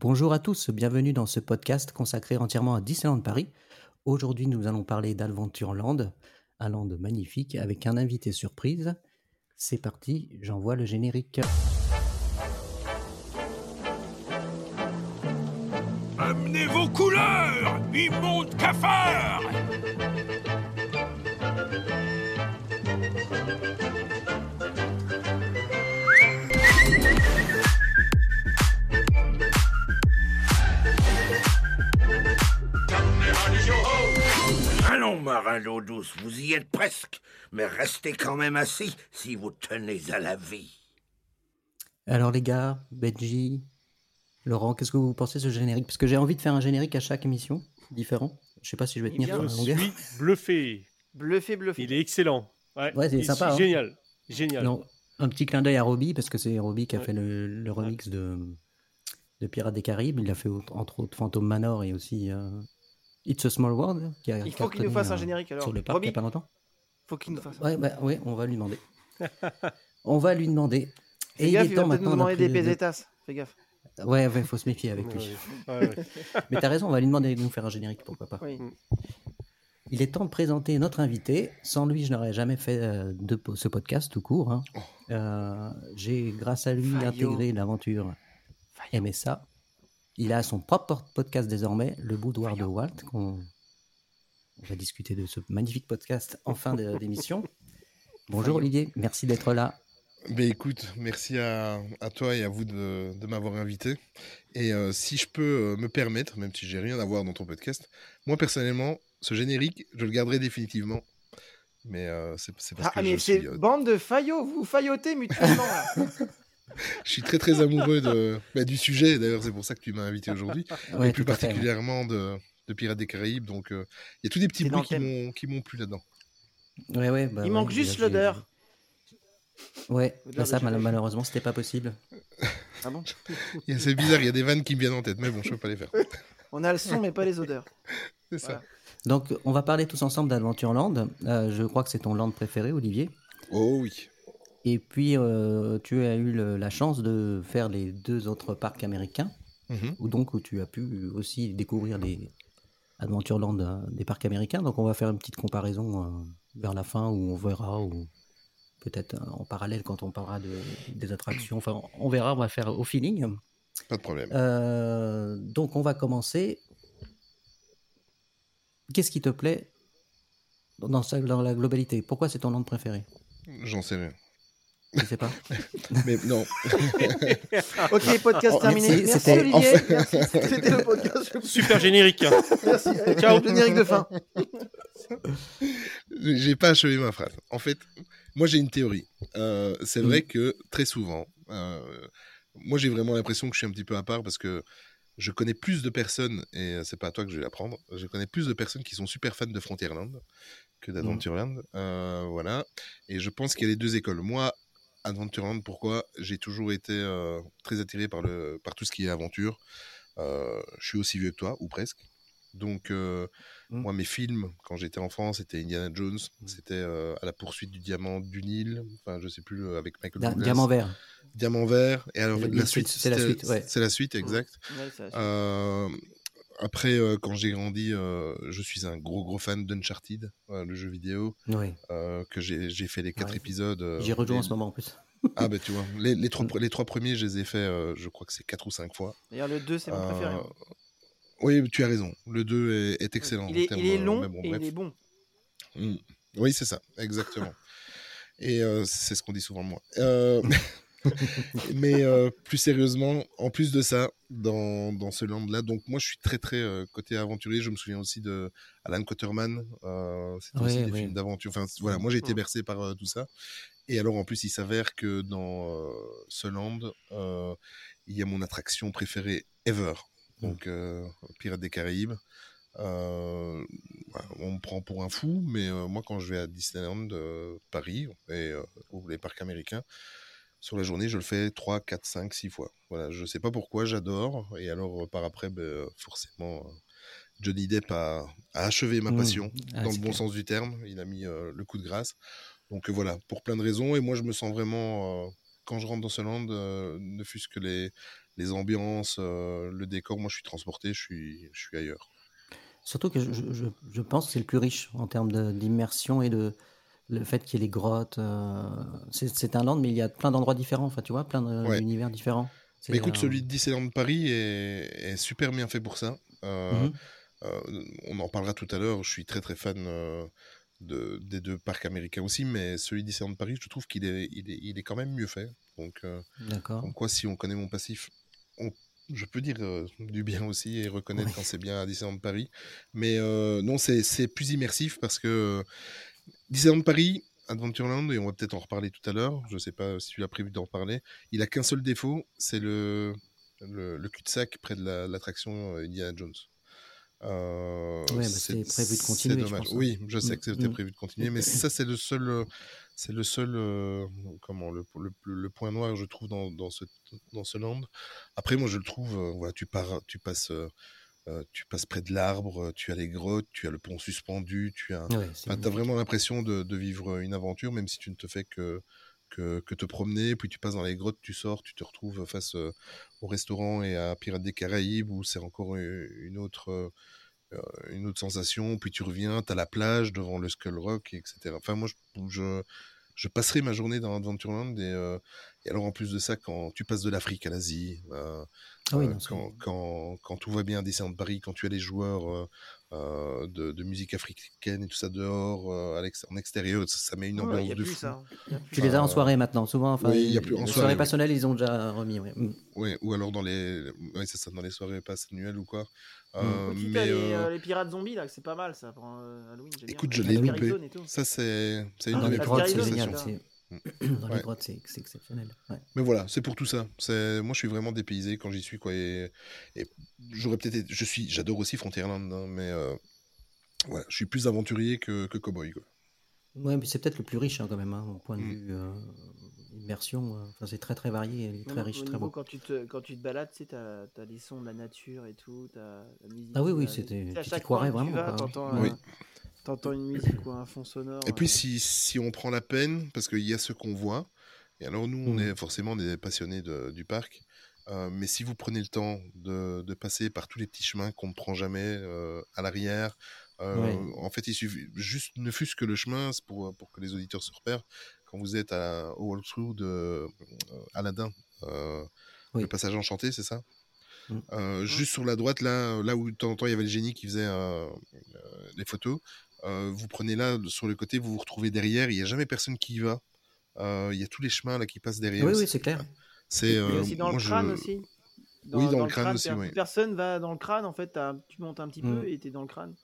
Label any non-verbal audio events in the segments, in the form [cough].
Bonjour à tous, bienvenue dans ce podcast consacré entièrement à Disneyland Paris. Aujourd'hui, nous allons parler d'Adventureland, un land magnifique avec un invité surprise. C'est parti, j'envoie le générique. Amenez vos couleurs, immonde cafard marin d'eau douce, vous y êtes presque, mais restez quand même assis si vous tenez à la vie. Alors les gars, Benji, Laurent, qu'est-ce que vous pensez de ce générique? Parce que j'ai envie de faire un générique à chaque émission, différent. Je sais pas si je vais tenir sur la longueur. suis bluffé. Bluffé, bluffé. Il est excellent. Ouais, Ouais, c'est sympa, hein. Génial. Génial. Non, un petit clin d'œil à Robbie, parce que c'est Robbie qui a Ouais. fait le, le remix de, de Pirates des Caraïbes. Il a fait entre autres Phantom Manor et aussi euh, It's a Small World. Qui a Il faut qu'il nous fasse un générique alors. Sur le parc il y a pas longtemps. faut qu'il nous fasse. Ouais, bah, ouais, on va lui demander. [laughs] on va lui demander. Fais il gaffe, est il va temps peut-être nous demander des pesetas. Fais gaffe. Ouais, ouais, faut se méfier avec lui. ouais, ouais. [laughs] [laughs] Mais t'as raison, on va lui demander de nous faire un générique, pourquoi pas. Oui. Il est temps de présenter notre invité. Sans lui, je n'aurais jamais fait euh, de ce podcast tout court. hein. Euh, J'ai, grâce à lui, Fayot. intégré l'aventure MSA. Il a son propre podcast désormais, Le Boudoir de Walt. qu'on- On va discuter de ce magnifique podcast en fin de- d'émission. Bonjour Olivier, merci d'être là. Ben écoute, merci à, à toi et à vous de, de m'avoir invité. Et euh, si je peux euh, me permettre, même si j'ai rien à voir dans ton podcast, moi personnellement, ce générique, je le garderai définitivement. Mais euh, c'est parce Ah, que mais je, c'est suis, euh, bande de faillots, vous faillotez mutuellement là. [laughs] [laughs] je suis très très amoureux de, bah, du sujet. D'ailleurs, c'est pour ça que tu m'as invité aujourd'hui. Ouais, et plus fait, ouais. particulièrement de, de Pirates des Caraïbes. Donc, euh, il y a tous des petits bruits qui m'ont qui m'ont plu là-dedans. Ouais, ouais, bah Il ouais, manque juste l'odeur. Ouais, L'odeur bah ça mal- malheureusement, c'était pas possible. [laughs] Ah bon C'est bizarre, il y a des vannes qui me viennent en tête, mais bon, je peux pas les faire. [laughs] On a le son mais pas les odeurs. C'est ça. Voilà. Donc, on va parler tous ensemble d'Adventureland. Euh, je crois que c'est ton land préféré, Olivier. Oh oui. Et puis, euh, tu as eu le- la chance de faire les deux autres parcs américains, Mhm. où donc où tu as pu aussi découvrir les Adventureland euh, des parcs américains. Donc, on va faire une petite comparaison euh, vers la fin, où on verra, ou peut-être euh, en parallèle quand on parlera de, des attractions. Enfin, on verra, on va faire au feeling. Pas de problème. Euh, donc, on va commencer. Qu'est-ce qui te plaît dans, sa- dans la globalité? Pourquoi c'est ton land préféré? J'en sais rien. Je sais pas. [laughs] Mais non. [laughs] Ok, podcast Oh, terminé. merci, Olivier. Merci. C'était [laughs] le podcast. Super générique. Merci. Allez, Ciao. Générique de fin. J'ai pas achevé ma phrase. En fait, moi j'ai une théorie. Euh, c'est vrai que très souvent, euh, moi j'ai vraiment l'impression que je suis un petit peu à part parce que je connais plus de personnes, et euh, c'est pas à toi que je vais l'apprendre, je connais plus de personnes qui sont super fans de Frontierland que d'Adventureland. Euh, voilà. Et je pense qu'il y a les deux écoles. Moi, Adventureland, pourquoi J'ai toujours été euh, très attiré par, le, par tout ce qui est aventure. Euh, je suis aussi vieux que toi, ou presque. Donc, euh, Mm. moi, mes films, quand j'étais enfant, c'était Indiana Jones, c'était euh, À la poursuite du diamant du Nil, enfin, je sais plus, avec Michael Douglas. Diamant vert. Diamant vert. Et alors, la la suite, suite, c'est la c'était- suite, ouais. C'est la suite, exact. Ouais, ça- Euh, après, euh, quand j'ai grandi, euh, je suis un gros, gros fan d'Uncharted, euh, le jeu vidéo, Oui. euh, que j'ai j'ai fait les quatre Ouais. épisodes. euh, J'y rejoins les- en ce moment en plus. Ah, bah tu vois, les, les, trois, [laughs] les trois premiers, je les ai fait, euh, je crois que c'est quatre ou cinq fois. D'ailleurs, le 2, c'est mon Euh, préféré. hein. Oui, tu as raison. Le 2 est, est excellent. Il est, termes, il est long mais bon, et bref. il est bon. Mm. Oui, c'est ça, exactement. Et euh, c'est ce qu'on dit souvent de moi. [laughs] [laughs] Mais euh, plus sérieusement, en plus de ça, dans, dans ce land-là, donc moi je suis très très euh, côté aventurier. Je me souviens aussi de Alan Quaterman. Euh, C'était aussi Ouais, des ouais. films d'aventure. Enfin voilà, moi j'ai été Mm. bercé par euh, tout ça. Et alors en plus, il s'avère que dans euh, ce land, euh, il y a mon attraction préférée ever. Donc euh, Pirates des Caraïbes. Euh, on me prend pour un fou, mais euh, moi, quand je vais à Disneyland euh, Paris et euh, ou les parcs américains, sur la journée, je le fais 3, 4, 5, 6 fois. Voilà, je sais pas pourquoi, j'adore. Et alors, euh, par après, ben, euh, forcément, euh, Johnny Depp a, a achevé ma Mmh. passion, Ah, dans le bon clair. sens du terme. Il a mis euh, le coup de grâce. Donc voilà, pour plein de raisons. Et moi, je me sens vraiment, euh, quand je rentre dans ce land, euh, ne fût-ce que les, les ambiances, le décor, moi je suis transporté, je suis, je suis ailleurs. Surtout que je, je- je pense que c'est le plus riche en termes d'immersion et de le fait qu'il y ait les grottes. euh, c'est un land, mais il y a plein d'endroits différents, enfin, tu vois, plein Ouais. d'univers différents. Mais écoute, euh, celui de Disneyland Paris est, est super bien fait pour ça. Euh, mhm. euh, on en parlera tout à l'heure, je suis très très fan euh, de, des deux parcs américains aussi, mais celui de Disneyland Paris, je trouve qu'il est, il est, il est quand même mieux fait. Donc. Comme quoi, si on connaît mon passif, on- je peux dire du bien aussi et reconnaître Ouais. quand c'est bien à Disneyland Paris. Mais non, c'est c'est plus immersif parce que Disneyland Paris, Adventureland, et on va peut-être en reparler tout à l'heure, je sais pas si tu as prévu d'en reparler, il a qu'un seul défaut, c'est le, le, le cul-de-sac près de la- l'attraction euh, Indiana Jones. Euh, Ouais, bah, c'est prévu de continuer, c'est je dommage. pense, hein. Oui, je sais Mm, que c'était mm. prévu de continuer, mais ça c'est le seul, c'est le seul, euh, comment, le, le, le point noir je trouve dans, dans ce dans ce land. Après, moi je le trouve, euh, voilà, tu pars, tu passes, euh, euh, tu passes près de l'arbre, tu as les grottes, tu as le pont suspendu, tu as, Ouais, vraiment l'impression de, de vivre une aventure, même si tu ne te fais que que, que te promener, puis tu passes dans les grottes, tu sors, tu te retrouves face euh, au restaurant et à Pirates des Caraïbes où c'est encore une, autre euh, euh, une autre sensation, puis tu reviens, tu as la plage devant le Skull Rock, etc. Enfin, moi, je, je, je passerai ma journée dans Adventureland, et, euh, et alors en plus de ça, quand tu passes de l'Afrique à l'Asie, euh, Ah oui, euh, non, quand, quand, quand tout va bien à Disneyland Paris, quand tu as les joueurs euh, euh, de, de musique africaine et tout ça dehors, euh, en extérieur, ça, ça met une Ouais, ambiance y a de plus fou. ça. Y a plus Tu les as en soirée maintenant, souvent. Enfin, oui, y a plus en les soirée, soirées oui. passionnelles, ils ont déjà remis. ouais. Mm. Ou alors dans les, ouais, c'est ça, dans les soirées passes annuelles ou quoi. Mm. Euh, mais les, euh, euh, les pirates zombies là, c'est pas mal ça pour euh, Halloween. j'aime bien. Écoute, je La l'ai loupé. Ça, c'est c'est une Ah, de Dans mes Dans Ouais. les grottes, c'est c'est exceptionnel. ouais. Mais voilà, c'est pour tout ça. C'est moi, je suis vraiment dépaysé quand j'y suis, quoi. Et, et j'aurais peut-être, été- je suis, j'adore aussi Frontierland, hein, mais euh, voilà, je suis plus aventurier que, que cowboy, quoi. Ouais, mais c'est peut-être le plus riche hein, quand même, hein, au point de Mm. vue euh, immersion. euh, Enfin, c'est très très varié, et très riche, au très niveau, beau. quand tu te quand tu te balades, tu sais, t'as as les sons de la nature et tout, t'as la musique. Ah oui, oui, t'as- c'était- tu t'y croirais vraiment, vas, quoi. T'entends Oui. un- t'entends une musique ou un fond sonore. Et puis euh, si, si on prend la peine, parce qu'il y a ce qu'on voit, et alors nous, on Mm. est forcément des passionnés de- du parc, euh, mais si vous prenez le temps de, de passer par tous les petits chemins qu'on ne prend jamais euh, à l'arrière, euh, Ouais. en fait, il suffit juste, ne fût-ce que le chemin, c'est pour, pour que les auditeurs se repèrent, quand vous êtes à, au walkthrough de euh, Aladdin, euh, Oui. le passage enchanté, c'est ça? Mm. Euh, Juste sur la droite, là, là où de temps en temps il y avait le génie qui faisait euh, euh, les photos, euh, vous prenez là sur le côté, vous vous retrouvez derrière, il n'y a jamais personne qui y va. Euh, Il y a tous les chemins là qui passent derrière. Oui, C'est- oui, c'est clair. C'est Et euh, aussi dans moi, le je- crâne aussi. Oui, dans le crâne aussi, oui. Personne va dans le crâne, en fait, tu montes un petit Mm. peu et t'es dans le crâne.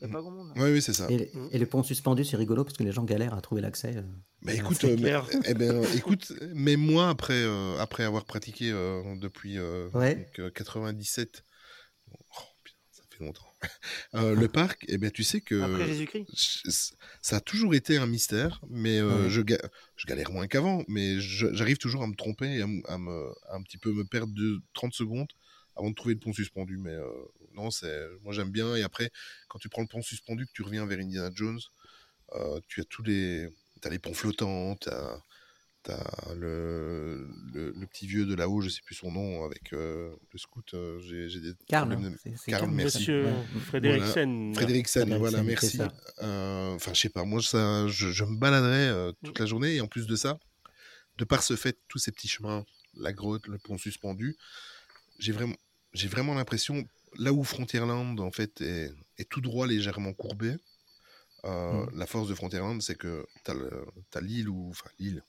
Y a Mm. pas grand monde. Oui, oui, c'est ça. Et, et le pont suspendu, c'est rigolo parce que les gens galèrent à trouver l'accès. euh. Bah, écoute, euh, [laughs] mais- eh ben, écoute, mais moi après, euh, après avoir pratiqué euh, depuis euh, Ouais. donc, euh, 97, oh, putain, ça fait longtemps. [laughs] Euh, le parc, eh ben tu sais que Après ça a toujours été un mystère, mais euh, Ouais. je, ga- je galère moins qu'avant, mais j'arrive toujours à me tromper et à, me, à un petit peu me perdre de 30 secondes avant de trouver le pont suspendu. Mais euh, non, c'est moi j'aime bien. Et après, quand tu prends le pont suspendu, que tu reviens vers Indiana Jones, tu as tous les, t'as les ponts flottants, t'as as le, le, le petit vieux de là-haut, je sais plus son nom, avec euh, le scout. euh, j'ai j'ai des Karl, Karl. merci. Monsieur Ouais. Frédériksen, voilà, c'est merci. Euh, Enfin, je sais pas, moi, ça, je, je me baladerais euh, toute la journée, et en plus de ça, de par ce fait, tous ces petits chemins, la grotte, le pont suspendu, j'ai vraiment, j'ai vraiment l'impression, là où Frontierland, en fait, est, est tout droit légèrement courbé, euh, Mm. la force de Frontierland, c'est que tu as l'île où, enfin, l'île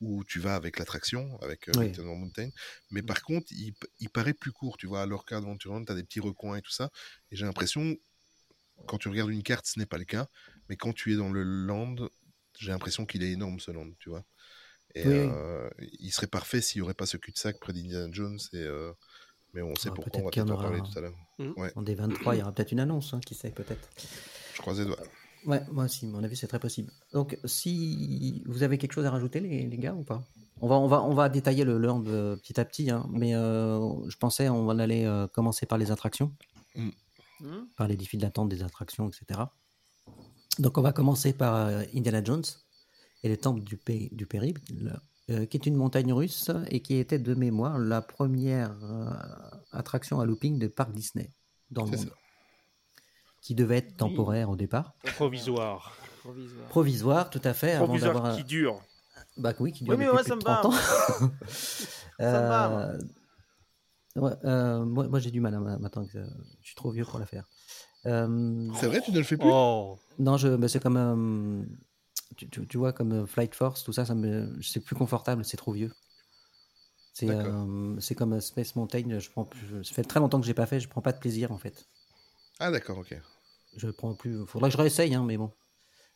où tu vas avec l'attraction, avec euh, Oui. Mountain, mais par contre, il, paraît plus court, tu vois, alors qu'à Adventureland, tu as des petits recoins et tout ça, et j'ai l'impression, quand tu regardes une carte, ce n'est pas le cas, mais quand tu es dans le land, j'ai l'impression qu'il est énorme ce land, tu vois. Et Oui, euh, il serait parfait s'il n'y aurait pas ce cul-de-sac près d'Indiana Jones, et, euh, mais on sait Ah, pourquoi, on va peut-être en en parler tout à l'heure. En D23, il y aura peut-être une annonce, hein, qui sait, peut-être. Je croise les doigts. Ouais, moi aussi, à mon avis, c'est très possible. Donc, si vous avez quelque chose à rajouter, les, les gars, ou pas? On va, on, va, on va détailler le land euh, petit à petit, hein, mais euh, je pensais on va aller euh, commencer par les attractions, Hmm par les défis d'attente des attractions, etc. Donc, on va commencer par euh, Indiana Jones et les temples du, pé- du périple. qui est une montagne russe et qui était de mémoire la première attraction à looping de parc Disney dans le monde. ça. Qui devait être temporaire au départ. Provisoire. Provisoire. Provisoire, tout à fait, avant Provisoire d'avoir. qui dure. Bah oui, qui dure Oui, mais depuis moi, plus ça me va. 30 ans. [laughs] Ça me va, moi. Euh, ouais, euh, moi, moi, j'ai du mal à ma- maintenant que je suis trop vieux pour la faire. Euh, C'est vrai, tu ne le fais plus? Oh, non, je, mais c'est comme, euh, tu, tu- tu vois, comme euh, Flight Force, tout ça, ça me, c'est plus confortable, c'est trop vieux. C'est, euh, c'est comme euh, Space Mountain, je prends, plus- ça fait très longtemps que j'ai pas fait, je prends pas de plaisir en fait. Ah, d'accord, ok. Je prends plus, faudrait que je réessaye, hein, mais bon.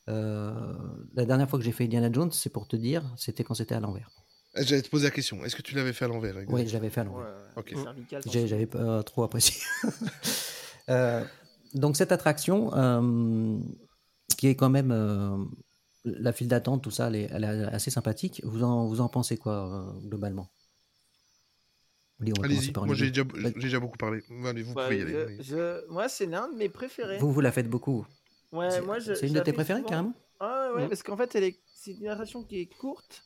Euh, la dernière fois que j'ai fait Indiana Jones, c'est pour te dire, c'était quand c'était à l'envers. Eh, J'allais te poser la question. Est-ce que tu l'avais fait à l'envers Oui, je l'avais fait à l'envers. ouais. Ok. Cervical, J'ai- sensible. J'avais pas trop apprécié. [laughs] Euh, donc cette attraction, euh, qui est quand même euh, la file d'attente, tout ça, elle est, elle est assez sympathique. Vous en, vous en pensez quoi euh, globalement Allez, on va commencer Allez-y, moi j'ai déjà, beaucoup parlé. Allez, vous pouvez y aller. je- allez. je- Moi, c'est l'un de mes préférés. Vous, vous la faites beaucoup. Ouais, C'est- moi, je- c'est une de tes préférées, souvent. carrément Ah ouais, parce qu'en fait, elle est... c'est une attraction qui est courte,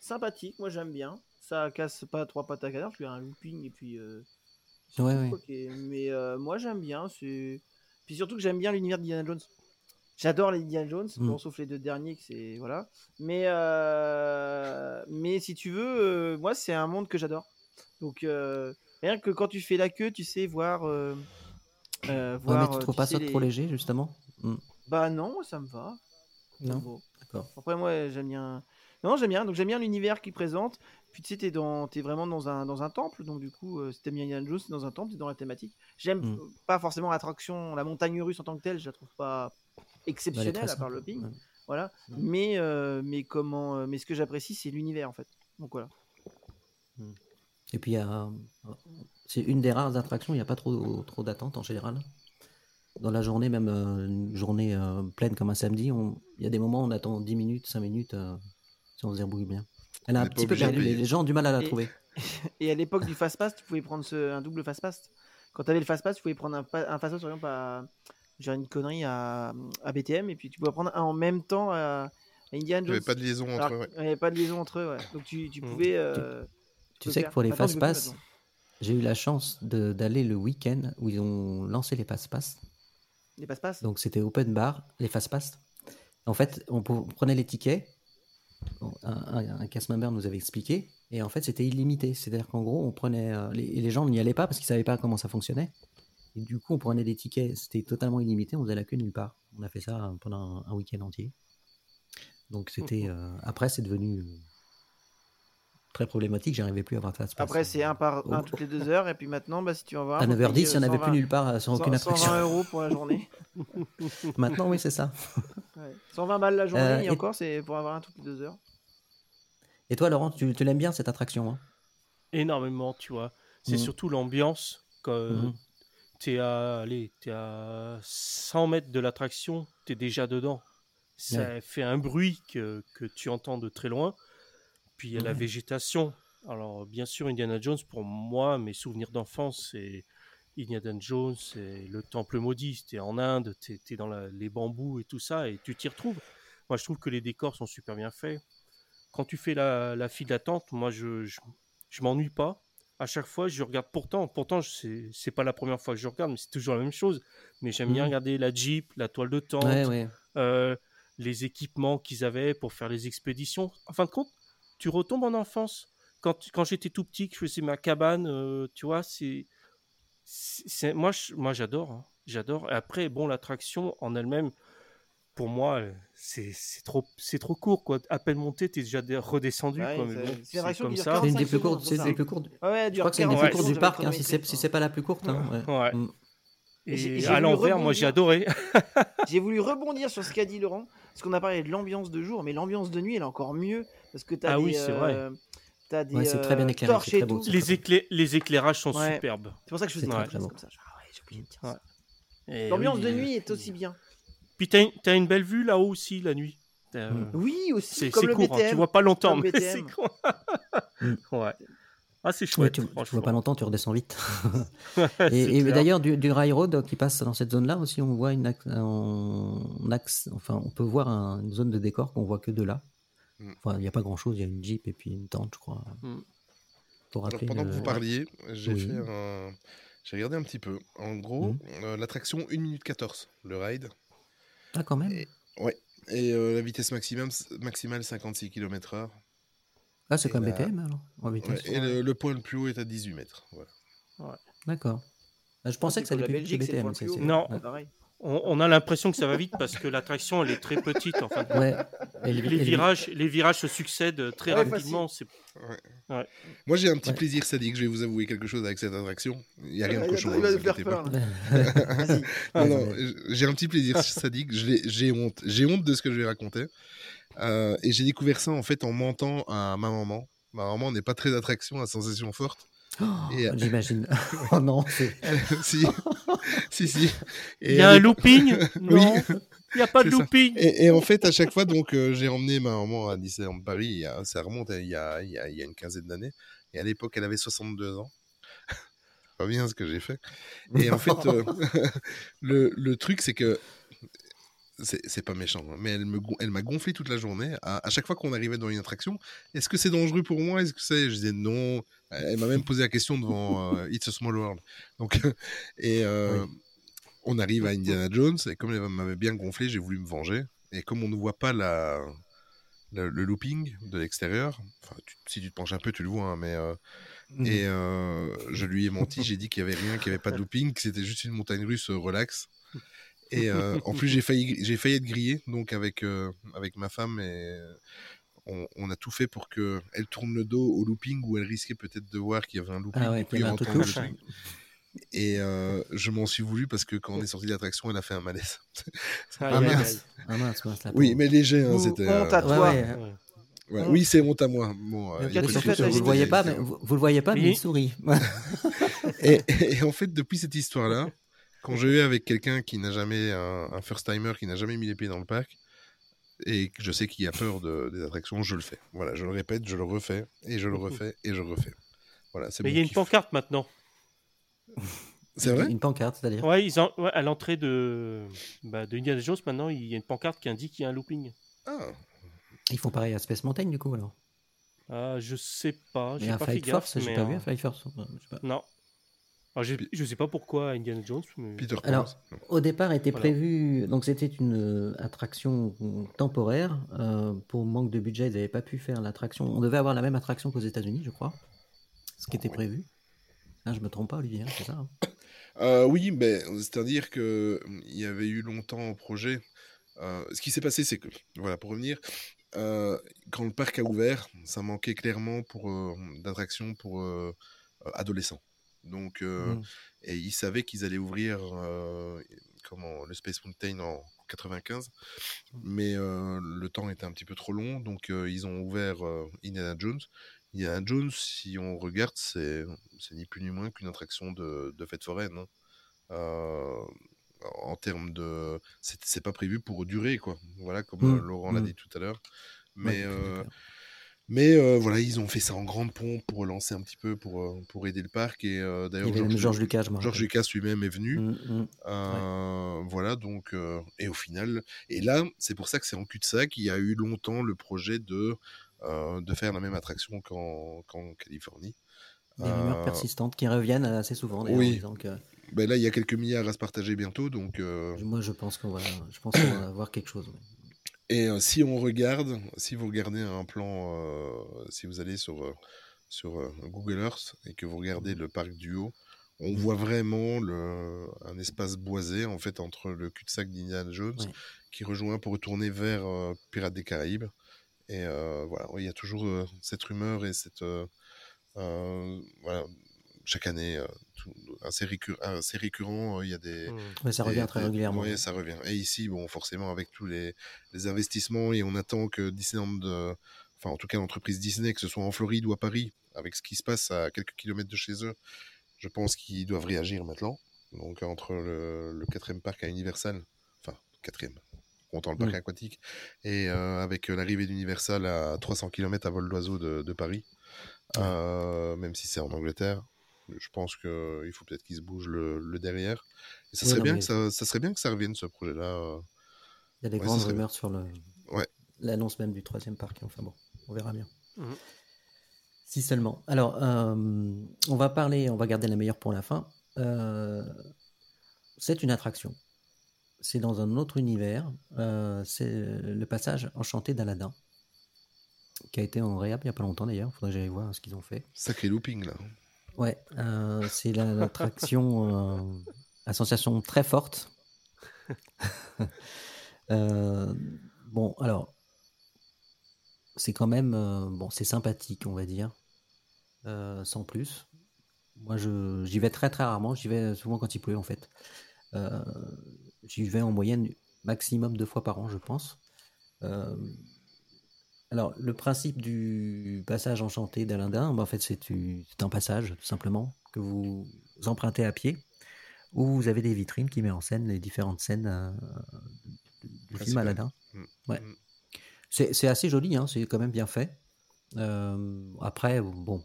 sympathique. Moi, j'aime bien. Ça casse pas trois pattes à canard. Je fais un looping et puis. euh, Ouais, ouais. Mais euh, moi, j'aime bien. Puis surtout que j'aime bien l'univers d'Indiana Jones. J'adore les Indiana Jones, Mhm. bon, sauf les deux derniers, que c'est voilà. Mais euh, mais si tu veux, euh, moi, c'est un monde que j'adore. Donc euh, rien que quand tu fais la queue, tu sais voir. euh, euh, Ouais, voir mais tu trouves pas ça les- trop léger, justement Hmm. Bah non, ça me va. Non Bon. D'accord. Après, moi, j'aime bien. Non, j'aime bien. Donc, j'aime bien l'univers qu'il présente. Puis, tu sais, t'es, dans... t'es vraiment dans un... dans un temple. Donc, du coup, euh, si t'aimes bien Indiana Jones, t'es dans un temple, t'es dans la thématique. J'aime Mm. euh, pas forcément l'attraction, la montagne russe en tant que telle. Je la trouve pas Bah, exceptionnelle, à part le ping. Ouais. Voilà. Mm. Mais, euh, mais, comment... euh, mais ce que j'apprécie, c'est l'univers, en fait. Donc, voilà. Et puis, c'est une des rares attractions, il n'y a pas trop, trop d'attente en général. Dans la journée, même euh, une journée euh, pleine comme un samedi, on- il y a des moments où on attend 10 minutes, 5 minutes, euh, si on se débrouille bien. Elle a un petit peu perdu, les, gens ont du mal à la Et- trouver. [laughs] Et à l'époque du fast-pass, tu pouvais prendre ce... un double fast-pass. Quand t'avais le fast-pass, tu pouvais prendre un, pa- un fast-pass, par exemple, à. Une connerie à... à BTM. Et puis, tu pouvais prendre un en même temps à, à Indiana Il n'y Jones. avait pas de liaison entre Alors, eux. ouais. Il n'y avait pas de liaison entre eux, ouais. Donc tu, tu Mm. pouvais. euh, Tu peux sais faire. que pour les tu maintenant. j'ai eu la chance d'aller le week-end où ils ont lancé les fast-pass. Les passe-passe Donc c'était open bar, les fast-pass. En fait, on, prenait les tickets. Un, un, un cast member nous avait expliqué. Et en fait, c'était illimité. C'est-à-dire qu'en gros, on prenait. euh, les, les gens n'y allaient pas parce qu'ils savaient pas comment ça fonctionnait. Et du coup, on prenait des tickets. C'était totalement illimité. On faisait la queue nulle part. On a fait ça pendant un, un week-end entier. Donc c'était. [laughs] euh, après, c'est devenu très problématique. J'arrivais plus à avoir de fast-pass. Après, c'est un par un Oh. toutes les deux heures. Et puis maintenant, bah, si tu en vas. À 9h10, il n'y en avait plus nulle part sur aucune attraction. 120 euros pour la journée. [laughs] Maintenant, oui, c'est ça. [laughs] Ouais. 120 balles la journée. Euh, et et- encore, c'est pour avoir un toutes les deux heures. Et toi, Laurent, tu, tu l'aimes bien cette attraction hein? Énormément, tu vois. C'est Mhm. surtout l'ambiance. Tu es à, allez, t'es à 100 mètres de l'attraction, tu es déjà dedans. Ça Ouais. fait un bruit que, que tu entends de très loin. Puis il y a la végétation. Alors, bien sûr, Indiana Jones, pour moi, mes souvenirs d'enfance, c'est Indiana Jones, c'est le temple maudit. Tu es en Inde, tu es, dans la- les bambous et tout ça, et tu t'y retrouves. Moi, je trouve que les décors sont super bien faits. Quand tu fais la, la file d'attente, moi, je, je, je m'ennuie pas. À chaque fois, je regarde pourtant, pourtant, c'est pas la première fois que je regarde, mais c'est toujours la même chose. Mais j'aime bien Mhm. regarder la Jeep, la toile de tente, Ouais, ouais. euh, les équipements qu'ils avaient pour faire les expéditions. En fin de compte, tu retombes en enfance. Quand, quand j'étais tout petit, que je faisais ma cabane, euh, tu vois, c'est. Moi, je- moi j'adore. hein. J'adore. Et après, bon, l'attraction en elle-même, pour moi, euh, c'est c'est trop, c'est trop court. Quoi. À peine monté, tu es déjà dé- redescendu. Ouais, quoi, mais c'est- bon, c'est une c'est attraction comme ça. C'est une 45 des plus courtes. c'est des plus courtes. Ouais, Je crois que c'est une des plus courtes du parc, hein, si c'est si c'est pas la plus courte. hein, ouais. Ouais. Mm. Et j'ai- Et j'ai à l'envers, moi, j'ai adoré. [laughs] J'ai voulu rebondir sur ce qu'a dit Laurent, parce qu'on a parlé de l'ambiance de jour, mais l'ambiance de nuit, elle est encore mieux, parce que t'as Ah des, oui, c'est vrai. euh, des Ouais, c'est très bien euh, éclairé, très beau, tout. les, éclai- les éclairages sont Ouais. superbes. C'est pour ça que je faisais beau. comme ça. Ah ouais, j'ai oublié de dire Ouais. ça. Et L'ambiance oui, de euh, nuit est aussi bien. Puis t'as une, t'as une belle vue là-haut aussi la nuit. T'as- Mm. Oui, aussi, C'est comme c'est le court, hein, tu vois pas longtemps, Comme mais [laughs] c'est court. Mm. ouais. Ah, c'est Ouais, chouette, tu, tu franchement. vois pas longtemps, tu redescends vite. [laughs] Et d'ailleurs, du, du railroad qui passe dans cette zone-là aussi, on voit une axe, un axe- enfin, on peut voir un- une zone de décor qu'on voit que de là. Mm. Enfin, il n'y a pas grand-chose, il y a une Jeep et puis une tente, je crois. Mm. Pour Alors, pendant le- que vous parliez, j'ai Oui. fait un... J'ai regardé un petit peu. En gros, Mhm. euh, l'attraction 1 minute 14, le ride. Ah, quand même. Et- Et euh, la vitesse maximum, maximale 56 km/h. Ah, c'est comme la- BPM alors en vitesse. et le, le point le plus haut est à 18 mètres. Voilà. D'accord. Ah, Je pensais que ça comme allait la plus BPM. Non. Ouais. Pareil. On, on a l'impression que ça va vite parce que l'attraction elle est très petite. En fin de compte. Ouais. Et le- les virages, les virages se succèdent très Ouais, rapidement. C'est Moi, j'ai un petit Ouais. plaisir sadique. Je vais vous avouer quelque chose avec cette attraction. Il n'y a rien de cochon. [laughs] j'ai un petit plaisir [laughs] sadique. J'ai honte. J'ai honte de ce que je vais raconter. Euh, et j'ai découvert ça en fait en mentant à ma maman. Ma maman n'est pas très d'attraction à sensation forte. Oh, Et- J'imagine. [laughs] oh non, c'est. [laughs] si, [laughs] si, si. Et Il y a un looping Non, il n'y a pas de looping. Et, et en fait, à chaque fois, donc, euh, j'ai emmené ma maman à Disneyland Paris. ça remonte à il y a, il y a- il y a une quinzaine d'années. Et à l'époque, elle avait 62 ans. pas bien ce que j'ai fait. Et en fait, euh, le, le truc, c'est que c'est pas méchant, hein, mais elle gon- elle m'a gonflé toute la journée. À, à chaque fois qu'on arrivait dans une attraction, est-ce que c'est dangereux pour moi? Est-ce que c'est Je disais non. Elle m'a même posé la question devant euh, It's a Small World. Donc, [laughs] et euh, on arrive à Indiana Jones et comme elle m'avait bien gonflé, j'ai voulu me venger. Et comme on ne voit pas la, le, le looping de l'extérieur, si tu te penches un peu, tu le vois, hein, mais euh, Mhm. et je lui ai menti, j'ai dit qu'il n'y avait rien, qu'il n'y avait pas de looping, que c'était juste une montagne russe relax. Et euh, en plus, j'ai failli, j'ai failli être grillé, donc avec, euh, avec ma femme, et on, on a tout fait pour que elle tourne le dos au looping où elle risquait peut-être de voir qu'il y avait un looping. Ah ouais, un. Et euh, je m'en suis voulu parce que quand on est sorti de l'attraction, elle a fait un malaise. [laughs] Ah, aïe, mince. Ah mince, Oui, mais léger, hein, c'était. honte à euh, toi. Ouais, ouais. Ouais. ouais, oui, c'est honte à moi. Bon, euh, pas vous t'as le voyez pas, mais vous, vous le voyez pas, mais il sourit. [laughs] Et, et en fait, depuis cette histoire-là, quand je vais avec quelqu'un qui n'a jamais, un, un first timer, qui n'a jamais mis les pieds dans le parc, et que je sais qu'il a peur de, des attractions, je le fais. Voilà, je le répète, je le refais, et je le refais, et je le refais. Voilà, c'est Mais il y a une kiff. pancarte maintenant. [laughs] C'est vrai? Une pancarte, c'est-à-dire? Ouais, ils en- ouais, à l'entrée de, bah, de Indiana Jones, maintenant, il y a une pancarte qui indique qu'il y a un looping. Ah, Ils font pareil à Space Mountain, du coup, alors? Ah, je sais pas, j'ai pas fait Flight gaffe. Force, j'ai pas vu à Flight Force. Je sais pas. Non. Alors, je sais pas pourquoi Indiana Jones. Mais... Peter. Alors, Au départ, était Voilà. prévu, donc c'était une euh, attraction temporaire. euh, pour manque de budget, ils n'avaient pas pu faire l'attraction. On devait avoir la même attraction qu'aux États-Unis, je crois. Ce qui était prévu. Ah, je me trompe pas, Olivier, hein, c'est ça hein Euh, oui, mais c'est-à-dire que hum, il y avait eu longtemps au projet. euh, ce qui s'est passé, c'est que, voilà, pour revenir, euh, quand le parc a ouvert, ça manquait clairement pour euh, d'attractions pour adolescents. Donc, euh, Mhm. et ils savaient qu'ils allaient ouvrir euh, comment le Space Mountain en 95, mais euh, le temps était un petit peu trop long, donc ils ont ouvert Indiana Jones. Indiana Jones, si on regarde, c'est ni plus ni moins qu'une attraction de, de fête foraine. hein. En termes de, c'est pas prévu pour durer quoi. Voilà, comme Mm, euh, Laurent l'a dit tout à l'heure. Mais. Mais euh, voilà, ils ont fait ça en grande pompe pour relancer un petit peu, pour, euh, pour aider le parc. Et euh, d'ailleurs, Georges Lucas, je me Georges rappelle. Lucas lui-même est venu. Mm, mm. Euh, Voilà, donc, et au final, et là, c'est pour ça que c'est en cul-de-sac. Il y a eu longtemps le projet de, de faire la même attraction qu'en qu'en Californie. Des rumeurs persistantes qui reviennent assez souvent, oui. que ben là, il y a quelques milliards à se partager bientôt, donc. moi, je pense qu'on va, je pense qu'on va avoir quelque chose. ouais. Et euh, si on regarde, si vous regardez un plan, euh, si vous allez sur, euh, sur Google Earth et que vous regardez le parc du haut, on voit vraiment le, un espace boisé en fait entre le cul-de-sac d'Indiana Jones Ouais. qui rejoint pour retourner vers Pirates des Caraïbes. Et voilà, il y a toujours cette rumeur et cette voilà, chaque année euh, tout- assez, récur- assez récurrent. euh, Il y a des. Ouais, ça revient très régulièrement. ça revient. Et ici, bon, forcément, avec tous les, les investissements, et on attend que Disneyland, euh, enfin, en tout cas, l'entreprise Disney, que ce soit en Floride ou à Paris, avec ce qui se passe à quelques kilomètres de chez eux, je pense qu'ils doivent réagir maintenant. Donc, entre le, quatrième parc à Universal, enfin, quatrième, comptant le parc Mm. aquatique, et euh, avec l'arrivée d'Universal à 300 km à vol d'oiseau de, de Paris, euh, même si c'est en Angleterre, je pense qu'il faut peut-être qu'ils se bougent le, le derrière. Et ça serait non, bien mais- que ça, ça serait bien que ça revienne ce projet-là. euh. Il y a des Ouais, grandes rumeurs sur le, Ouais. l'annonce même du troisième parc. Enfin bon, on verra bien. Mhm. Si seulement. Alors, euh, on va parler, on va garder la meilleure pour la fin. Euh, c'est une attraction. C'est dans un autre univers. Euh, c'est le passage enchanté d'Aladin, qui a été en réhab il n'y a pas longtemps d'ailleurs. Faudrait que j'aille voir ce qu'ils ont fait. Sacré looping, là. Ouais, euh, c'est la- l'attraction euh, à sensation très forte. [laughs] Euh, bon, alors, c'est quand même, euh, bon, c'est sympathique, on va dire, sans plus. Moi, j'y vais très très rarement. J'y vais souvent quand il pleut, en fait. J'y vais en moyenne maximum deux fois par an, je pense. Alors, le principe du passage enchanté d'Alindin, bah, en fait, c'est un passage, tout simplement, que vous empruntez à pied, où vous avez des vitrines qui mettent en scène les différentes scènes euh, du film. Aladdin. Mm. Ouais. Mm. C'est c'est assez joli, hein, c'est quand même bien fait. Euh, après, bon,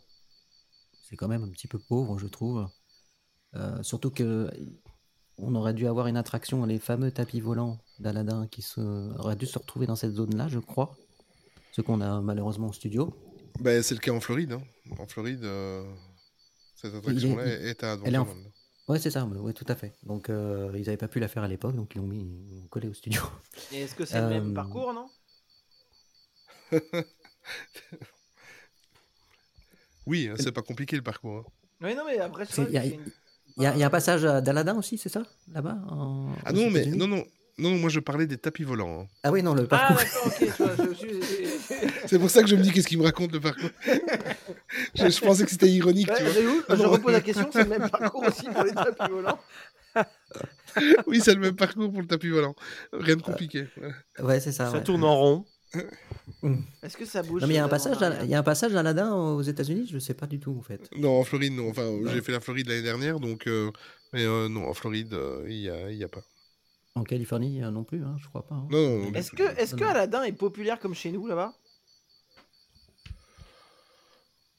c'est quand même un petit peu pauvre, je trouve. Euh, surtout que on aurait dû avoir une attraction, les fameux tapis volants d'Aladin qui se, auraient dû se retrouver dans cette zone-là, je crois. Ce qu'on a malheureusement au studio. Ben, c'est le cas en Floride. hein. En Floride, euh, cette attraction-là est à est en- Adventureland. Ouais, c'est ça, ouais, tout à fait. Donc, euh, ils n'avaient pas pu la faire à l'époque, donc ils l'ont mis ils collé au studio. Et est-ce que c'est le même Euh, parcours, non? [laughs] Oui, hein, c'est pas compliqué le parcours. hein. Oui, non, mais après, Il y, a- c'est une- il y a- il y a un passage d'Aladin aussi, c'est ça? Là-bas en- Ah non, mais non, non, non, moi je parlais des tapis volants. hein. Ah oui, non, le Ah, parcours. d'accord, ok, je je [laughs] suis. C'est pour ça que je me dis qu'est-ce qu'il me raconte le parcours? je, je pensais que c'était ironique, tu vois. Ah je non. repose la question, c'est le même parcours aussi pour les tapis volants. Oui, c'est le même parcours pour le tapis volant. Rien de compliqué. Ouais, c'est ça. Ça ouais. tourne en rond. Est-ce que ça bouge Non, mais il y a un passage, il y a un passage d'Aladin aux États-Unis, je sais pas du tout en fait. Non, en Floride, non. Enfin, j'ai fait la Floride l'année dernière, donc. euh, Mais euh, non, en Floride, euh, il n'y a, il y a pas. En Californie euh, non plus, hein, je crois pas. hein. Non, non, non. Est-ce que, est-ce que. Aladdin est populaire comme chez nous là-bas?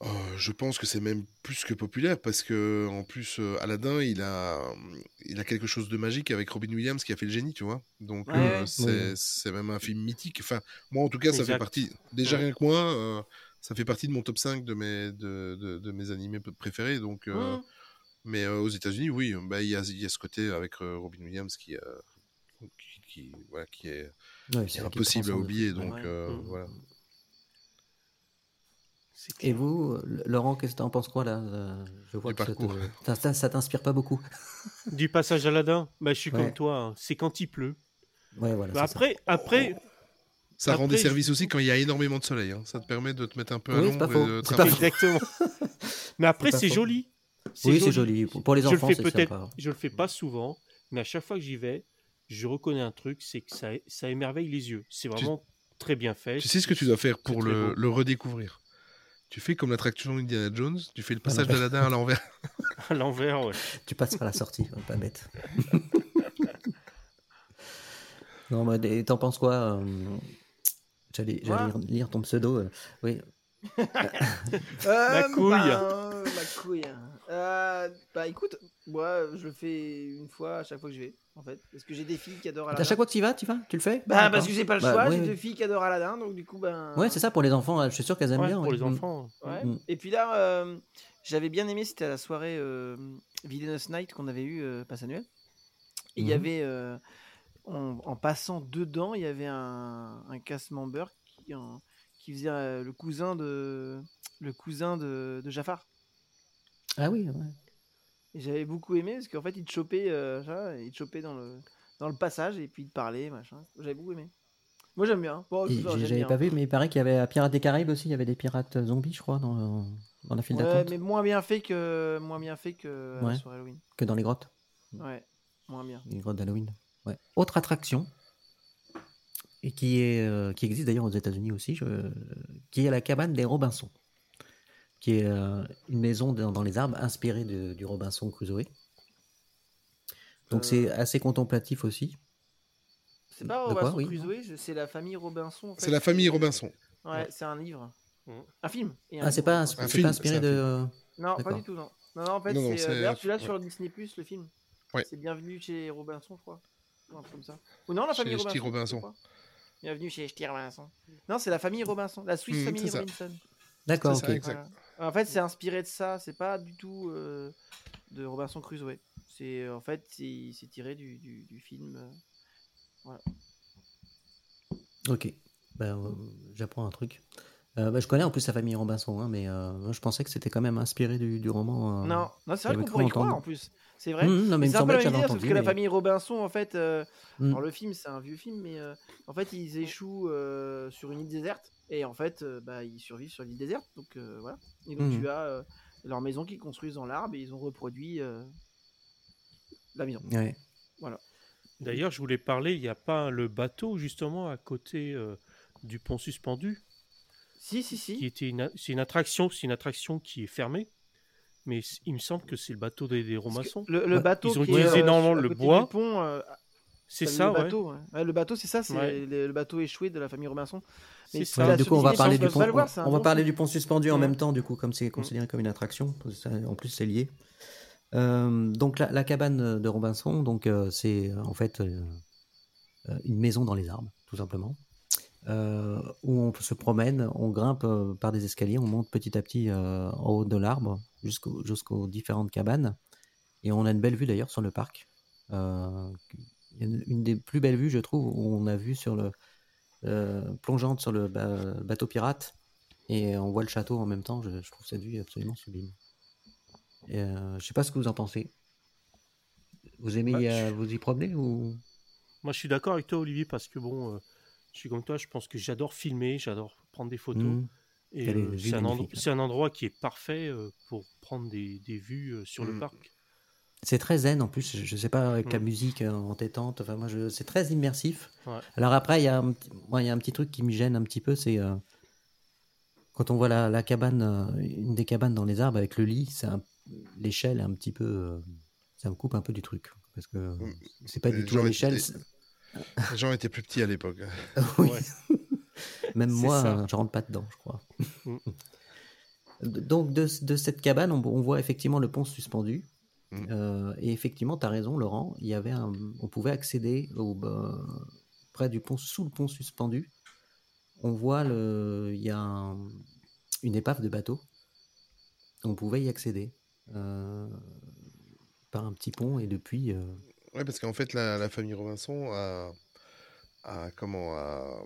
Euh, je pense que c'est même plus que populaire parce que en plus euh, Aladdin il a il a quelque chose de magique avec Robin Williams qui a fait le génie tu vois donc Ouais, euh, ouais. c'est c'est même un film mythique enfin moi en tout cas ça fait partie déjà Ouais. rien que moi euh, ça fait partie de mon top 5 de mes de, de, de mes animés préférés donc mais euh, aux États-Unis oui bah il y a y a ce côté avec euh, Robin Williams qui euh, qui, qui- voilà qui est Ouais, qui impossible à oublier donc Ouais. euh, Mmh. voilà Et vous, euh, Laurent, qu'est-ce que t'en penses quoi là Euh, Je vois Du que ça [laughs] ça, t'inspire pas beaucoup. [laughs] Du passage à Aladdin, bah, je suis Ouais. comme toi, hein. c'est quand il pleut. Ouais, voilà. Bah, c'est ça. après, après, ça rend des Après, services aussi quand il y a énormément de soleil hein. ça te permet de te mettre un peu à Oui, l'ombre faux. [laughs] C'est pas rafraîchir. exactement. mais après, c'est faux. joli. Oui, c'est joli. Pour, les je le enfants, fais c'est peut-être, sympa. je le fais pas souvent, mais à chaque fois que j'y vais, je reconnais un truc, c'est que ça, ça émerveille les yeux. C'est vraiment très bien fait. Tu sais ce que tu dois faire pour le, redécouvrir Tu fais comme l'attraction Indiana Jones, tu fais le passage l'envers. d'Aladin à l'envers. [laughs] à l'envers, ouais. Tu passes par la sortie, ouais, pas bête. [laughs] non, mais et t'en penses quoi euh, J'allais lire, lire ton pseudo. euh, oui. [laughs] Euh, couille. bah, ma couille. Euh, bah écoute, moi je le fais une fois à chaque fois que je vais, en fait. Parce que j'ai des filles qui adorent À Aladdin. chaque fois que tu y vas, tu vas Tu le fais Bah parce que j'ai pas le Bah, choix, ouais, j'ai deux filles qui adorent Aladdin, donc du coup ben. Ouais, c'est ça pour les enfants. Je suis sûr qu'elles aiment Ouais, bien. pour ouais. les Mm. enfants. Ouais. Mm. Et puis là, euh, j'avais bien aimé, c'était à la soirée euh, Villainous Night qu'on avait eu, euh, passe annuel. Et il y Mhm. avait, euh, en, en passant dedans, il y avait un, un cast member qui, en- qui faisait euh, le cousin de, le cousin de, de Jafar. Ah oui, ouais. J'avais beaucoup aimé parce qu'en fait, il te chopait, euh, ça, il te chopait dans le, dans le passage et puis il te parlait, machin. J'avais beaucoup aimé. Moi, j'aime bien. Bon, J'avais pas vu, mais il paraît qu'il y avait à Pirates des Caraïbes aussi. Il y avait des pirates zombies, je crois, dans, dans la file Ouais, d'attente mais moins bien fait que, moins bien fait que Ouais. soirée Halloween. que dans les grottes. Ouais, moins bien. Les grottes d'Halloween. Ouais. Autre attraction, et qui, est, euh, qui existe d'ailleurs aux États-Unis aussi, je- qui est la cabane des Robinson, qui est euh, une maison dans, dans les arbres inspirée de- du Robinson Crusoe. Donc Euh. c'est assez contemplatif aussi. C'est pas quoi, Robinson oui. Crusoe, c'est la famille Robinson. en fait. C'est la famille Robinson. Ouais, c'est un livre. Mm. Un film. et un Ah, c'est pas. Un pas film, inspiré de. Non, pas du tout, non. Non, non, en fait, Non, non, c'est. euh, D'ailleurs, tu l'as ouais. sur Disney Plus, le film. Ouais. C'est Bienvenue chez Robinson, je crois. Ou un truc comme ça. Ou non, la Chez famille Robinson. Bienvenue chez Ch'ti Robinson. Non, c'est la famille Robinson, la Swiss Family c'est ça. Robinson. D'accord, ok. ça, exact. Voilà. En fait, c'est inspiré de ça. C'est pas du tout euh, de Robinson Crusoe. C'est en fait, c'est tiré du, du, du film. euh, Ok. Ben, euh, J'apprends un truc. Euh, ben, je connais en plus sa famille Robinson, hein, mais euh, je pensais que c'était quand même inspiré du, du roman. euh. Non, non c'est vrai qu'on pourrait y croire en plus. C'est vrai. Hum, non, mais c'est un peu la même sauf que la famille Robinson, en fait, euh, Hum. alors le film, c'est un vieux film, mais euh, en fait, ils échouent euh, sur une île déserte et en fait, euh, bah, ils survivent sur l'île déserte. Donc euh, voilà. Et donc tu as euh, leur maison qu'ils construisent dans l'arbre et ils ont reproduit euh, la maison. Ouais. D'ailleurs, je voulais parler, il n'y a pas le bateau justement à côté euh, du pont suspendu, Si, si, qui si. était une, a- c'est une attraction, c'est une attraction qui est fermée, mais il me semble que c'est le bateau des, des. Le, le bateau ils ont qui utilisé est, énormément le bois. pont, euh, C'est le ça, ouais. bateau, ouais. Ouais, le bateau, c'est ça, c'est Ouais. le, le bateau échoué de la famille Robinson. Mais ça. du coup, on va parler du pont. voir, on va parler du pont suspendu en même temps, du coup, comme c'est considéré comme une attraction. Ça, En plus, c'est lié. Euh, donc la, la cabane de Robinson, donc euh, c'est euh, en fait euh, une maison dans les arbres, tout simplement, euh, où on se promène, on grimpe euh, par des escaliers, on monte petit à petit euh, en haut de l'arbre jusqu'au- jusqu'aux différentes cabanes, et on a une belle vue d'ailleurs sur le parc. Euh, une, une des plus belles vues, je trouve, où on a vu sur le euh, plongeante sur le ba- bateau pirate et on voit le château en même temps. Je, je trouve cette vue absolument sublime. Et, euh, je sais pas ce que vous en pensez. Vous aimez y, je- euh, vous y promener ou? Moi, je suis d'accord avec toi, Olivier, parce que bon, euh, je suis comme toi, je pense que j'adore filmer, j'adore prendre des photos. Hmm. Et euh, c'est un, endro- hein. c'est un endroit qui est parfait euh, pour prendre des, des vues euh, sur le Mm. parc. C'est très zen en plus. Je, je sais pas avec la Mm. musique euh, entêtante. Enfin moi, je, c'est très immersif. Ouais. Alors après, il y a un petit, moi, il y a un petit truc qui me gêne un petit peu, c'est euh, quand on voit la, la cabane, euh, une des cabanes dans les arbres avec le lit, c'est un- l'échelle est un petit peu, euh, ça me coupe un peu du truc parce que Mm. c'est pas du tout l'échelle. Les gens étaient plus petits à l'époque. [laughs] Oui. Ouais. Même C'est moi, ça. je rentre pas dedans, je crois. Mm. [laughs] Donc, de, de cette cabane, on, on voit effectivement le pont suspendu. Mm. Euh, et effectivement, tu as raison, Laurent. Il y avait un, on pouvait accéder au, bah, près du pont, sous le pont suspendu. On voit le, il y a un- une épave de bateau. On pouvait y accéder euh, par un petit pont et depuis. euh, Ouais, parce qu'en fait, la, la famille Robinson a, a- comment a-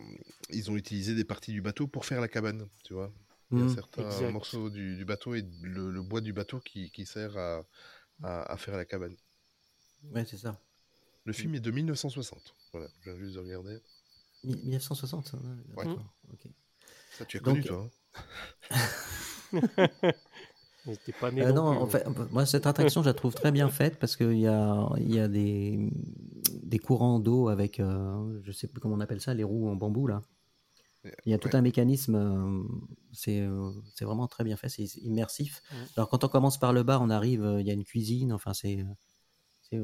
ils ont utilisé des parties du bateau pour faire la cabane, tu vois. Il y a mm, certains Exact. morceaux du, du bateau et le, le bois du bateau qui, qui sert à, à, à faire la cabane. ouais, c'est ça. Le film est de 1960. Voilà, je viens juste de regarder. Mi- 1960. ça, Ouais. d'accord, ok. Ça, tu as Donc, connu, toi. hein [laughs] pas né Euh, non non, plus, en fait, moi cette attraction, je la trouve très bien faite parce qu'il y a, il y a des, des courants d'eau avec, euh, je sais plus comment on appelle ça, les roues en bambou là. Il y a tout Ouais. un mécanisme, euh, c'est euh, c'est vraiment très bien fait, c'est immersif. Ouais. Alors quand on commence par le bas, on arrive, euh, il y a une cuisine, enfin c'est,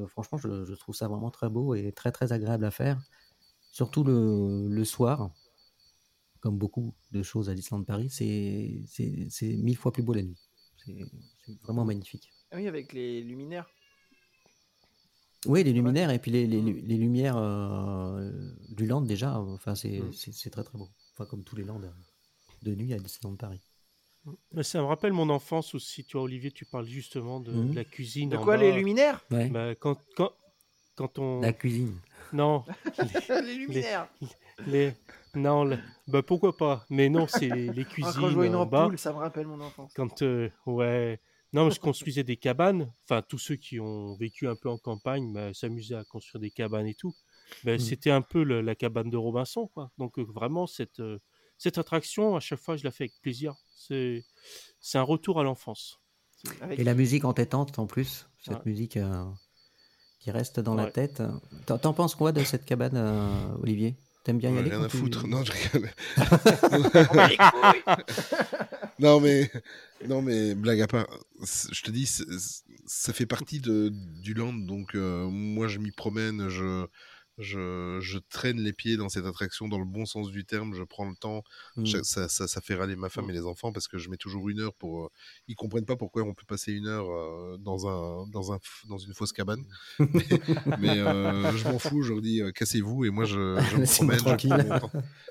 franchement, je, je trouve ça vraiment très beau et très très agréable à faire, surtout le, le soir. Comme beaucoup de choses à Disneyland Paris, c'est c'est- c'est mille fois plus beau la nuit. C'est vraiment magnifique. Ah oui, avec les luminaires. Oui, les luminaires et puis les, les, les lumières euh, du land déjà, enfin c'est Mm. c'est- c'est très très beau. Enfin comme tous les lands euh, de nuit à Disneyland Paris. Mais ça me rappelle mon enfance aussi. Tu vois, Olivier, tu parles justement de, de la cuisine. De en quoi bas. les luminaires? Ouais. Bah, quand, quand, quand on. La cuisine. Non, [laughs] Les luminaires les... non le- bah, pourquoi pas. Mais non, c'est les, les Ah, cuisines Quand je vois une en bas. ça me rappelle mon enfance. Quand, euh, ouais. Non, mais je construisais des cabanes. Enfin, tous ceux qui ont vécu un peu en campagne bah, s'amusaient à construire des cabanes et tout. Bah, Mm. C'était un peu le- la cabane de Robinson, quoi. Donc, euh, vraiment, cette, euh, cette attraction, à chaque fois, je la fais avec plaisir. C'est c'est un retour à l'enfance. Avec- Et la musique entêtante en plus, cette Ouais. musique euh, qui reste dans la Ouais. tête. T'en penses quoi de cette cabane, euh, Olivier? T'aimes bien y Ouais, aller rien à foutre. Non, je rigole. [laughs] [laughs] Non mais non mais blague à part, je te dis, ça fait partie de du land, donc euh, moi je m'y promène, je je, je traîne les pieds dans cette attraction dans le bon sens du terme. Je prends le temps. Mm. Je- ça, ça, ça fait râler ma femme et les enfants parce que je mets toujours une heure pour. euh, ils comprennent pas pourquoi on peut passer une heure euh, dans, un, dans, un, f- dans une fausse cabane. [laughs] mais mais, euh, je m'en fous. Je leur dis cassez-vous et moi je, [laughs] je me promène. tranquille.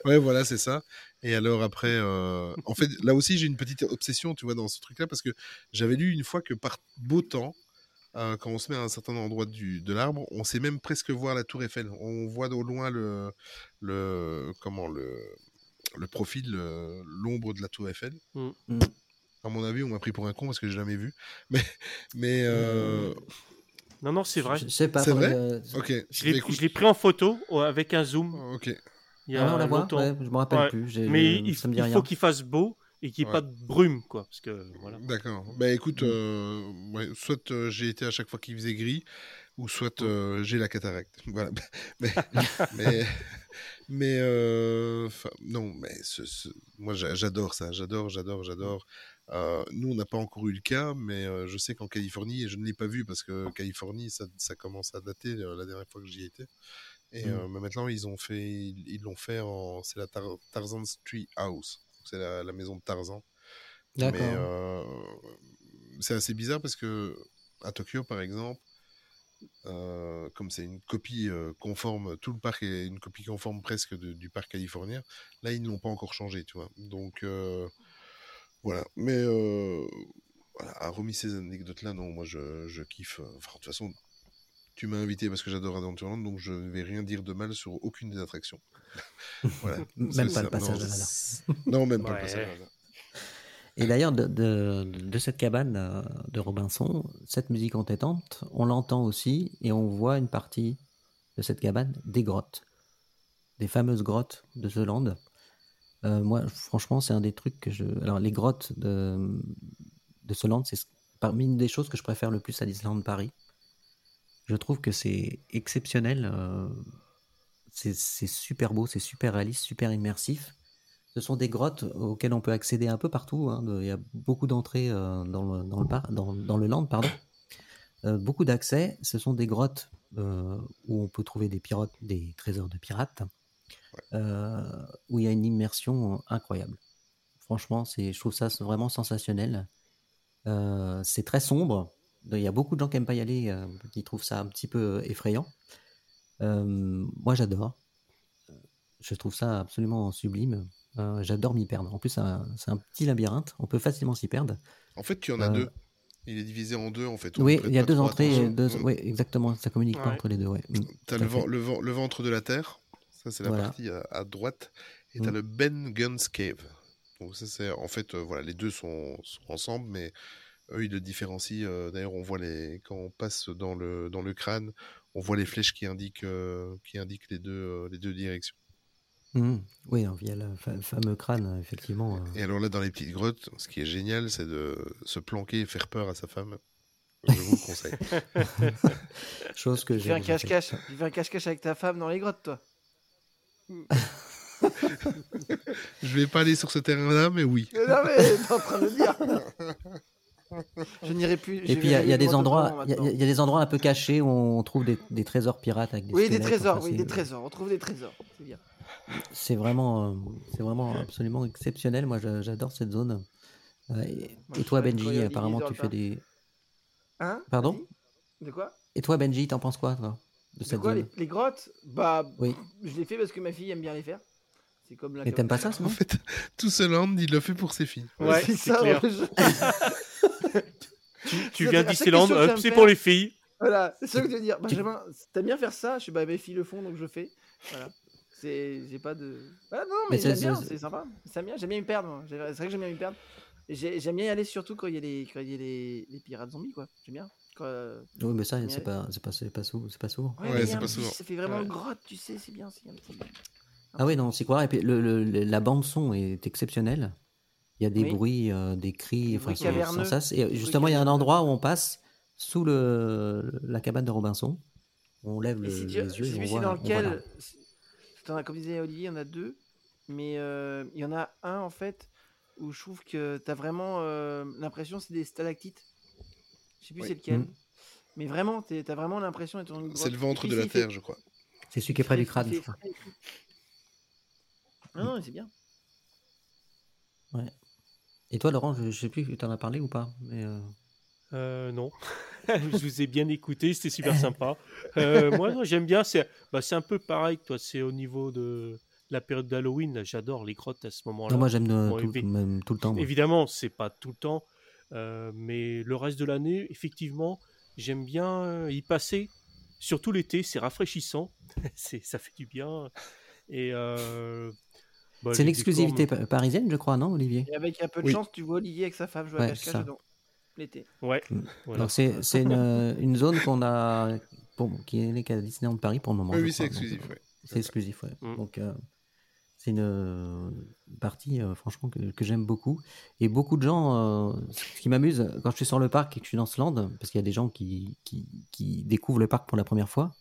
Ouais, voilà, c'est ça. Et alors après, en fait, là aussi j'ai une petite obsession, tu vois, dans ce truc-là parce que j'avais lu une fois que par beau temps. Euh, quand on se met à un certain endroit du, de l'arbre, on sait même presque voir la tour Eiffel. On voit au loin le, le comment le, le profil, l'ombre de la tour Eiffel. Mm. Mm. À mon avis, on m'a pris pour un con parce que j'ai jamais vu. [laughs] Mais, mais euh, Non, non, c'est vrai. Je sais pas. C'est vrai euh, ok. Je l'ai je pris en photo avec un zoom ok. il y ah, a on la voit ouais, Je me rappelle Ouais. plus. Mais il, ça me dit il rien. faut qu'il fasse beau et qu'il n'y ait Ouais. pas de brume, quoi. Parce que, voilà. D'accord. Bah écoute, euh, ouais, soit euh, j'ai été à chaque fois qu'il faisait gris, ou soit euh, j'ai la cataracte. [laughs] Voilà. [laughs] [laughs] Mais, mais, non, mais ce- ce- moi j'a- j'adore ça, j'adore, j'adore, j'adore. Nous, on n'a pas encore eu le cas, mais je sais qu'en Californie, et je ne l'ai pas vu parce que Californie, ça, ça commence à dater la dernière fois que j'y étais. Et Mm. euh, mais maintenant, ils ont fait, ils l'ont fait en, c'est la Tar- Tarzan's Tree House, c'est la, la maison de Tarzan. Mais euh, c'est assez bizarre parce que à Tokyo, par exemple, euh, comme c'est une copie euh, conforme, tout le parc est une copie conforme presque de- du parc californien. Là, ils ne l'ont pas encore changé, tu vois. Donc voilà. Mais voilà, à remis ces anecdotes-là, non, moi je, je kiffe. Enfin, de toute façon, tu m'as invité parce que j'adore Adventureland, donc je ne vais rien dire de mal sur aucune des attractions. [laughs] voilà. Même pas ça. le passage non, à Non, même pas le passage à la Et d'ailleurs, de, de, de cette cabane euh, de Robinson, cette musique entêtante, on l'entend aussi et on voit une partie de cette cabane des grottes, des fameuses grottes de The Land. Euh, moi, franchement, c'est un des trucs que je. Alors, les grottes de, de The Land, c'est ce- parmi une des choses que je préfère le plus à Disneyland Paris. Je trouve que c'est exceptionnel. euh, c'est super beau, c'est super réaliste, super immersif. Ce sont des grottes auxquelles on peut accéder un peu partout. hein. Il y a beaucoup d'entrées euh, dans, le, dans, le par- dans, dans le land, pardon. Euh, beaucoup d'accès. Ce sont des grottes où on peut trouver des pirates, des trésors de pirates, où il y a une immersion incroyable. Franchement, c'est, je trouve ça vraiment sensationnel. C'est très sombre. Il y a beaucoup de gens qui n'aiment pas y aller, euh, qui trouvent ça un petit peu effrayant. Euh, moi, j'adore. Je trouve ça absolument sublime. Euh, j'adore m'y perdre. En plus, c'est un, c'est un petit labyrinthe. On peut facilement s'y perdre. En fait, tu en as Euh, deux. Il est divisé en deux, en fait. On Oui, il y a deux entrées. et Deux... Mm. Oui, exactement. Ça communique pas entre les deux. Ouais. Mm, T'as tout le, ven- le, ven- le ventre de la terre, ça c'est la Voilà. partie à, à droite, et t'as Mm. le Ben Guns Cave. Donc ça c'est en fait euh, voilà les deux sont, sont ensemble, mais eux ils le différencient. euh, D'ailleurs on voit les quand on passe dans le dans le crâne, on voit les flèches qui indiquent euh, qui indiquent les deux euh, les deux directions. Mm. Oui, il y a le fa- fameux crâne, effectivement. euh. Et alors là dans les petites grottes, ce qui est génial, c'est de se planquer et faire peur à sa femme. Je vous le conseille. [laughs] Chose que Tu j'ai. fais un cache-cache. Tu fais un cache-cache avec ta femme dans les grottes, toi. [laughs] Je vais pas aller sur ce terrain-là, mais oui. Mais Non, mais t'es en train de le dire. [laughs] Je n'irai plus. Et puis il y a, il y a des endroits, il y a- il y a des endroits un peu cachés où on trouve des, des trésors pirates avec des Oui, des trésors, enfin, oui, des trésors. On trouve des trésors. C'est bien. C'est vraiment, euh, c'est vraiment absolument exceptionnel. Moi, j'a- j'adore cette zone. Euh, et, Moi, et je toi, Benji, apparemment, tu fais des. Hein Pardon. De quoi? Et toi, Benji, t'en penses quoi, toi, de De cette quoi zone? les, les grottes? Bah, Oui. je l'ai fait parce que ma fille aime bien les faire. C'est comme la. Mais t'aimes pas ça, En fait, tout ce land, il le fait pour ses filles. Ouais, [laughs] c'est clair. [laughs] Tu viens j'aime c'est pour les filles. Voilà, c'est ça que je veux dire. Benjamin, t'aimes bien faire ça Je suis bah mes filles le font donc je le fais. Voilà. C'est j'ai pas de. Voilà, non, mais, Mais c'est- j'aime bien, c'est- sympa. J'aime bien, j'aime bien me perdre. C'est vrai que j'aime bien me perdre. J'aime bien y aller surtout quand il y a les, quand il y a les, les pirates zombies quoi. J'aime bien. Quand, euh, Oui, mais ça, c'est pas, c'est pas, c'est pas souvent. C'est pas souvent. Ouais, c'est pas souvent. Ça fait vraiment Ouais. grotte, tu sais, c'est bien, c'est bien. c'est bien. Ah oui, non, c'est quoi? Et puis le, le- le- la bande son est exceptionnelle. Il y a des Oui. bruits, euh, des cris, Des enfin, sans sas. Et justement, il y a un endroit où on passe sous le, la cabane de Robinson. On lève le, si les yeux je et on si voit, dans on voit là. lequel. si- Comme disait Olivier, il y en a deux. Mais euh, il y en a un en fait où je trouve que tu as vraiment euh, l'impression que c'est des stalactites. Je sais plus Oui. c'est lequel. Mm. Mais vraiment, tu as vraiment l'impression. C'est le ventre de la fait- terre, je crois. C'est celui qui est près du crâne, je crois. Non, non, c'est bien. Et toi, Laurent, je, je sais plus, tu en as parlé ou pas mais euh, Euh, non. [laughs] je vous ai bien écouté, c'était super [laughs] sympa. Euh, moi, j'aime bien. C'est bah, c'est un peu pareil que toi. C'est au niveau de la période d'Halloween. J'adore les grottes à ce moment-là. moi, j'aime Bon, tout, évi- tout le temps. moi. Évidemment, c'est pas tout le temps, mais le reste de l'année, effectivement, j'aime bien y passer. Surtout l'été, c'est rafraîchissant, [laughs] ça fait du bien. Et bah, C'est l'exclusivité parisienne, je crois, non, Olivier? Et avec un peu de Oui. chance, tu vois Olivier avec sa femme jouer Ouais, à dedans. L'été. Ouais. Mm. voilà. Donc, c'est c'est une, euh, une zone qu'on a, bon, qui est qu'à Disneyland Paris pour le moment. Oui, je oui, c'est exclusif. ouais. C'est exclusif, ouais. Mm. Donc, euh, c'est une euh, partie, euh, franchement, que, que j'aime beaucoup. Et beaucoup de gens, euh, ce qui m'amuse, quand je suis sur le parc et que je suis dans ce land, parce qu'il y a des gens qui, qui, qui découvrent le parc pour la première fois,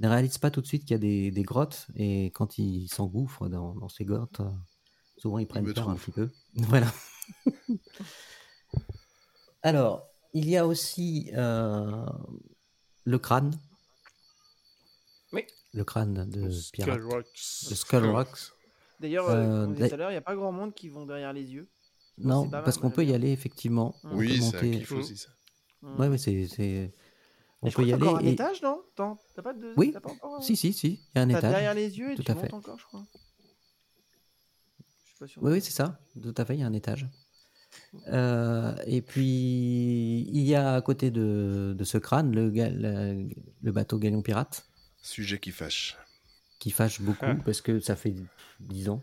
ne réalisent pas tout de suite qu'il y a des, des grottes. Et quand ils s'engouffrent dans, dans ces grottes, euh, souvent ils prennent peur un petit peu. [laughs] Voilà. [laughs] Alors, il y a aussi euh, le crâne. Oui. Le crâne de pirate. Skull Rocks. De Skull Rocks. D'ailleurs, Euh, comme on tout à l'heure, il n'y a pas grand monde qui vont derrière les yeux. Non, parce qu'on peut y aller effectivement. Mm. Oui, c'est un kiff Mm. aussi, ça. Mm. Ouais, ouais, c'est, c'est- On peut y qu'il y a aller. encore un et- étage, non? Attends, T'as pas de. Oui. pas encore un- Si, si, si. Il y a un T'as étage. derrière les yeux et Tout tu à montes fait. encore, je crois. Je suis pas sûr. Oui, oui, c'est ça. Tout à fait, il y a un étage. Euh, et puis, il y a à côté de, de ce crâne le, la- le bateau Galion Pirate, Sujet qui fâche. qui fâche beaucoup Ah. parce que ça fait 10 ans.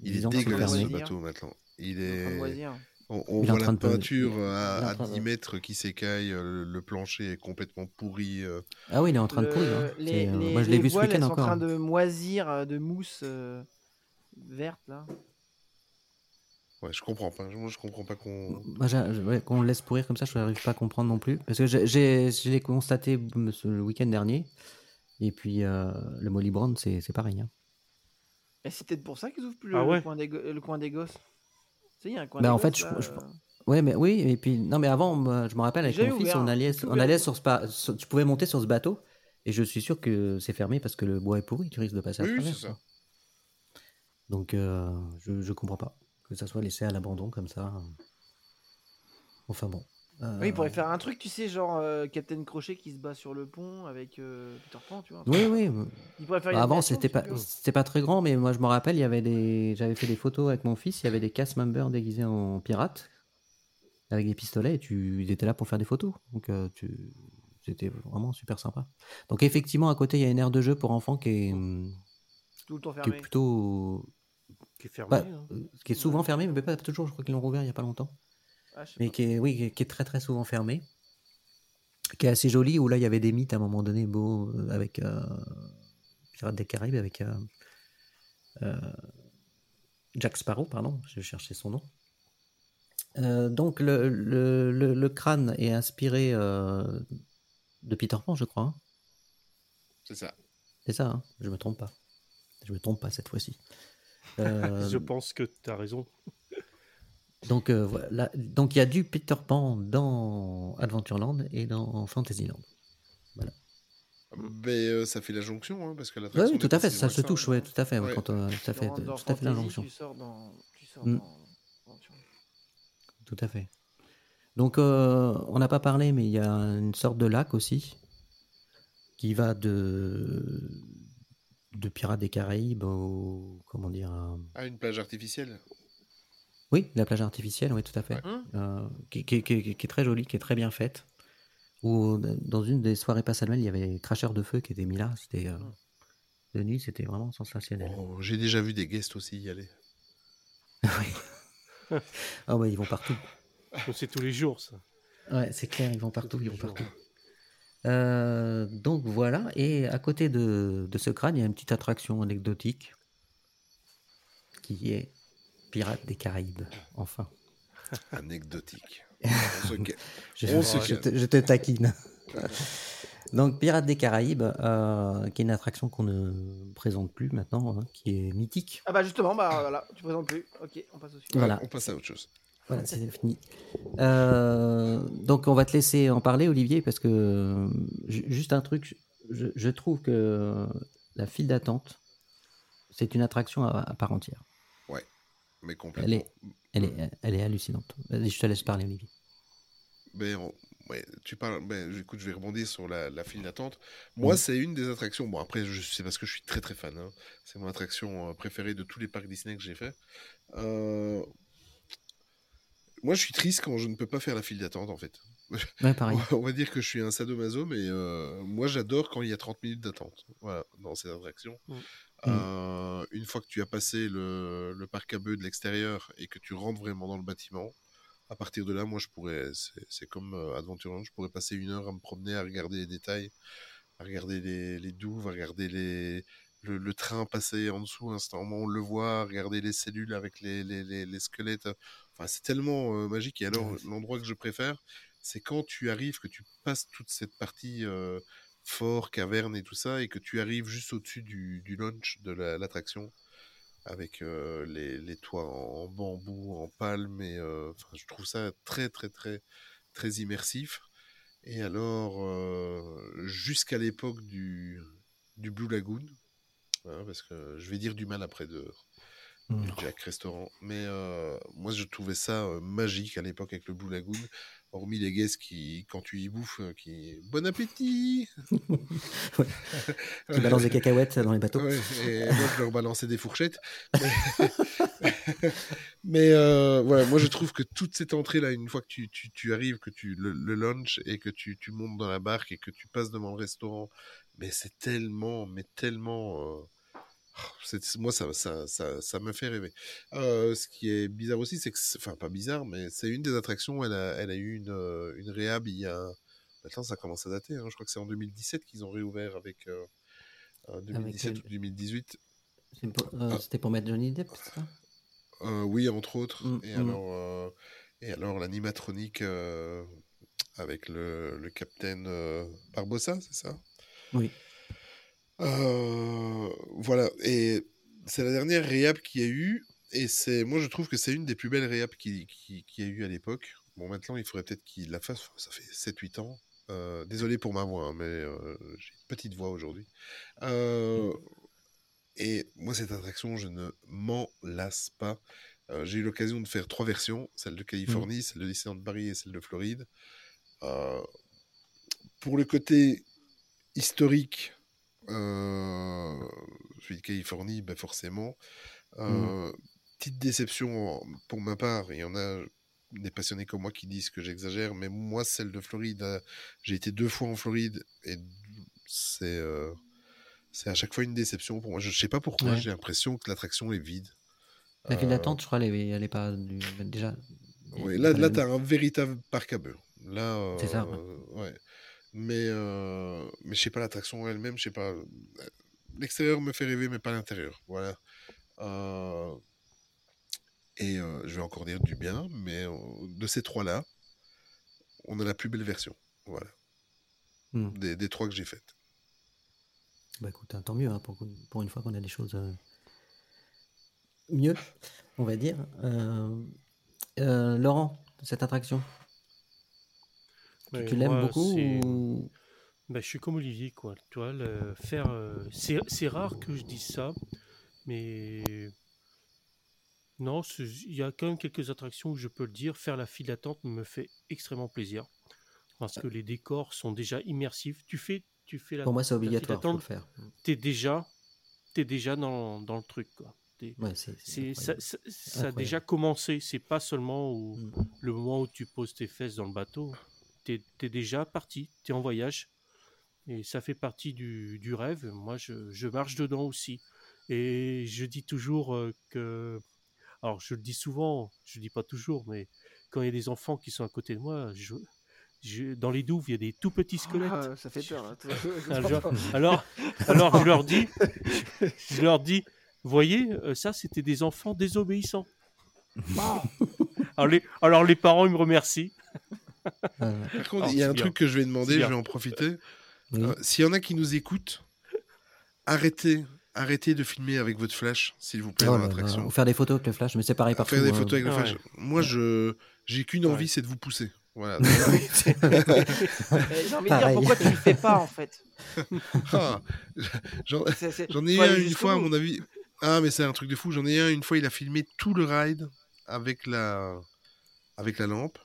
Il 10 est ans dégueulasse ce bateau maintenant. Il En train de est. On, on Il est en voit train la de pe- peinture à, est en à de- 10 mètres qui s'écaille, euh, le plancher est complètement pourri. euh. Ah oui, il est en train de pourrir. hein. les- euh, moi, je l'ai vu ce week-end encore. en train de moisir euh, de mousse euh, verte, là. Ouais, je comprends pas. Moi, je comprends pas qu'on. Ouais, qu'on le laisse pourrir comme ça, je n'arrive pas à comprendre non plus. Parce que j'ai- j'ai- je l'ai constaté le week-end dernier. Et puis, euh, le Molly Brown, c'est c'est pareil. hein. Et c'est peut-être pour ça qu'ils ouvrent plus le, Ah ouais le coin des go- le coin des gosses. Tu sais, il y a un coin Bah, en fait, je- euh, Ouais, mais oui, et puis non, mais avant, je me rappelle avec mon fils, on allait, on allait sur ce pa- sur- tu pouvais monter sur ce bateau, et je suis sûr que c'est fermé parce que le bois est pourri, tu risques de passer à Oui, travers. ça. Donc, euh, je, je comprends pas que ça soit laissé à l'abandon comme ça. Enfin bon. Euh, Oui, il pourrait faire un truc, tu sais, genre euh, Captain Crochet qui se bat sur le pont avec euh, Peter Pan, tu vois. Oui, oui. Il pourrait faire une Bah, avant, c'était pas, c'était pas très grand, mais moi, je me rappelle, il y avait des, j'avais fait des photos avec mon fils, il y avait des cast members déguisés en pirates avec des pistolets, et tu, ils étaient là pour faire des photos. Donc, euh, tu, c'était vraiment super sympa. Donc, effectivement, à côté, il y a une aire de jeu pour enfants qui est, hum, Tout le temps qui est plutôt, Qui est fermé. bah, hein. qui est souvent fermé, mais pas toujours. Je crois qu'ils l'ont rouvert il y a pas longtemps. Ah, mais qui est, oui, qui est- très très souvent fermé, qui est assez joli, où là il y avait des mythes à un moment donné beaux euh, avec euh, Pirates des Caraïbes, avec euh, euh, Jack Sparrow, pardon, je cherchais son nom. Euh, donc le, le, le, le crâne est inspiré euh, de Peter Pan, je crois. hein. C'est ça. C'est ça, hein je me trompe pas. Je me trompe pas cette fois-ci. [laughs] Euh, Je pense que tu as raison. Donc euh, voilà, donc il y a du Peter Pan dans Adventureland et dans Fantasyland. Mais euh, ça fait la jonction, hein, parce que la Oui, tout à fait, ça se touche, ouais, tout à fait, ouais, quand, euh, tout à Tu fait, rentres dans tout à fait la jonction, Tu sors dans. Tu sors Mm. dans. Tout à fait. Donc euh, on n'a pas parlé, mais il y a une sorte de lac aussi qui va de de Pirates des Caraïbes au comment dire, à- Ah, une plage artificielle oui, la plage artificielle, oui, tout à fait, Ouais. Hum Euh, qui, qui- qui- qui est très jolie, qui est très bien faite. Où dans une des soirées passes annuelles, il y avait Cracheur de feu qui était mis là. C'était euh, de nuit, c'était vraiment sensationnel. Oh, J'ai déjà vu des guests aussi y aller. [laughs] [laughs] Ah ouais, ils vont partout. C'est tous les jours, ça. Ouais, c'est clair, ils vont partout, ils vont partout. Euh, donc voilà, et à côté de, de ce crâne, il y a une petite attraction anecdotique qui est Pirates des Caraïbes, enfin. [laughs] Anecdotique. [laughs] On Je, On te, je te taquine. [laughs] donc Pirates des Caraïbes, euh, qui est une attraction qu'on ne présente plus maintenant, hein, qui est mythique. Ah bah justement, bah voilà, tu présentes plus. Ok, on passe au suivant. Voilà. On passe à autre chose. Voilà, c'est fini. Euh, donc, on va te laisser en parler, Olivier, parce que ju- juste un truc, je, je trouve que la file d'attente, c'est une attraction à, à part entière. Mais complètement. Elle est, elle est, elle est hallucinante. Vas-y, je te laisse parler, Olivier. On- ouais, tu parles. Ben, écoute, je vais rebondir sur la, la file d'attente. Moi, Mhm. c'est une des attractions. Bon, après, je c'est parce que je suis très très fan. hein. C'est mon attraction euh, préférée de tous les parcs Disney que j'ai fait. Euh, Moi, je suis triste quand je ne peux pas faire la file d'attente, en fait. Ouais, pareil. [laughs] On va dire que je suis un sadomaso, mais euh, moi, j'adore quand il y a 30 minutes d'attente. Voilà, dans ces attractions. Mhm. Euh, une fois que tu as passé le, le parc à bœufs de l'extérieur et que tu rentres vraiment dans le bâtiment, à partir de là, moi, je pourrais, c'est comme euh, Adventureland, je pourrais passer une heure à me promener, à regarder les détails, à regarder les, les douves, à regarder les, le, le train passer en dessous, instantanément, on le voit, à regarder les cellules avec les, squelettes. Enfin, c'est tellement euh, magique. Et alors, l'endroit que je préfère, c'est quand tu arrives, que tu passes toute cette partie euh, fort, caverne et tout ça, et que tu arrives juste au-dessus du, du launch de la- l'attraction avec euh, les, les toits en bambou, en palme, et euh, je trouve ça très très très très immersif. Et alors, euh, jusqu'à l'époque du, du Blue Lagoon, hein, parce que je vais dire du mal après de Mm. du Jack Restaurant, mais euh, moi je trouvais ça euh, magique à l'époque avec le Blue Lagoon, hormis les guests qui, quand tu y bouffes, euh, qui bon appétit [laughs] Qui balance des cacahuètes dans les bateaux. Ouais, et moi, je leur balançais des fourchettes. Mais, [laughs] euh, voilà, moi, je trouve que toute cette entrée-là, une fois que tu, tu, tu arrives, que tu le, le lunch et que tu, tu montes dans la barque et que tu passes devant le restaurant, mais c'est tellement, mais tellement. euh, moi, ça, ça, ça, ça me fait rêver. Euh, ce qui est bizarre aussi, c'est que, c'est- enfin, pas bizarre, mais c'est une des attractions. Elle a, elle a eu une, une réhab il y a. Maintenant, ça commence à dater. hein, je crois que c'est en 2017 qu'ils ont réouvert avec. euh, euh, 2017 euh, ou 2018. C'est pour- euh, Ah. C'était pour mettre Johnny Depp, c'est ça? Oui, entre autres. Mm, et, mm. alors, et alors, l'animatronique avec le, le capitaine Barbossa, c'est ça? Oui. Euh, Voilà. Et c'est la dernière réhab qu'il y a eu. Et c'est, moi, je trouve que c'est une des plus belles réhabs qu'il qui, a eu à l'époque. Bon, maintenant, il faudrait peut-être qu'il la fasse. Ça fait 7-8 ans. Euh, désolé pour ma voix, hein, mais euh, j'ai une petite voix aujourd'hui. Et moi, cette attraction, je ne m'en lasse pas. J'ai eu l'occasion de faire trois versions, celle de Californie, celle de Disneyland Paris et celle de Floride. Pour le côté historique, celui de Californie, ben forcément. Euh, Petite déception pour ma part, il y en a des passionnés comme moi qui disent que j'exagère, mais moi, celle de Floride, euh, j'ai été deux fois en Floride et c'est euh, c'est à chaque fois une déception pour moi. Je sais pas pourquoi, Ouais. j'ai l'impression que l'attraction est vide. La file Euh, d'attente, je crois, elle est, elle est pas du... déjà. Elle là, là tu as un véritable parc à beurre. Là, C'est ça, euh, ouais. Mais, euh, mais je sais pas, l'attraction elle-même, je sais pas. L'extérieur me fait rêver, mais pas l'intérieur. Voilà. Euh, et euh, je vais encore dire du bien, mais euh, de ces trois-là, on a la plus belle version. Voilà. Hmm. Des, des trois que j'ai faites. Bah écoute, hein, tant mieux, hein, pour, pour une fois qu'on a des choses mieux, on va dire. Laurent, cette attraction, tu- l'aimes beaucoup ou... Bah, je suis comme Olivier, quoi. Tu vois, le- faire, euh, c'est, c'est rare que je dise ça, mais non, il y a quand même quelques attractions où je peux le dire. Faire la file d'attente me fait extrêmement plaisir parce que les décors sont déjà immersifs. Tu fais, tu fais la, Pour moi, c'est obligatoire, faut le faire. t'es déjà, t'es déjà dans, dans le truc, quoi. Ouais, c'est, ça, ça- ça a déjà commencé. C'est pas seulement Mm. le moment où tu poses tes fesses dans le bateau. T'es es déjà parti, t'es en voyage. Et ça fait partie du, du rêve. Moi, je, je marche dedans aussi. Et je dis toujours euh, que. Alors, je le dis souvent, je le dis pas toujours, mais quand il y a des enfants qui sont à côté de moi, je, je- dans les douves, il y a des tout petits squelettes. Ah, ça fait peur. hein. Alors, [laughs] alors, alors je leur dis, je leur dis, voyez, euh, ça c'était des enfants désobéissants. alors, les, alors les parents ils me remercient. Euh, Par contre, Alors, il y a un bien. truc que je vais demander, je vais en profiter. oui. Euh, S'il y en a qui nous écoutent, arrêtez, arrêtez de filmer avec votre flash, s'il vous plaît, Oh dans l'attraction. Ou faire des photos avec le flash, mais c'est pareil partout. Faire des hein. photos avec le Ah flash. ouais. Moi, je j'ai qu'une envie, Ouais. c'est de vous pousser. Voilà. [laughs] Eh, J'ai envie de dire pourquoi tu le fais pas en fait? Ah, J'en [laughs] ai eu une fois, à mon avis. Ah, mais c'est un truc de fou. J'en ai eu un une fois, il a filmé tout le ride avec la, avec la lampe,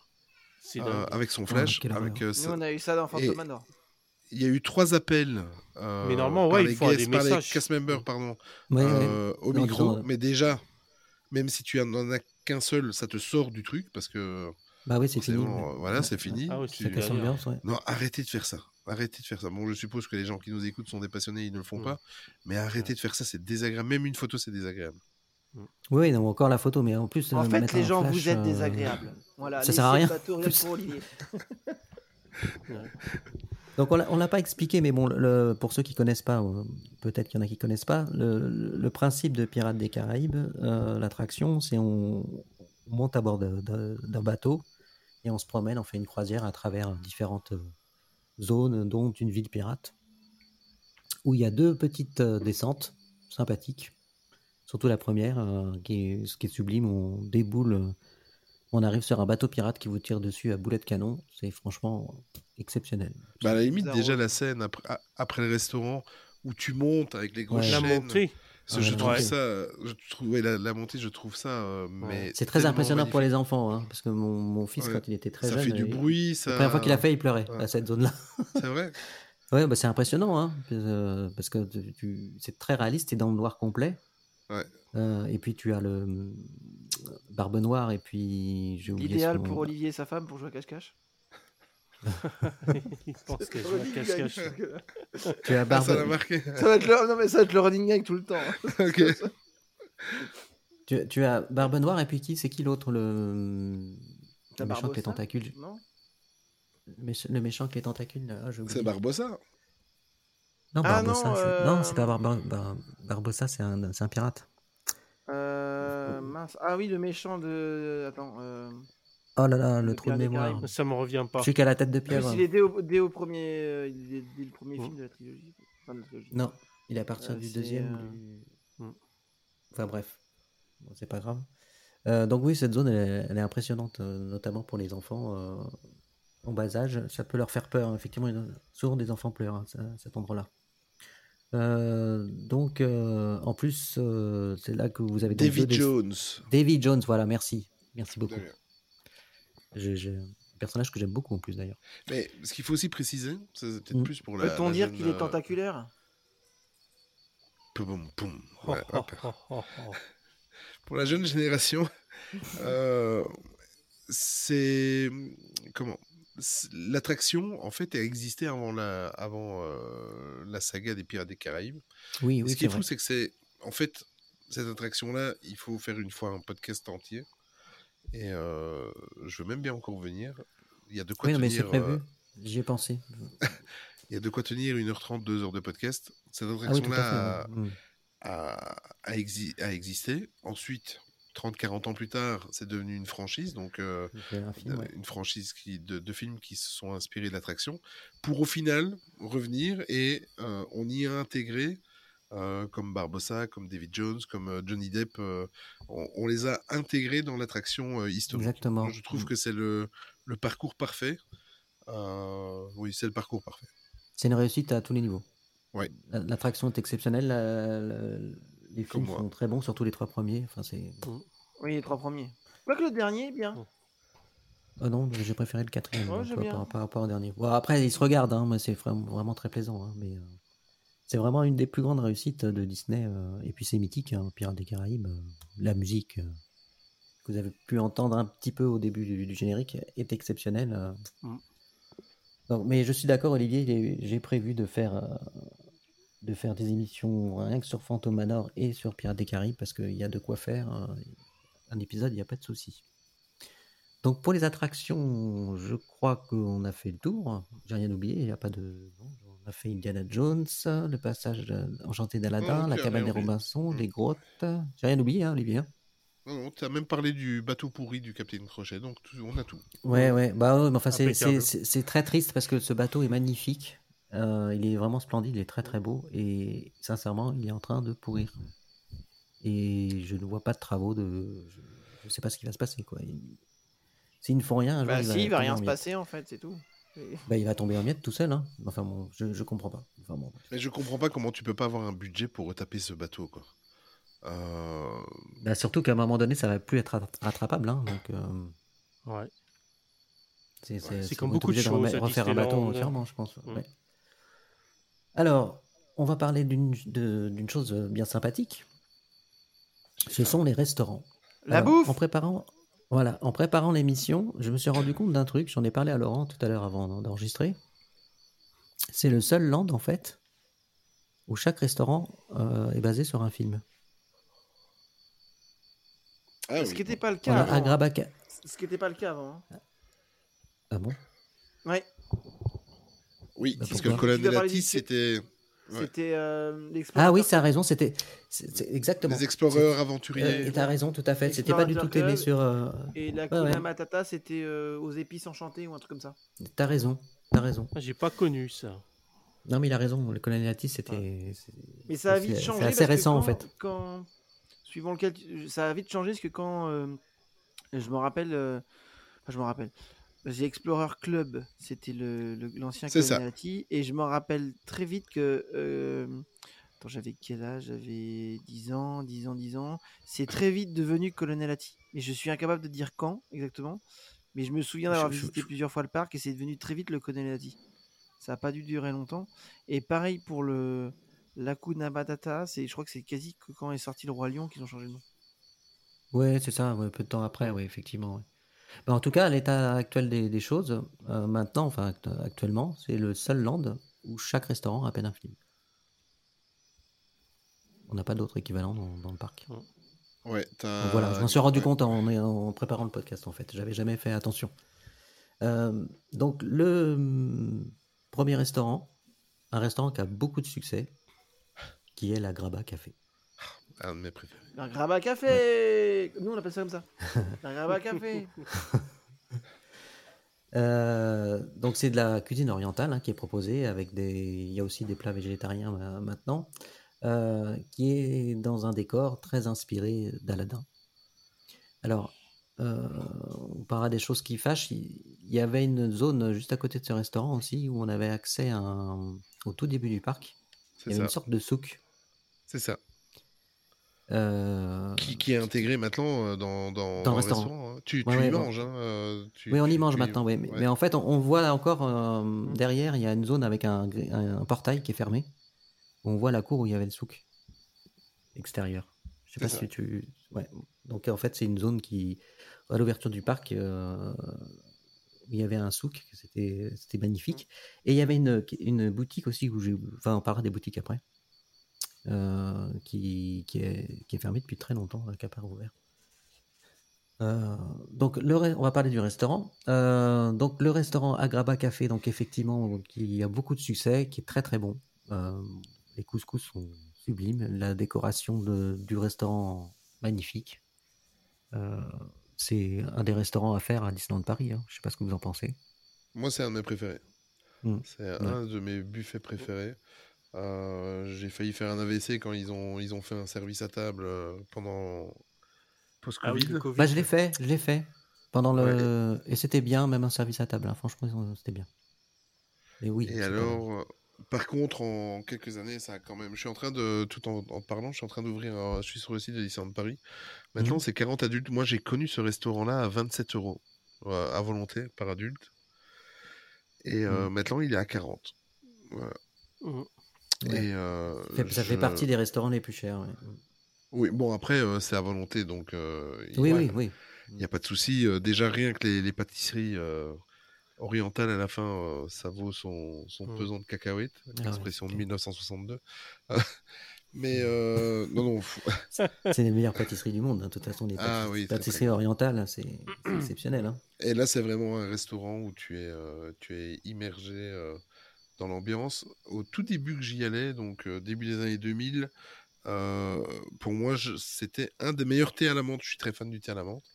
euh, avec son flash. avec, horreur. euh, Nous on a eu ça dans Phantom Manor. Il y a eu trois appels. euh, Mais normalement, par ouais, les il faut des guests, par les messages. cast members, pardon, Ouais, ouais. euh, au Non, micro. Mais déjà, même si tu n'en as qu'un seul, ça te sort du truc parce que Bah oui, c'est fini. bon, voilà, c'est fini. Ah ouais, Tu- Ça. Non, arrêtez de faire ça. Arrêtez de faire ça. Bon, je suppose que les gens qui nous écoutent sont des passionnés, ils ne le font Mm. pas. Mais arrêtez de faire ça, c'est désagréable. Même une photo, c'est désagréable. Oui, non, encore la photo, mais en plus. En euh, fait, les gens, flash, vous êtes euh, désagréables. Voilà, ça sert à rien. [laughs] Donc on l'a- on l'a pas expliqué, mais bon, le, pour ceux qui connaissent pas, peut-être qu'il y en a qui connaissent pas, le, le principe de Pirates des Caraïbes, euh, l'attraction, c'est on, on monte à bord d'un bateau et on se promène, on fait une croisière à travers différentes zones, dont une ville pirate, où il y a deux petites descentes sympathiques. Surtout la première, euh, qui est, ce qui est sublime, on déboule, euh, on arrive sur un bateau pirate qui vous tire dessus à boulet de canon. C'est franchement exceptionnel. Bah, à la limite, déjà, la scène après, le restaurant où tu montes avec les grosses Ouais. La chaînes. montée. ça, Ouais, je la trouve montée. ça. Je trouve, ouais, la, la montée, je trouve ça. euh, mais C'est très impressionnant pour les enfants, hein, parce que mon, mon fils, Ouais. quand il était très Ça jeune, fait du il- bruit. Ça... la première fois qu'il a fait, il pleurait Ouais. à cette zone-là. C'est vrai. [laughs] Ouais, bah, c'est impressionnant, hein, euh, parce que tu- tu- c'est très réaliste, c'est dans le noir complet. Ouais. Euh, et puis tu as le euh, Barbe Noire, et puis j'ai oublié Idéal son- pour Olivier et sa femme pour jouer à cache-cache. [laughs] Il pense qu'elle joue à cache-cache. [laughs] Tu as Ah, Barbe, ça marqué. Ça va être le, non, mais ça va être le running gag tout le temps. [laughs] ok. tu, tu as Barbe Noire, et puis qui C'est qui l'autre le, le méchant avec les tentacules Non? Le, méch- le méchant avec les tentacules ah. C'est Barbossa. Non, Ah, Barbossa, non, c'est- euh, non, c'est pas Bar- Barbossa, c'est un, pirate. Euh, mince. Ah oui, le méchant de. Attends. Euh... Oh là là, le Le trou de mémoire. Ça me revient pas. Celui qui a la tête de pierre. il est dès au, dès au premier, euh, il est dès le premier Mm. film de la trilogie. Enfin, de la trilogie. Non, il est à partir Euh, du deuxième. euh, du- Hmm. Enfin bref, Bon, c'est pas grave. Euh, donc oui, cette zone, elle, est- elle est impressionnante, euh, notamment pour les enfants euh, en bas âge. Ça peut leur faire peur, hein. effectivement. Souvent, des enfants pleurent hein, à cet endroit-là. Euh, donc, euh, en plus, euh, c'est là que vous avez David des- Jones. David Jones, voilà, merci. Merci beaucoup. un personnage que j'aime beaucoup en plus d'ailleurs. Mais ce qu'il faut aussi préciser, c'est peut-être Mm. plus pour la. Peut-on la dire jeune, qu'il est tentaculaire poum, poum. Oh, Ouais, oh, oh, oh, oh. [laughs] Pour la jeune génération, euh, c'est comment? L'attraction, en fait, a existé avant la, avant euh, la saga des Pirates des Caraïbes. Oui, oui, ce qui est fou, c'est que c'est, en fait, cette attraction-là, il faut faire une fois un podcast entier. Et euh, je veux même bien encore venir. Il y a de quoi Oui, non, mais c'est tenir. prévu. euh, J'y ai pensé. [laughs] il y a de quoi tenir 1h30, 2 heures de podcast. Cette Ah oui, attraction-là. Mm. a, a exi- a existé. Ensuite, 30-40 ans plus tard, c'est devenu une franchise. Donc, euh, C'est un film, ouais. une franchise qui, de, de films qui se sont inspirés de l'attraction, pour au final revenir et euh, on y a intégré, euh, comme Barbossa, comme David Jones, comme euh, Johnny Depp, euh, on, on les a intégrés dans l'attraction euh, historique. Exactement. Je trouve que c'est le, le parcours parfait. Euh, oui, c'est le parcours parfait. C'est une réussite à tous les niveaux. Ouais. La- L'attraction est exceptionnelle. la- la- les Comme films moi. sont très bons, surtout les trois premiers. Enfin, c'est. Oui, les trois premiers. Quoique le dernier, bien. Oh non, j'ai préféré le quatrième Ouais, hein, j'aime par, bien. par- par rapport au dernier. Bon, après, ils se regardent, hein, mais c'est vraiment, vraiment très plaisant. hein, mais euh, c'est vraiment une des plus grandes réussites de Disney. euh, et puis c'est mythique, hein, Pirates des Caraïbes. euh, la musique euh, que vous avez pu entendre un petit peu au début du, du générique est exceptionnelle. euh. Mm. Donc, mais je suis d'accord, Olivier. il est- J'ai prévu de faire, euh, de faire des émissions rien que sur Phantom Manor et sur Pirates des Caraïbes parce qu'il y a de quoi faire. euh, un épisode, il n'y a pas de souci. Donc pour les attractions, je crois qu'on a fait le tour. J'ai rien oublié, il n'y a pas de. on a fait Indiana Jones, le passage enchanté d'Aladin, Oh, la cabane des. Robinson, Mm. les grottes. J'ai rien oublié, hein, Olivier. hein Non, non, tu as même parlé du bateau pourri du Capitaine Crochet, donc on a tout. Ouais, ouais, bah ouais, mais enfin, c'est très triste parce que ce bateau est magnifique. Euh, il est vraiment splendide, il est très très beau. Et sincèrement, il est en train de pourrir. Et je ne vois pas de travaux de. Je ne sais pas ce qui va se passer, quoi. Il, S'ils ne font rien, un jour, Bah, il, si, il va tomber rien en se passer en fait, c'est tout. Et- Bah, il va tomber en miettes tout seul. Hein. Enfin bon, je, je comprends pas. Enfin, bon. Mais je comprends pas comment tu peux pas avoir un budget pour retaper ce bateau, quoi. Euh, Bah, surtout qu'à un moment donné, ça va plus être attra- rattrapable. Hein, donc, euh, Ouais. c'est comme beaucoup de choses à refaire un bateau entièrement, je pense. Mm. ouais. Alors, on va parler d'une chose bien sympathique. Ce sont les restaurants. La Alors, bouffe En préparant, voilà, en préparant l'émission, je me suis rendu compte d'un truc. J'en ai parlé à Laurent tout à l'heure avant d'en- d'enregistrer. C'est le seul land en fait où chaque restaurant euh, est basé sur un film. Ah Ce oui. qui n'était pas le cas avant. hein. Ce qui n'était pas le cas avant. hein. Ah bon? Ouais, Oui, Bah, parce que pourquoi le Tu dois parler Colonelati, du- c'était Ouais. c'était euh. Ah oui, ça a raison. C'était c'est- c'est- exactement. des exploreurs Euh, aventuriers. et t'as raison, tout à fait. C'était pas du tout aimé sur. euh, Et la Kuna ouais. Matata, c'était euh, aux épices enchantées ou un truc comme ça. T'as raison, t'as raison. Ah, J'ai pas connu ça. Non, mais il a raison. Le colonialiste, c'était. c'est- Mais ça a c'est- vite c'est changé. assez parce que récent, en fait. Quand, suivant lequel, ça a vite changé parce que quand euh, je me rappelle, euh, enfin, je me rappelle, The Explorer Club, c'était le- le- l'ancien C'est ça. Coloniality, et je me rappelle très vite que, euh, attends, j'avais quel âge? J'avais 10 ans, 10 ans, 10 ans. C'est très vite devenu Coloniality, et je suis incapable de dire quand exactement, mais je me souviens d'avoir visité je- plusieurs fois le parc et c'est devenu très vite le Coloniality. Ça n'a pas dû durer longtemps. Et pareil pour le l'Akuna Batata, c'est, je crois que c'est quasi que quand est sorti le Roi Lion qu'ils ont changé de nom. Ouais, c'est ça, ouais, peu de temps après, oui, effectivement. ouais. Ben, en tout cas, à l'état actuel des, des choses, euh, maintenant, enfin act- actuellement, c'est le seul land où chaque restaurant appelle un film. On n'a pas d'autre équivalent dans, dans le parc. Ouais, Donc voilà, je m'en suis rendu ouais. compte en, en préparant le podcast, en fait. J'avais jamais fait attention. Euh, donc, le hum, premier restaurant, un restaurant qui a beaucoup de succès, qui est la Graba Café. Un de mes préférés. Un Graba Café Nous on appelle ça comme ça. [laughs] Un Graba Café [laughs] Euh, donc c'est de la cuisine orientale hein, qui est proposée avec des. Il y a aussi des plats végétariens euh, maintenant, euh, qui est dans un décor très inspiré d'Aladin. Alors, euh, on parlera des choses qui fâchent. Il y avait une zone juste à côté de ce restaurant aussi où on avait accès à un- au tout début du parc. Il C'est y avait ça. une sorte de souk. C'est ça. Euh, Qui, qui est intégré maintenant euh, dans, dans, Dans le restaurant. hein. Tu, tu Ouais, y ouais, bon. manges. Hein, euh, tu- Oui, on y mange y- maintenant, oui. Mais, ouais. mais en fait, on, on voit encore euh, derrière, il y a une zone avec un, portail qui est fermé. On voit la cour où il y avait le souk extérieur. Je sais pas ça. si tu. Donc en fait, c'est une zone qui, à l'ouverture du parc, euh, il y avait un souk. C'était c'était magnifique. Et il y avait une, une boutique aussi où j'ai. Enfin, on parlera des boutiques après. Euh, qui, qui, est, qui est fermée depuis très longtemps, qui n'a pas rouvert. Euh, donc le on va parler du restaurant. Euh, donc le restaurant Agraba Café, donc effectivement, qui a beaucoup de succès, qui est très très bon. Euh, les couscous sont sublimes, la décoration de- du restaurant magnifique. Euh, c'est un des restaurants à faire à Disneyland Paris. Hein. Je sais pas ce que vous en pensez. Moi, c'est un de mes préférés. Mm. C'est un de mes buffets préférés. Euh, J'ai failli faire un AVC quand ils ont, ils ont fait un service à table euh, pendant Ah oui, le Covid. Bah, je l'ai fait, je l'ai fait pendant le et c'était bien, même un service à table. hein. Franchement, c'était bien. Et oui. Et alors, euh, par contre, en quelques années, ça a quand même. Je suis en train de, tout en, parlant, je suis en train d'ouvrir. un- Je suis sur le site de Disneyland Paris. Maintenant, Mhm. c'est 40 adultes. Moi, j'ai connu ce restaurant-là à 27 euros euh, à volonté par adulte. Et euh, maintenant, il est à 40. Voilà. Mhm. Ouais. Et euh, Ça fait, ça fait je- partie des restaurants les plus chers. ouais. Oui, bon, après, euh, c'est à volonté, donc euh, il Oui, n'y oui, oui. a pas de souci. Euh, déjà, rien que les, les pâtisseries euh, orientales à la fin, euh, ça vaut son, son Mm. pesant de cacahuètes, Ah ouais, expression de c'est clair. 1962. Mais euh, non, non, faut- [laughs] C'est les meilleures pâtisseries du monde. hein. De toute façon, les Ah pâtisseries, oui, très, pâtisseries orientales, c'est c'est exceptionnel. hein. Et là, c'est vraiment un restaurant où tu es, euh, tu es immergé euh, dans l'ambiance. Au tout début que j'y allais, donc euh, début des années 2000, euh, pour moi, je- c'était un des meilleurs thés à la menthe. Je suis très fan du thé à la menthe.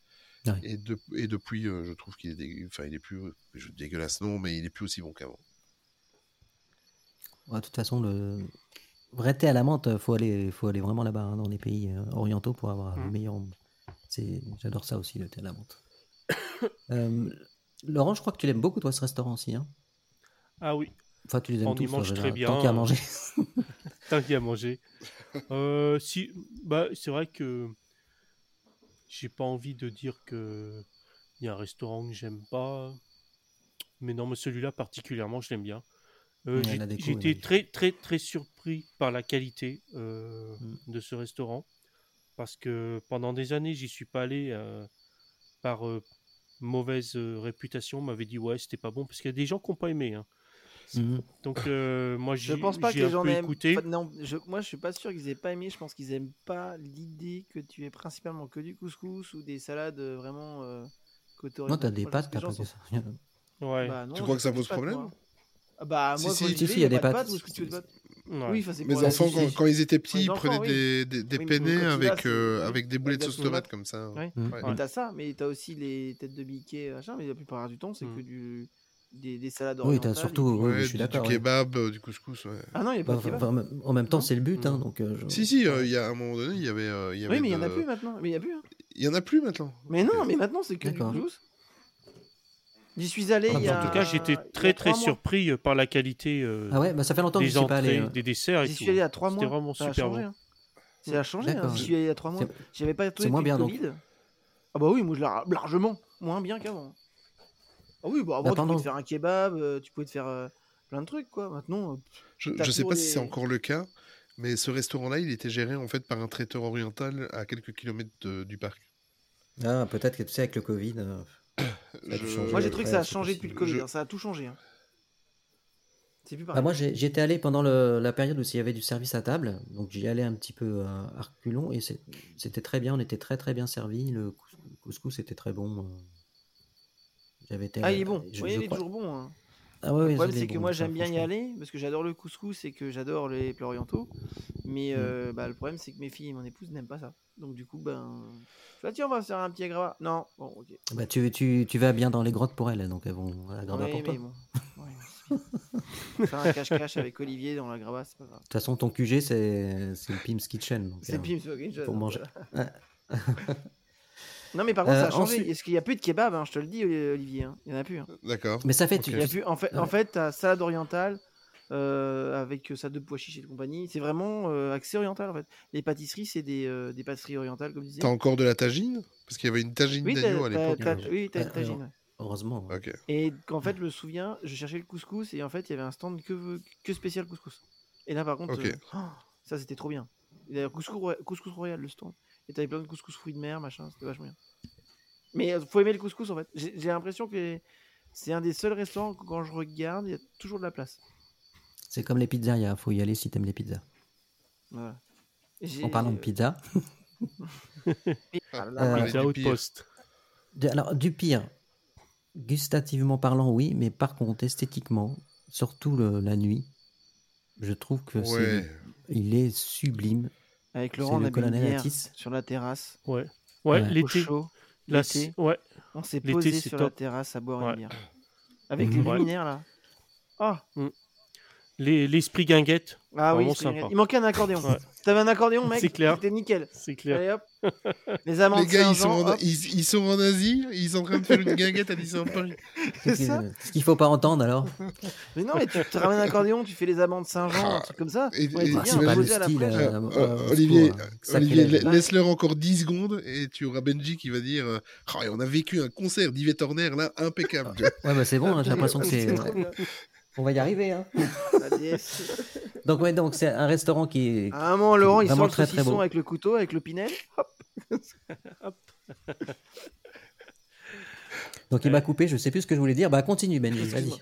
Et, de- et depuis, euh, je trouve qu'il est, dégueu- enfin, il est plus, je dégueulasse non, mais il est plus aussi bon qu'avant. Ouais, de toute façon, le vrai thé à la menthe, faut aller, faut aller vraiment là-bas, hein, dans les pays euh, orientaux, pour avoir le Mhm. meilleur. C'est, j'adore ça aussi, le thé à la menthe. [coughs] Euh, Laurent, je crois que tu l'aimes beaucoup, toi, ce restaurant aussi. Hein? Ah oui, enfin, tu les aimes On y tous, mange toi, très bien. Tant qu'il y a à manger. [laughs] tant qu'il y a à manger. Euh, si, bah, c'est vrai que j'ai pas envie de dire que il y a un restaurant que j'aime pas, mais non, mais celui-là particulièrement, je l'aime bien. Euh, j'ai été très très très surpris par la qualité euh, Mm. de ce restaurant parce que pendant des années j'y suis pas allé euh, par mauvaise réputation. On m'avait dit ouais c'était pas bon parce qu'il y a des gens qui n'ont pas aimé. hein. Mhm. Donc euh, moi Je j'ai pense pas que les gens aiment. écouté. Enfin, non, je- moi je suis pas sûr qu'ils aient pas aimé. Je pense qu'ils aiment pas l'idée que tu aies principalement que du couscous ou des salades euh, vraiment euh, côté Non, t'as des pâtes, t'as pas ça. Ouais. Bah, non, Tu crois que ça pose de problème moi. Ah Bah moi si, si, si, il y a y des a de pâtes. des Ouais. Oui, Mes enfants, quand, quand ils étaient petits, ils enfants, prenaient oui. des, des, des Oui, penne avec, euh, avec des boulettes Avec sauce tomate comme ça. Ouais. Mhm. Ouais. Mais t'as ça, mais t'as aussi les têtes de biquet, machin, mais la plupart du temps, c'est Mm. que du, des, des salades Oui, t'as surtout. oui, Ouais, je suis du, d'accord. du ouais. kebab, euh, du couscous. Ouais. Ah non, il n'y a pas Bah, de kebab. en même temps, c'est le but. Hein, Mm. donc, euh, je- Si, si, euh, il y a à un moment donné, il y avait. euh, y avait Oui, mais il n'y en a de- plus maintenant. Mais il y a plus. hein. Il y en a plus maintenant. Mais non, mais maintenant, c'est que du D'accord. couscous. J'y suis allé Ah, il y a. En tout cas, j'étais très très surpris euh, par la qualité euh, Ah ouais, bah ça fait longtemps que des suis pas allé. entrées, euh. des desserts et J'y suis allé a trois mois. C'était vraiment super bon. hein. Ça a changé. hein. J'y suis allé a trois mois. C'est- J'avais pas c'est moins bien, donc. Covid. Ah bah oui, moi je l'ai ra- largement moins bien qu'avant. Ah oui, bah avant tu pouvais te faire un kebab, euh, tu pouvais te faire euh, plein de trucs quoi. Maintenant, euh, Je, je sais pas si c'est encore le cas, mais ce restaurant-là, il était géré en fait par un traiteur oriental à quelques kilomètres de- du parc. Ah, peut-être que tu sais, avec le Covid. euh, ça a dû Je- moi j'ai trouvé que ça a changé depuis le Covid. Je- hein, Ça a tout changé. hein. C'est plus Bah, pareil. moi, j'étais allé pendant le- la période où il y avait du service à table, donc j'y allais un petit peu à reculons et c'était très bien, on était très très bien servi, le cous- couscous était très bon. J'avais été. Ah, il est bon. je- Oui, je il est crois- toujours bon. hein. Ah ouais, ouais, Le problème, c'est que bon, moi, j'aime bien y aller parce que j'adore le couscous et que j'adore les plats orientaux. Mais Mm. euh, bah, le problème, c'est que mes filles et mon épouse n'aiment pas ça. Donc, du coup, ben. Ah, tiens, on va faire un petit gravat. Non, bon, ok. Bah, tu, tu, tu vas bien dans les grottes pour elles, donc elles vont grandeur Oui, pour toi. bon. Ouais, [laughs] faire un cache-cache avec Olivier dans la gravat, c'est pas grave. De toute façon, ton QG, c'est le Pim's Kitchen. C'est euh, pim, c'est ok, je- pour manger. [laughs] Non, mais par contre, Euh, ça a changé. ensuite- Est-ce qu'il n'y a plus de kebab hein, Je te le dis, Olivier. hein? Il n'y en a plus. hein. D'accord. Mais ça fait. Ok. tu- Il y a tu- plus- en fait, Ouais. en fait, t'as salade orientale euh, avec sa deux pois chiches et compagnie. C'est vraiment euh, axé oriental en fait. Les pâtisseries, c'est des, euh, des pâtisseries orientales comme je disais. T'as encore de la tagine? Parce qu'il y avait une tagine Oui, d'agneau à l'époque. euh, oui, t'as une Euh, tagine. ouais. Heureusement. Ok. Et qu'en fait, je me souviens, je cherchais le couscous et en fait, il y avait un stand que, que spécial couscous. Et là, par contre, Ok. euh, oh, ça c'était trop bien. D'ailleurs, couscous royal, le stand. Et t'avais plein de couscous fruits de mer, machin, c'était vachement bien. Mais euh, faut aimer le couscous en fait. J'ai j'ai l'impression que c'est un des seuls restaurants que quand je regarde, il y a toujours de la place. C'est comme les pizzas, il faut y aller si t'aimes les pizzas. Voilà. En parlant de pizza, Ah Euh, Pizza du Outpost. alors du pire, gustativement parlant, oui, mais par contre, esthétiquement, surtout le- la nuit, je trouve que Ouais. c'est, il est sublime. Avec Laurent, on a colonel sur la terrasse, Ouais. Ouais, Ouais. l'été. chaud. C'est- ouais. On s'est L'été, posé c'est sur la terrasse à boire Ouais. une bière. Avec Mhm. les Ouais. luminaires là. Ah, Les- L'esprit guinguette, ah oui, Vraiment sympa. il manquait un accordéon. Ouais. T'avais un accordéon, mec C'est clair. C'était nickel. c'est clair. Allez hop. [laughs] Les amandes Les gars, ils sont, Saint-Jean, en, ils, ils sont en Asie, ils sont en train de faire une guinguette à Disneyland Paris. C'est Ce ça. qu'il- ce qu'il faut pas entendre alors. [laughs] Mais non, mais tu te ramènes un accordéon, tu fais les amandes Saint-Jean, un truc comme ça. Et- bien, c'est pas le poser à la style, euh, Euh, euh, euh, Olivier, hein. Olivier, la- laisse-leur encore 10 secondes et tu auras Benji qui va dire euh, Ah, et On a vécu un concert d'Yvette Horner là, impeccable. Ouais, bah c'est bon, hein, j'ai l'impression que [laughs] c'est. On va y arriver. Hein. Donc, ouais, donc c'est un restaurant qui est. À un moment, Laurent, il sort le très, beau. avec le couteau, avec le pinel. Hop. [laughs] [laughs] Donc, il m'a coupé, je sais plus ce que je voulais dire. Bah, continue, Benji, vas-y.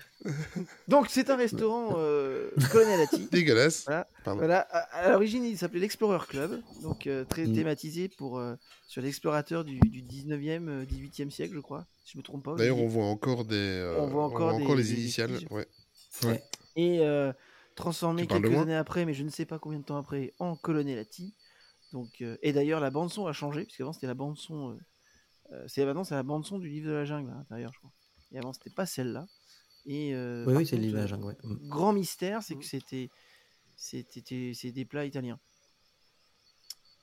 Donc, c'est un restaurant euh, Colonel Atti. [laughs] Dégueulasse. Voilà. Voilà, à, à l'origine, il s'appelait l'Explorer Club, donc euh, très Mm. thématisé pour euh, sur l'explorateur du, du 19e, euh, 18e siècle, je crois, si je me trompe pas. D'ailleurs, on voit encore des. euh, On voit encore des- les des initiales. vestiges. Ouais. Ouais. Et euh, transformé quelques années après, mais je ne sais pas combien de temps après, en Colonel Atti. Donc, euh, et d'ailleurs, la bande son a changé, puisqu'avant c'était la bande son. euh, euh, c'est maintenant c'est la bande son du livre de la jungle à l'intérieur, je crois. Et avant c'était pas celle-là. Et euh, Oui, oui, c'est le livre de la jungle, ouais. Mm. Grand mystère, c'est que c'était c'était c'est des plats italiens.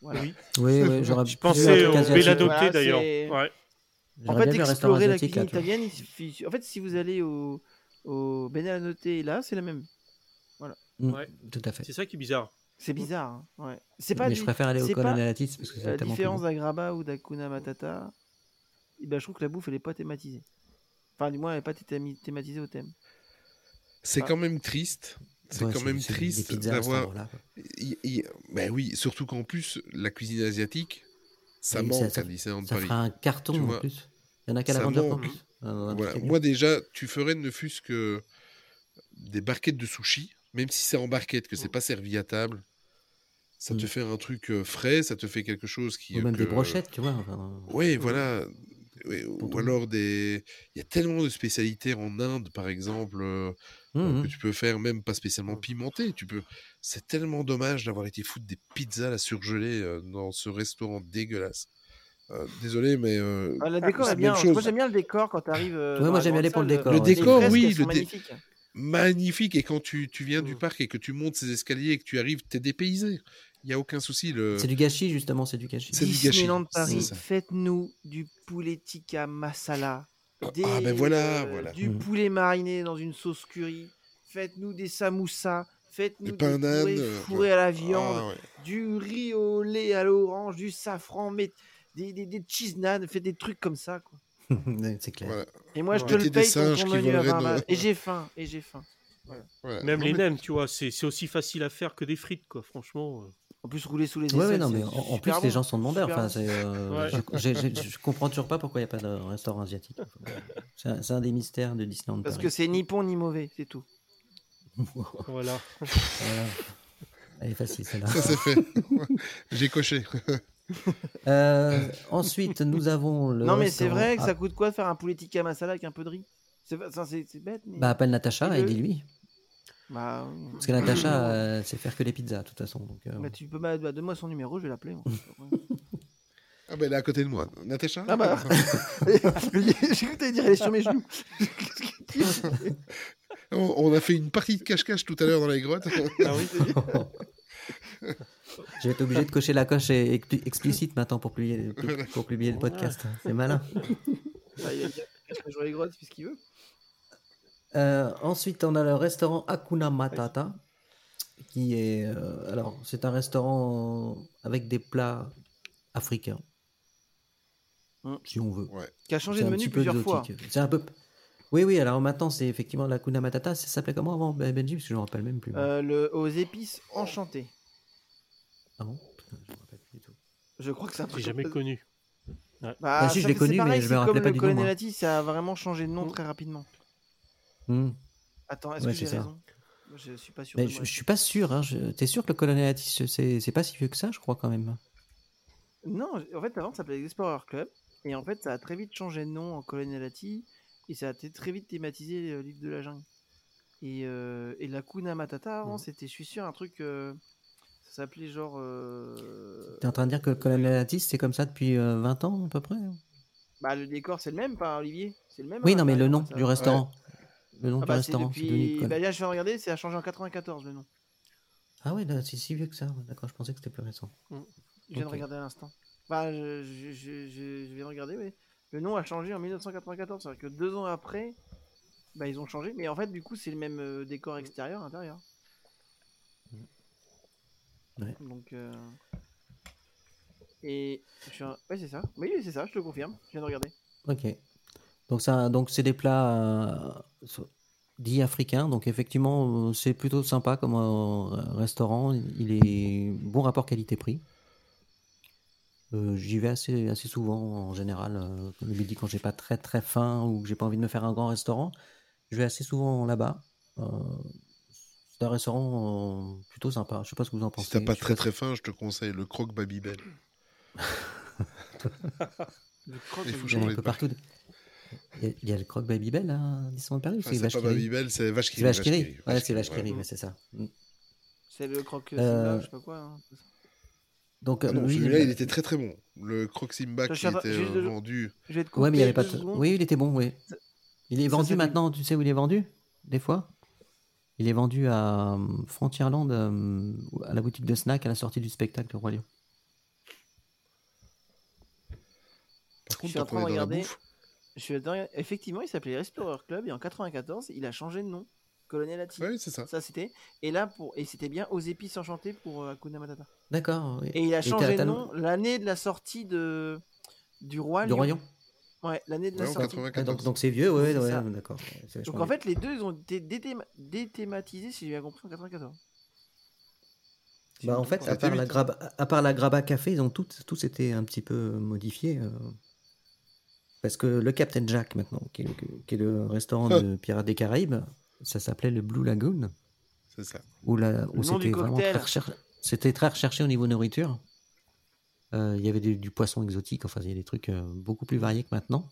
Voilà. Oui. Oui, oui, j'aurais [laughs] Je pu pensais au Voilà, d'ailleurs. Ouais. En fait, explorer la cuisine italienne, il suffit- En fait, si vous allez au, au là, c'est la même. Mm, Ouais. Tout à fait. C'est ça qui est bizarre. C'est bizarre. hein, Ouais. C'est pas Mais du- je préfère aller au pas Colonel Atis parce que c'est la différence d'Agraba ou d'Akuna Matata. eh ben, je trouve que la bouffe, elle est pas thématisée. Enfin, du moins, elle n'est pas thématisée au thème. C'est Ah. quand même triste. C'est Ouais, quand même triste à d'avoir. Ben oui, surtout qu'en plus, la cuisine asiatique, ça Oui, manque ça- à Disneyland Ça Paris. fera un carton Tu en vois, plus. Il y en a qu'à la en plus. Voilà. à Moi déjà, tu ferais ne fût-ce que des barquettes de sushi, même si c'est en barquette, que c'est pas servi à table. Ça te Mm. fait un truc euh, frais, ça te fait quelque chose qui. Ou même que- des brochettes, tu vois. enfin, Oui, voilà. Ouais, ou alors des. Il y a tellement de spécialités en Inde, par exemple, euh, Mhm. que tu peux faire, même pas spécialement pimenté. Tu peux. C'est tellement dommage d'avoir été foutre des pizzas là surgelées euh, dans ce restaurant dégueulasse. Euh, désolé, mais. euh, Ah, le décor est la bien. chose. Moi, j'aime bien le décor quand tu arrives. Ouais, moi, j'aime bien aller pour le décor, Le ouais. décor, oui, le dé-. Magnifique. Et quand tu, tu viens du Mm. parc et que tu montes ces escaliers et que tu arrives, t'es dépaysé. Il n'y a aucun souci. Le... C'est du gâchis, justement, c'est du gâchis. C'est du gâchis. Disneyland Paris, faites-nous du poulet tikka masala. Des, Ah, ben voilà, euh, voilà. Du Mm. poulet mariné dans une sauce curry. Faites-nous des samoussas. Faites-nous Du des pain d'âne, poulets fourrés ouais. à la viande. Ah, ouais. Du riz au lait à l'orange. Du safran. Mais des, des, des cheese naan. Faites des trucs comme ça. Quoi. [laughs] c'est clair. Voilà. Et moi, je te le paye ton, ton menu à voleraient 20 de- balles. Et j'ai faim. Et j'ai faim. Voilà. Même Non, les mais- nems, tu vois, c'est c'est aussi facile à faire que des frites, quoi. Franchement. euh. En plus, rouler sous les aisselles. ouais, non, c'est mais en, plus, les gens sont demandeurs. Enfin, euh, Ouais. je, j'ai- j'ai- je comprends toujours pas pourquoi il n'y a pas de restaurant asiatique. C'est, un, c'est un des mystères de Disneyland Parce que c'est ni bon ni mauvais. C'est tout. [laughs] Voilà. Voilà. Elle est facile, celle-là. Ça, c'est fait. [laughs] J'ai coché. Euh, ensuite, nous avons le. Non, mais c'est vrai que ça coûte quoi de faire un poulet tikka masala avec un peu de riz? C'est c'est- c'est bête, mais. Bah, appelle Natacha et dis-lui. Bah, oui. Parce que Natacha, euh, sait faire que les pizzas, de toute façon. Donc, euh, Bah, tu peux bah, bah, donne-moi son numéro, je vais l'appeler. [laughs] Ah, ben elle est à côté de moi. Natacha? Ah bah. [laughs] J'ai cru que t'allais dire elle est sur mes genoux. [laughs] on, on a fait une partie de cache-cache tout à l'heure dans les grottes. Ah oui. Je vais être obligé de cocher la coche et- expli- explicite maintenant pour publier, pour publier le podcast. C'est malin. Bah, il y a- jouer les grottes, c'est ce qu'il veut. Euh, ensuite, on a le restaurant Hakuna Matata, qui est. euh, alors, c'est un restaurant avec des plats africains, Mm. si on veut. Ouais. Qui a changé de un menu petit peu plusieurs fois. C'est un peu. Oui, oui. Alors maintenant, c'est effectivement la Hakuna Matata. Ça s'appelait comment avant, Ben- Benji Parce que je me rappelle même plus. Euh, le, aux épices enchantées. Ah bon Putain, je me rappelle plus du tout. Je crois que c'est un J'ai truc. jamais comme- connu. Bah, Bah, si, je ça l'ai connu, pareil, mais je me comme pas le du tout, moi. Colonelati, ça a vraiment changé de nom très rapidement. Hmm. Attends, est-ce Ouais, que j'ai c'est ça. raison? Je suis pas sûr. Mais je, suis pas sûr. Hein. je- T'es sûr que le Colonel Atis, c'est pas si vieux que ça, je crois quand même. Non, en fait, avant, ça s'appelait Explorer Club. Et en fait, ça a très vite changé de nom en Colonelati. Et ça a été très vite thématisé le livre de la jungle. Et, euh, et la Kuna Matata, avant, Mhm. c'était, je suis sûr, un truc. euh, ça s'appelait genre. euh, T'es en train de dire que le Colonel c'est comme ça depuis euh, 20 ans à peu près Bah, le décor, c'est le même, pas Olivier? C'est le même Oui, à non, mais le l'intérieur, nom ça. du restaurant. Le nom Ah du bah, c'est restaurant, c'est devenu Bah, là, je viens de regarder, ça a changé en 94 le nom. Ah ouais, c'est si vieux que ça. D'accord, je pensais que c'était plus récent. Je viens de regarder à l'instant. Bah, je, je, je, je- je viens de regarder, oui. Le nom a changé en 1994. C'est-à-dire que deux ans après, bah, ils ont changé. Mais en fait, du coup, c'est le même euh, décor extérieur, intérieur. Ouais. Donc. euh, Et. Je Ouais, c'est ça. Oui, c'est ça, je te confirme. Je viens de regarder. Ok. Donc ça, donc c'est des plats euh, dits africains. Donc effectivement, euh, c'est plutôt sympa comme euh, restaurant. Il est bon rapport qualité-prix. Euh, J'y vais assez, assez souvent en général. euh, le midi quand j'ai pas très très faim ou que j'ai pas envie de me faire un grand restaurant, je vais assez souvent là-bas. C'est un restaurant euh, plutôt sympa. Je sais pas ce que vous en pensez. Si t'as pas très très faim, je te conseille le croque Babybel. [laughs] Le croque, Il faut Il y en a changer un de peu partout. Il y a, il y a le croque Babybel à Disneyland Paris ou Ah, c'est Vache pas Babybel, c'est Vache qui. Vache qui rit. Ouais, c'est Vache qui c'est ça. Mm. C'est le croque Euh, Simba, je sais pas quoi. hein. Donc, Ah non, oui, celui-là, il- il était très très bon. Le croque Simba qui était juste euh, de- vendu. Ouais, mais il y avait pas de... Oui, il était bon, oui. Il est Ça vendu maintenant, tu sais où il est vendu Des fois? Il est vendu à euh, Frontierland, euh, à la boutique de snack à la sortie du spectacle Roi Lion. Par suis contre, en train de regarder. Je suis. Effectivement, il s'appelait Explorer Club et en 94, il a changé de nom. Colonel Atti. Oui, c'est ça. Ça c'était. Et là pour et c'était bien aux épices enchantées pour euh, Hakuna Matata. D'accord. oui. Et il a changé de nom l'année de la sortie de du roi. Du Lion. Royaume. Ouais, l'année de la Ouais, sortie. 94. donc c'est vieux, ouais, d'accord. Donc en fait, les deux ils ont été déthéma- déthématisés, si j'ai bien compris, en 94. Si Bah, en fait, à part, la graba, à part la Graba Café, ils ont tous, tous été un petit peu modifiés. euh, parce que le Captain Jack, maintenant, qui est le, qui est le restaurant de [laughs] Pirates des Caraïbes, ça s'appelait le Blue Lagoon, C'est ça. où, la- où c'était vraiment très recherché, c'était très recherché au niveau nourriture. Euh, Il y avait des- du poisson exotique, enfin, il y a des trucs euh, beaucoup plus variés que maintenant.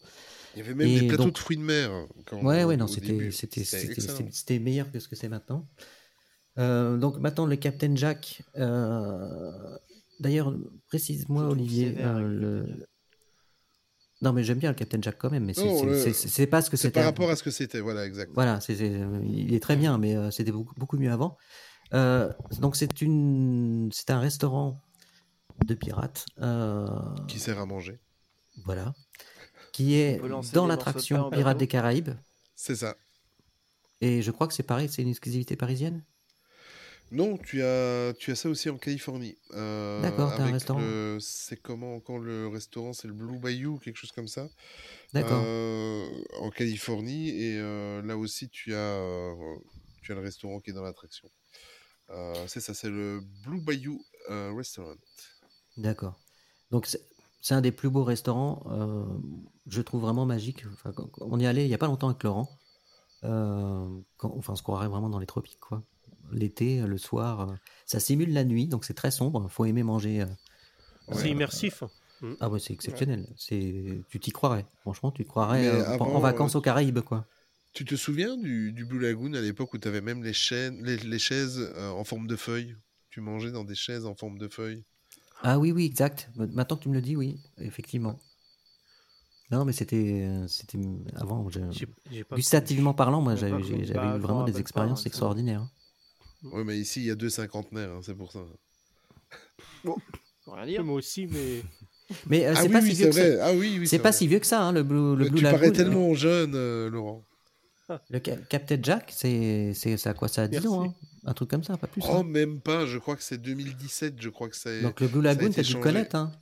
Il y avait même Et des plateaux donc- de fruits de mer. Quand, Ouais, ouais, non, c'était début. c'était- c'était- excellent. c'était- c'était meilleur que ce que c'est maintenant. Euh, donc maintenant, le Captain Jack. euh, D'ailleurs, précise-moi, Olivier. euh, le. Non, mais j'aime bien le Captain Jack quand même, mais c'est Non, c'est- le- c'est- c'est pas ce que C'est c'était. par rapport à ce que c'était, voilà, exact. Voilà, c'est c'est- il est très bien, mais euh, c'était beaucoup, beaucoup mieux avant. Euh, donc c'est une, c'est un restaurant de pirates. euh, Qui sert à manger. voilà, qui est dans de l'attraction Pirates des Caraïbes. C'est ça. Et je crois que c'est pareil, c'est une exclusivité parisienne? Non, tu as, tu as ça aussi en Californie. Euh, D'accord, t'as un restaurant. C'est comment quand le restaurant, c'est le Blue Bayou, quelque chose comme ça. D'accord. Euh, en Californie. Et euh, là aussi, tu as, tu as le restaurant qui est dans l'attraction. Euh, c'est ça, c'est le Blue Bayou euh, Restaurant. D'accord. Donc c'est c'est un des plus beaux restaurants, euh, je trouve vraiment magique. Enfin, on y allait il n'y a pas longtemps avec Laurent. Euh, quand- enfin, on se croirait vraiment dans les tropiques, quoi. L'été, le soir, euh, ça simule la nuit, donc c'est très sombre. faut aimer manger. euh, C'est immersif. Ah ouais, c'est exceptionnel. C'est, tu t'y croirais. Franchement, tu te croirais euh, en- vacances euh, aux Caraïbes, quoi. Tu te souviens du, du Blue Lagoon à l'époque où tu avais même les, chaînes, les, les chaises euh, en forme de feuilles? Tu mangeais dans des chaises en forme de feuilles? Ah oui, oui, exact. Maintenant que tu me le dis, oui, effectivement. Non, mais c'était, euh, c'était avant. je- J'ai- j'ai pas Gustativement parlant, moi, J'ai j'avais, Bah, eu m'en vraiment des expériences extraordinaires. hein. Oui, mais ici, il y a deux cinquantenaires, hein, c'est pour ça. Faut rien dire. Moi aussi, mais Mais euh, ah c'est oui, pas oui, si c'est vieux que ça. vrai. Ah oui, oui, C'est pas vrai. si vieux que ça, hein, le Blue, le Mais Blue tu Lagoon. parais tellement jeune, euh, Laurent. [laughs] Le Ca- Captain Jack, c'est, a quoi Ça a 10 Merci. ans, hein? Un truc comme ça, pas plus. Oh, hein? même pas, je crois que c'est 2017, je crois que c'est... Donc le Blue Lagoon, été t'as dû le connaître. Hein?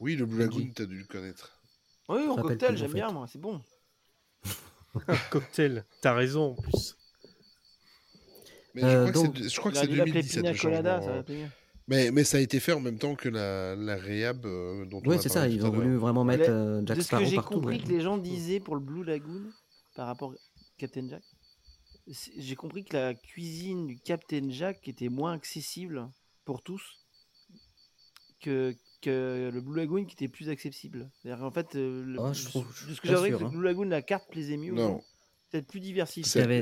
Oui, le Blue. Lagoon, t'as dû le connaître. Oui, en cocktail, j'aime bien, moi, c'est bon. [laughs] un cocktail. T'as raison en plus. Mais Euh, je crois donc- que c'est, je crois que a c'est dû l'appeler 2017, Pina le Colada, changement, ça euh. va payer. Mais, mais ça a été fait en même temps que la, la réhab euh, dont on Oui, c'est ça, ils à ont voulu vraiment mettre euh, Jack de ce que Sparrow j'ai partout. compris ouais. que les gens disaient pour le Blue Lagoon par rapport à Captain Jack, j'ai compris que la cuisine du Captain Jack était moins accessible pour tous que, que le Blue Lagoon qui était plus accessible. C'est-à-dire qu'en fait, euh, le- Ah, je trouve- de ce que compris, sûr, que le hein. Blue Lagoon, la carte plaisait mieux. Non. Peut-être plus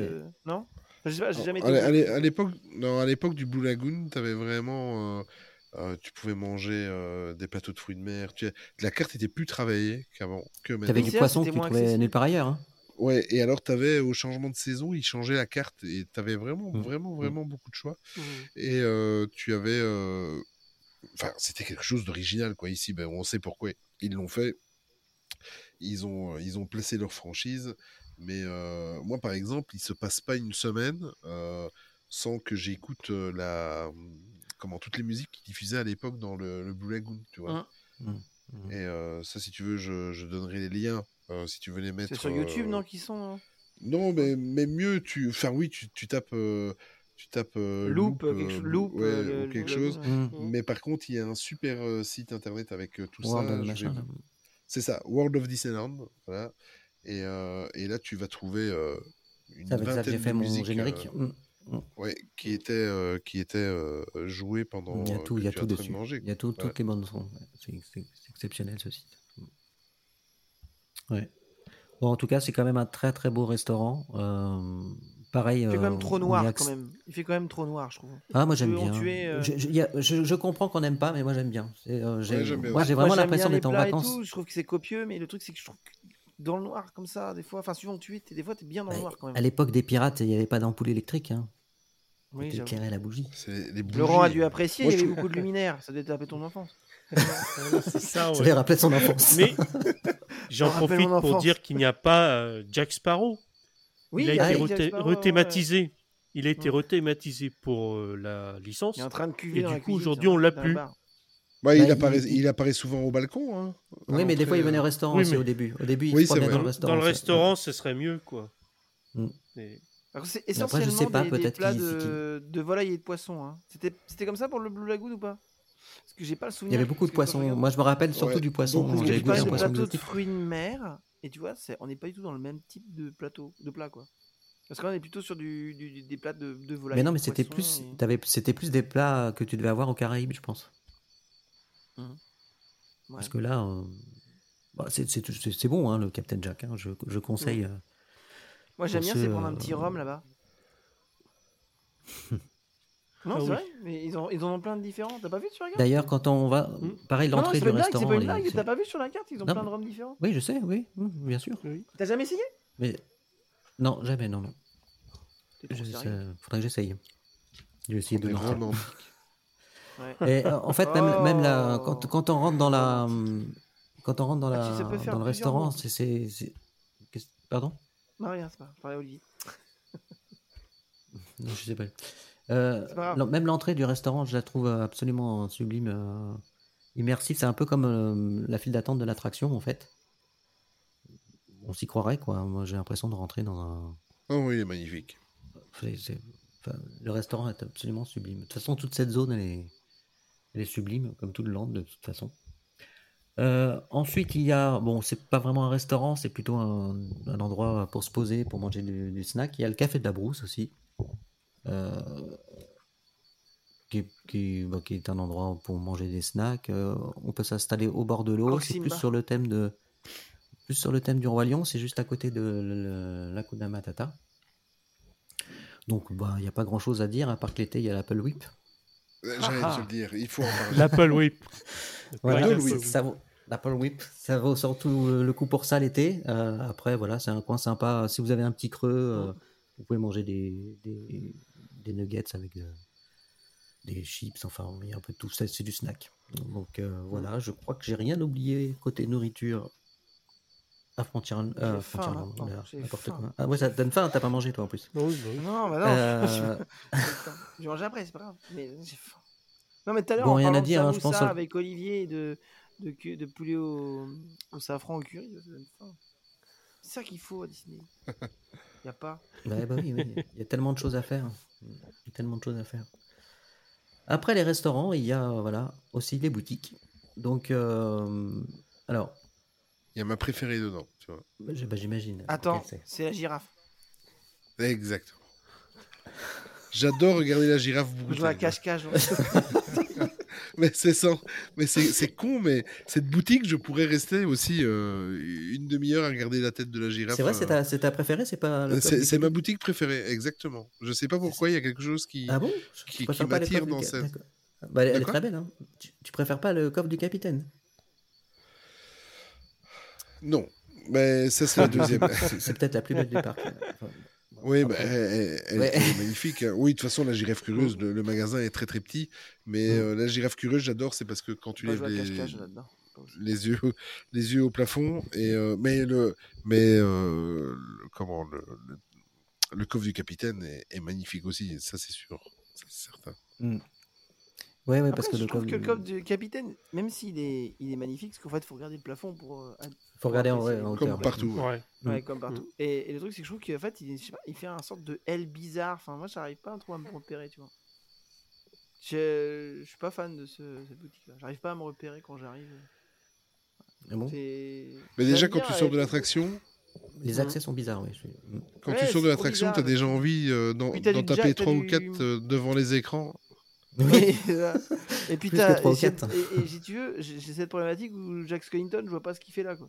que- Non? Enfin, Je sais pas, j'ai jamais À été. à l'époque, non, à l'époque du Blue Lagoon, tu avais vraiment, euh, euh, tu pouvais manger euh, des plateaux de fruits de mer. Tu, la carte était plus travaillée qu'avant, que T'avais maintenant. du poisson que c'était tu trouvais nulle part ailleurs. Hein. Ouais, et alors tu avais au changement de saison, ils changeaient la carte et tu avais vraiment, Mm. vraiment, vraiment beaucoup de choix. Mhm. Et euh, tu avais, euh, enfin, c'était quelque chose d'original quoi. Ici, ben, on sait pourquoi ils l'ont fait. Ils ont, ils ont placé leur franchise. Mais euh, moi, par exemple, il se passe pas une semaine euh, sans que j'écoute euh, la, comment toutes les musiques qu'ils diffusaient à l'époque dans le, le Blue Lagoon, tu vois. Mm. Et euh, ça, si tu veux, je, je donnerai les liens. Euh, si tu veux les mettre. C'est sur YouTube, euh, non, qui sont. hein Non, mais, mais mieux, tu, enfin oui, tu, tu tapes, euh, tu tapes euh, Loop, loop, quelque euh, chose- Loop, ouais, euh, le- ou quelque le- chose. Mm. Mais par contre, il y a un super euh, site internet avec euh, tout World ça. vais-. C'est ça, World of Disneyland. Voilà. Et, euh, et là, tu vas trouver euh, une ça que vingtaine j'ai fait de mon musiques générique. euh, Mm. ouais, qui étaient, euh, qui étaient euh, jouées pendant. Il y a tout, il y a tout dessus. Il y a tout, Voilà. toutes les bandes son. C'est exceptionnel ce site. Ouais. Bon, en tout cas, c'est quand même un très très beau restaurant. Euh, pareil. Il fait quand euh, même trop on y noir, acc- quand même. Il fait quand même trop noir, je trouve. Ah, moi j'aime bien. euh, Je, je- il y a- je- je comprends qu'on n'aime pas, mais moi j'aime bien. C'est, euh, j'ai- Ouais, vraiment l'impression d'être en vacances. tout, Je trouve que c'est copieux, mais le truc, c'est que je trouve que dans le noir, comme ça, des fois, enfin, suivant où tu es, des fois, t'es bien dans le noir quand À même. l'époque des pirates, il n'y avait pas d'ampoule électrique. Hein. Oui, éclairé à la bougie. Les bougies. Laurent a dû apprécier, Moi, il y avait beaucoup de luminaire, ça devait taper ton enfance. C'est ça, Ça [laughs] ouais. lui rappelait son enfance. Mais j'en Ça profite pour enfance. dire qu'il n'y a pas euh, Jack Sparrow. Oui, il a été Jack reté- Sparrow, ouais, rethématisé. Il a été Ouais. rethématisé pour euh, la licence. Il est en train de cuver Et du coup, aujourd'hui, on l'a plus. Bah, il, apparaît, il- il... apparaît souvent au balcon. Hein, Oui, mais des fois, il venait au euh. restaurant Oui, aussi mais- au début. Au début, il Oui, vrai. dans le restaurant. dans le restaurant, ce serait mieux, quoi. Mm. Mais- Alors, c'est après, je essentiellement sais pas, des, des peut-être plats de, de volaille et de poisson. Hein. C'était comme ça pour le Blue Lagoon ou pas? Parce que j'ai pas le Il y souvenir. avait beaucoup de poissons. regarde- Moi, je me rappelle surtout Ouais, du poisson. J'avais goûté un poisson plateau de fruits de mer, et tu vois, on n'est pas du tout dans le même type de plateau, de plat, quoi. Parce qu'on est plutôt sur du, du- des plats de, de volaille. Mais non, mais c'était plus, et- c'était plus des plats que tu devais avoir aux Caraïbes, je pense. Ouais. Parce que là, euh, bah, c'est- bon, hein, le Captain Jack. hein, je, je conseille. euh, Moi, j'aime bien, c'est prendre un euh, petit rhum là-bas. [laughs] non, Ah c'est oui. vrai, mais ils, ont, ils en ont plein de différents. T'as pas vu sur la carte D'ailleurs, quand on va, pareil, Non, non, l'entrée c'est du blague, c'est restaurant. pas une blague. T'as pas vu sur la carte, ils ont Non, plein de rhums différents. Oui, je sais, oui, bien sûr. T'as jamais essayé? Mais non, jamais, non, non. Je, ça- faudrait que j'essaye. Je vais essayer de On vraiment- [laughs] Ouais. Et euh, en fait, même, même la, Oh. quand, quand on rentre dans la, quand on rentre dans Ah, la, dans le restaurant, c'est, c'est, c'est- qu'est-ce- pardon? Non, rien, c'est pas. À Olivier. Non, je sais pas. Euh, même l'entrée du restaurant, je la trouve absolument sublime, euh, immersive. C'est un peu comme euh, la file d'attente de l'attraction, en fait. On s'y croirait, quoi. Moi, j'ai l'impression de rentrer dans un. Oh oui, il est magnifique. c'est- c'est- enfin, le restaurant est absolument sublime. De toute façon, toute cette zone, elle est, elle est sublime, comme tout le land, de toute façon. Euh, ensuite, il y a, bon, c'est pas vraiment un restaurant, c'est plutôt un, un endroit pour se poser, pour manger du, du snack. Il y a le café de la Brousse aussi, euh, qui, est, qui est- bah, qui est un endroit pour manger des snacks. Euh, on peut s'installer au bord de l'eau. C'est plus sur le thème de, plus sur le thème du roi lion. C'est juste à côté de le- la Hakuna Matata. Donc, bah, il n'y a pas grand chose à dire, à part que l'été, il y a l'Apple Whip. Euh, J'allais Ah. te le dire, il faut en [laughs] parler. L'Apple Whip. [laughs] Voilà, L'Apple ça- Whip. ça vaut, l'Apple Whip, ça vaut surtout le coup pour ça l'été. Euh, après, voilà, c'est un coin sympa. Si vous avez un petit creux, euh, vous pouvez manger des, des, des nuggets avec de- des chips. Enfin, il y a un peu de tout. C'est c'est du snack. Donc euh, voilà, je crois que j'ai rien oublié côté nourriture. À frontière, euh, J'ai faim, Frontierland, maintenant, voilà, j'ai n'importe faim. quoi. Ah ouais, ça te donne faim, t'as pas mangé toi en plus. Oui, bah oui. Non, bah non. Euh, je vais manger après, c'est pas grave. Mais j'ai faim. Non, mais tout à l'heure, Bon, en rien à de dire, hein, je pense avec Olivier de, de, cu- de poulet au, au safran au curry, ça donne faim. C'est ça qu'il faut à Disney. [laughs] Y a pas. Bah, bah oui, oui, il y a tellement de choses à faire. Il y a tellement de choses à faire. Après les restaurants, il y a voilà, aussi les boutiques. Donc, euh, alors, Il y a ma préférée dedans, tu vois. bah, bah, j'imagine. Attends, c'est. la girafe. Exactement. J'adore regarder la girafe bouger. joue à cache-cache. [laughs] [laughs] Mais c'est ça. Mais c'est c'est con, mais cette boutique, je pourrais rester aussi euh, une demi-heure à regarder la tête de la girafe. C'est vrai, euh, c'est ta, c'est ta préférée, c'est pas. euh, C'est ma boutique préférée, exactement. Je sais pas pourquoi, il y a quelque chose qui. Ah bon? Je qui- qui m'attire dans cette-. Bah, elle, elle est très belle. Hein. Tu, tu préfères pas le coffre du capitaine? Non. Mais ça, c'est la deuxième. C'est [laughs] c'est peut-être la plus belle du parc. Enfin, Oui, bah, elle, Ouais. est [laughs] magnifique. Oui, de toute façon, la girafe curieuse, le, le magasin est très très petit. Mais Mm. euh, la girafe curieuse, j'adore, c'est parce que quand tu lèves les, les yeux, les yeux au plafond, et euh, mais le, mais euh, le- comment le, le, le coffre du capitaine est, est magnifique aussi. Ça, c'est sûr, c'est certain. Ouais, ouais, Après, parce que je le trouve coffre. que le coffre du capitaine, même s'il est, il est magnifique, parce qu'en fait, il faut regarder le plafond pour. Faut regarder en, ouais, en Comme hauteur. partout. ouais. Ouais. Ouais, Mm. comme partout. Et, et le truc, c'est que je trouve qu'en fait, il, je sais pas, il fait un sorte de L bizarre. Enfin, moi, j'arrive pas trop à me repérer, tu vois. Je, je suis pas fan de ce, cette boutique-là. J'arrive pas à me repérer quand j'arrive. Ah bon? C'est- Mais déjà, quand tu sors de l'attraction, Les accès sont bizarres, oui. Mm. quand Ouais, tu sors de l'attraction, t'as bizarre. déjà envie euh, d'en taper Jack, t'as trois ou du- quatre euh, devant les écrans. [laughs] Oui, et puis trois et ou c'est- quatre. Et, et si tu veux, j'ai j'ai cette problématique où Jack Skellington, je vois pas ce qu'il fait là, quoi.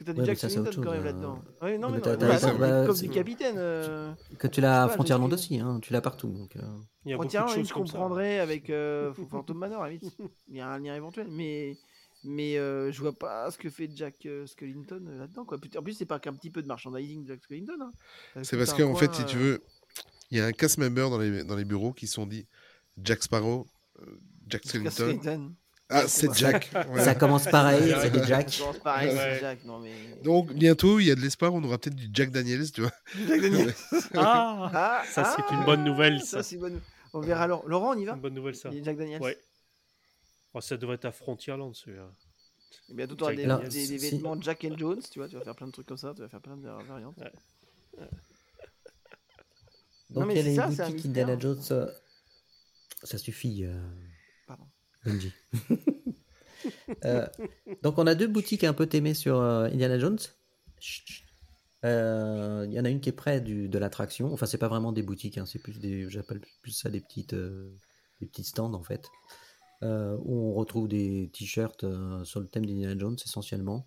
Que t'as du Ouais, Jack autre quand même là-dedans. euh. Ouais, non, mais mais non, t'as- bah, t'as- non, bah, comme c'est- du capitaine. euh, Que tu l'as à Frontierland aussi, hein, tu l'as partout. Donc, euh, Il y a beaucoup de Frontière, choses je comme ça. comprendrais avec euh, Phantom Manor, à limite. Il y a un lien éventuel, mais mais euh, je vois pas ce que fait Jack euh, Skellington là-dedans. Quoi. En plus, c'est pas qu'un petit peu de merchandising de Jack Skellington. hein. C'est parce qu'en fait, si tu veux, il y a un cast member dans les, dans les bureaux qui se sont dit Jack Sparrow, Jack Jack Skellington. Ah, c'est Jack. voilà. Ça commence pareil, Ouais. c'est des Ça Jack. commence pareil, Ouais. c'est Jack. Non mais. Donc bientôt, il y a de l'espoir, on aura peut-être du Jack Daniels, tu vois. Jack Daniels. [laughs] Ah, Ah, Ça, c'est ah, une bonne nouvelle, ça. c'est une bonne. On verra alors. Laurent, on y va une bonne nouvelle ça. Il y a Jack Daniels. Ouais. Oh, ça devrait être à Frontierland celui-là. Et bientôt, tu auras des, Alors, des- des si- vêtements Jack and Jones, tu vois, tu vas faire plein de trucs comme ça, tu vas faire plein de variantes. Donc mais il y a les ça, boutiques. Indiana Jones. Ça suffit, euh, [laughs] Euh, donc on a deux boutiques un peu témées sur euh, Indiana Jones. Euh, Il y en a une qui est près du, de l'attraction. Enfin, c'est pas vraiment des boutiques, hein, c'est plus des, j'appelle plus ça des petites, des petits stands en fait, où on retrouve des t-shirts sur le thème d'Indiana Jones essentiellement.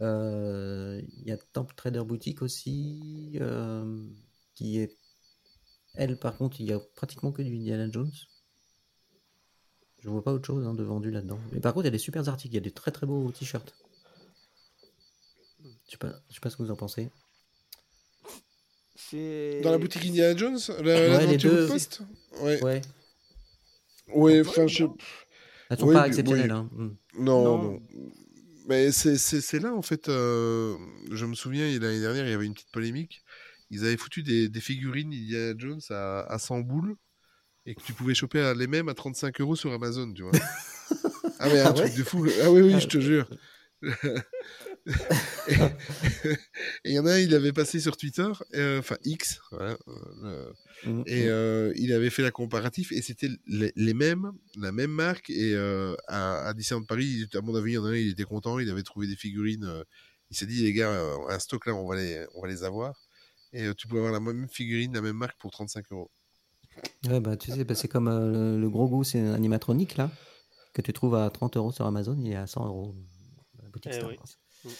Il y a Temple Trader Boutique aussi, qui est, elle par contre, il y a pratiquement que du Indiana Jones. Je vois pas autre chose hein, de vendu là-dedans. Mais par contre, il y a des super articles, il y a des très très beaux t-shirts. Je sais pas, je sais pas ce que vous en pensez. Dans la boutique Indiana Jones, la, Ouais, l'aventure les deux. Ouais. Ouais, Ouais, enfin, je... elles sont pas exceptionnelles. hein. Mm. Non, Non. non. Mais c'est- là, en fait, euh, je me souviens, il- l'année dernière, il y avait une petite polémique. Ils avaient foutu des, des figurines Indiana Jones à, à 100 boules et que tu pouvais choper les mêmes à 35 euros sur Amazon, tu vois. [laughs] ah, mais un Ah truc ouais de fou. Ah oui, oui, Ah, je te jure. [laughs] et il y en a un, il avait passé sur Twitter, euh, enfin X, voilà, euh, Mm. et euh, il avait fait la comparatif et c'était les, les mêmes, la même marque. Et à, à Disneyland Paris, à mon avis, il y en a un, il était content, il avait trouvé des figurines. il s'est dit, les gars, un stock là, on va les, on va les avoir. Et tu pouvais avoir la même figurine, la même marque pour 35 euros. Ouais, bah, tu sais, bah, c'est comme euh, le, le gros goût, c'est un animatronique là, que tu trouves à 30 euros sur Amazon, il est à 100 euros. à La boutique Eh Star oui.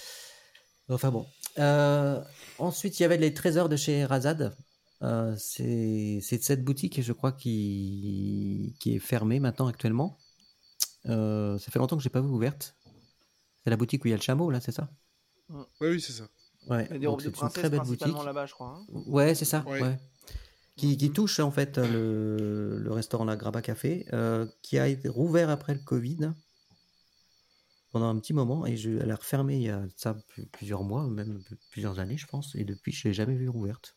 Enfin bon. Euh, ensuite, il y avait les trésors de chez Razad. Euh, c'est c'est cette boutique, je crois, qui, qui est fermée maintenant actuellement. Euh, ça fait longtemps que j'ai pas vu ouverte. C'est la boutique où il y a le chameau, là, c'est ça? Oui, oui, c'est ça. Ouais. C'est une très belle boutique. là-bas, je crois. hein. Ouais, c'est ça. Ouais. ouais. Qui, qui touche en fait le, le restaurant La Graba Café, euh, qui a été rouvert après le Covid pendant un petit moment et je, elle a refermé il y a ça plusieurs mois, même plusieurs années, je pense. Et depuis, je l'ai jamais vue rouverte.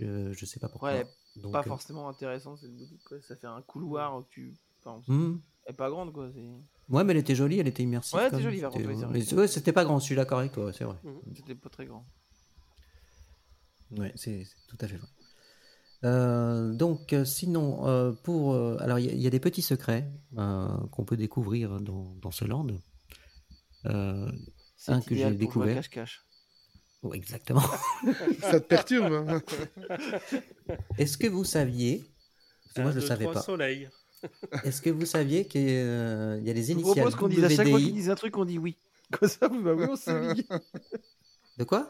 Je, je sais pas pourquoi. Ouais, Donc, Pas euh, forcément intéressant cette boutique, quoi. Ça fait un couloir où tu. Enfin, hmm. Elle est pas grande, quoi. c'est- Ouais, mais elle était jolie, elle était immersive. Ouais, elle était jolie, par c'était- contre, ouais, c'était pas grand, je suis d'accord avec toi, c'est vrai. C'était pas très grand. Ouais, c'est c'est tout à fait vrai. Euh, donc, euh, sinon, euh, pour. euh, alors, il y, a- il y a des petits secrets euh, qu'on peut découvrir dans, dans ce land. Euh, C'est Un que j'ai découvert. cache-cache. oh, exactement. [laughs] Ça te perturbe hein [laughs] Est-ce que vous saviez. parce que moi, Un, je ne savais pas. soleil. [laughs] Est-ce que vous saviez qu'il y a des Je vous initiales propose qu'on dise à chaque fois qu'ils disent un truc, on dit oui. Comme ça, vous- bah oui, on savait. De quoi?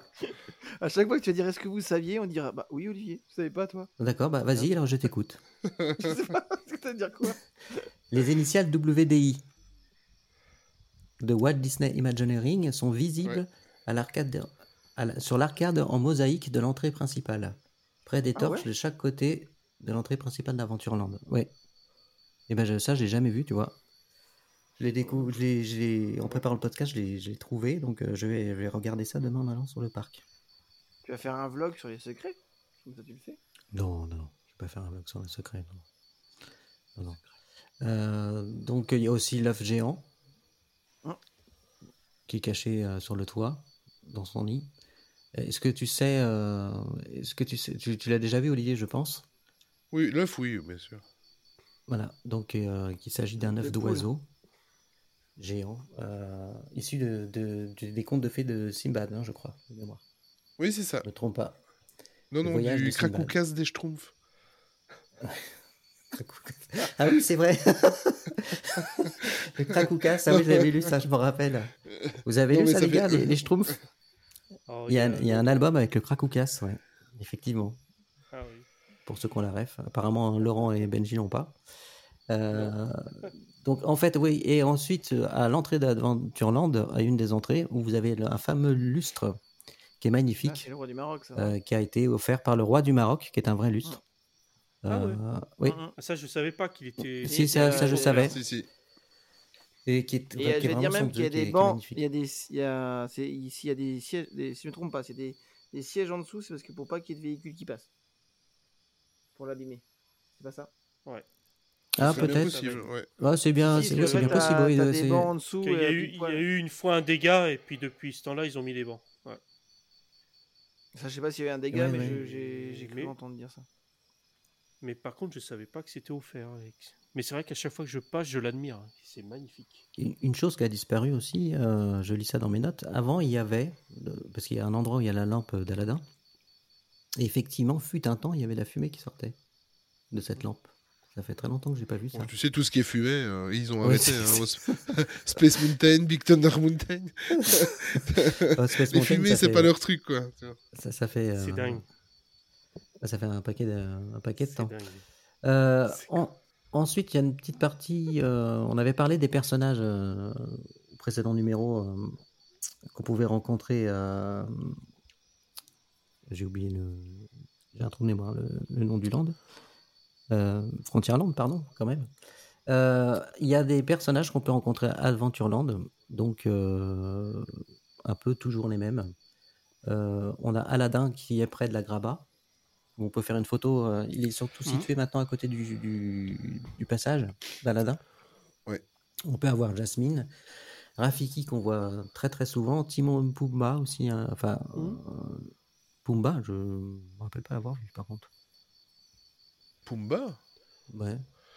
À chaque fois que tu vas dire est-ce que vous saviez, on dira bah oui, Olivier. Tu savais pas, toi? D'accord, bah vas-y, alors je t'écoute. [laughs] Je sais pas ce que t'as à dire quoi? Les initiales WDI de Walt Disney Imagineering sont visibles Ouais. à l'arcade de- à la- sur l'arcade en mosaïque de l'entrée principale, près des Ah torches ouais? de chaque côté de l'entrée principale d'Aventureland. Ouais. Et ben je- ça, j'ai jamais vu, tu vois. Je l'ai décou- je l'ai- je l'ai- en préparant le podcast, je l'ai je l'ai trouvé, donc euh, je, vais, je vais regarder ça demain en allant sur le parc. Tu vas faire un vlog sur les secrets? Comme ça, tu le fais Non, non, non. Je vais pas faire un vlog sur le secret. Non, non. non. Euh, donc il y a aussi l'œuf géant Hein? Qui est caché euh, sur le toit, dans son nid. Est-ce que tu sais, euh, est-ce que tu sais, tu, tu l'as déjà vu Olivier, je pense? Oui, l'œuf, oui, bien sûr. Voilà, donc euh, il s'agit d'un œuf d'oiseau géant, euh, issu de, des contes de fées de Simbad, hein, je crois, de mémoire. Oui, c'est ça. Je me trompe pas. Non, Le non, voyage du cracoucas des Schtroumpfs. [laughs] Ah oui, c'est vrai. [laughs] le Krakoukas, ah oui, j'avais lu ça, je me rappelle. Vous avez Non, lu ça, ça les fait- gars, les, les Schtroumpfs? Oh, il y, a, un- il y a un album avec le Krakoukas, ouais, effectivement. Ah oui. Pour ceux qui ont la ref. Apparemment, Laurent et Benji n'ont pas. Euh, donc, en fait, oui. Et ensuite, à l'entrée d'Adventureland, à une des entrées, où vous avez un fameux lustre qui est Ah, magnifique. C'est le roi du Maroc, ça. euh, qui a été offert par le roi du Maroc, qui est un vrai lustre. Ah ouais. Euh, oui. Ah, Ça, je savais pas qu'il était. Si, ça, c'est, ça, je euh, savais. Si, si. Et qui est, Et qui euh, est je vais dire même qu'il y a des bancs, il y a des, il y a, c'est, ici il y a des sièges, des- si je me trompe pas, c'est des, des sièges en dessous, c'est parce que pour pas qu'il y ait de véhicules qui passent. Pour l'abîmer. C'est pas ça? Ah, C'est bien peut-être. ouais. Ouais, c'est bien, Si, c'est bien possible. oui, euh, des c'est- bancs en dessous. Il y, a eu, pile il y poil. a eu une fois un dégât, et puis depuis ce temps-là, ils ont mis les bancs. Ouais. Ça, je sais pas s'il y a eu un dégât, Ouais, mais j'ai j'ai cru Mais- entendre dire ça. Mais par contre, je savais pas que c'était offert. Alex. Mais c'est vrai qu'à chaque fois que je passe, je l'admire. hein. C'est magnifique. Une chose qui a disparu aussi, euh, je lis ça dans mes notes. Avant, il y avait, euh, parce qu'il y a un endroit où il y a la lampe d'Aladin, et effectivement, fut un temps, il y avait de la fumée qui sortait de cette lampe. Ça fait très longtemps que j'ai pas vu ça. Bon, tu sais, tout ce qui est fumé, euh, ils ont arrêté. c'est- hein, [laughs] Space Mountain, Big Thunder Mountain. [laughs] Space Les Mountain, fumées, c'est fait- pas leur truc, quoi. Ça, ça fait. C'est euh, dingue. Ça fait un paquet de, un paquet de C'est temps. Euh, C'est- en- ensuite, il y a une petite partie. euh, on avait parlé des personnages euh, au précédent numéro euh, qu'on pouvait rencontrer. euh, J'ai oublié le. J'ai un trou de mémoire, le, le nom du land. Euh, Frontierland, pardon, quand même. Euh, Il y a des personnages qu'on peut rencontrer à Adventureland, donc euh, un peu toujours les mêmes. On a Aladdin qui est près de la Graba. On peut faire une photo. ils sont tous Mhm. situés maintenant à côté du, du, du passage d'Aladin. Ouais. On peut avoir Jasmine, Rafiki qu'on voit très très souvent, Timon Pumba aussi. hein, enfin, Mhm. euh, Pumba, je me rappelle pas l'avoir vu par contre. Pumba Ouais.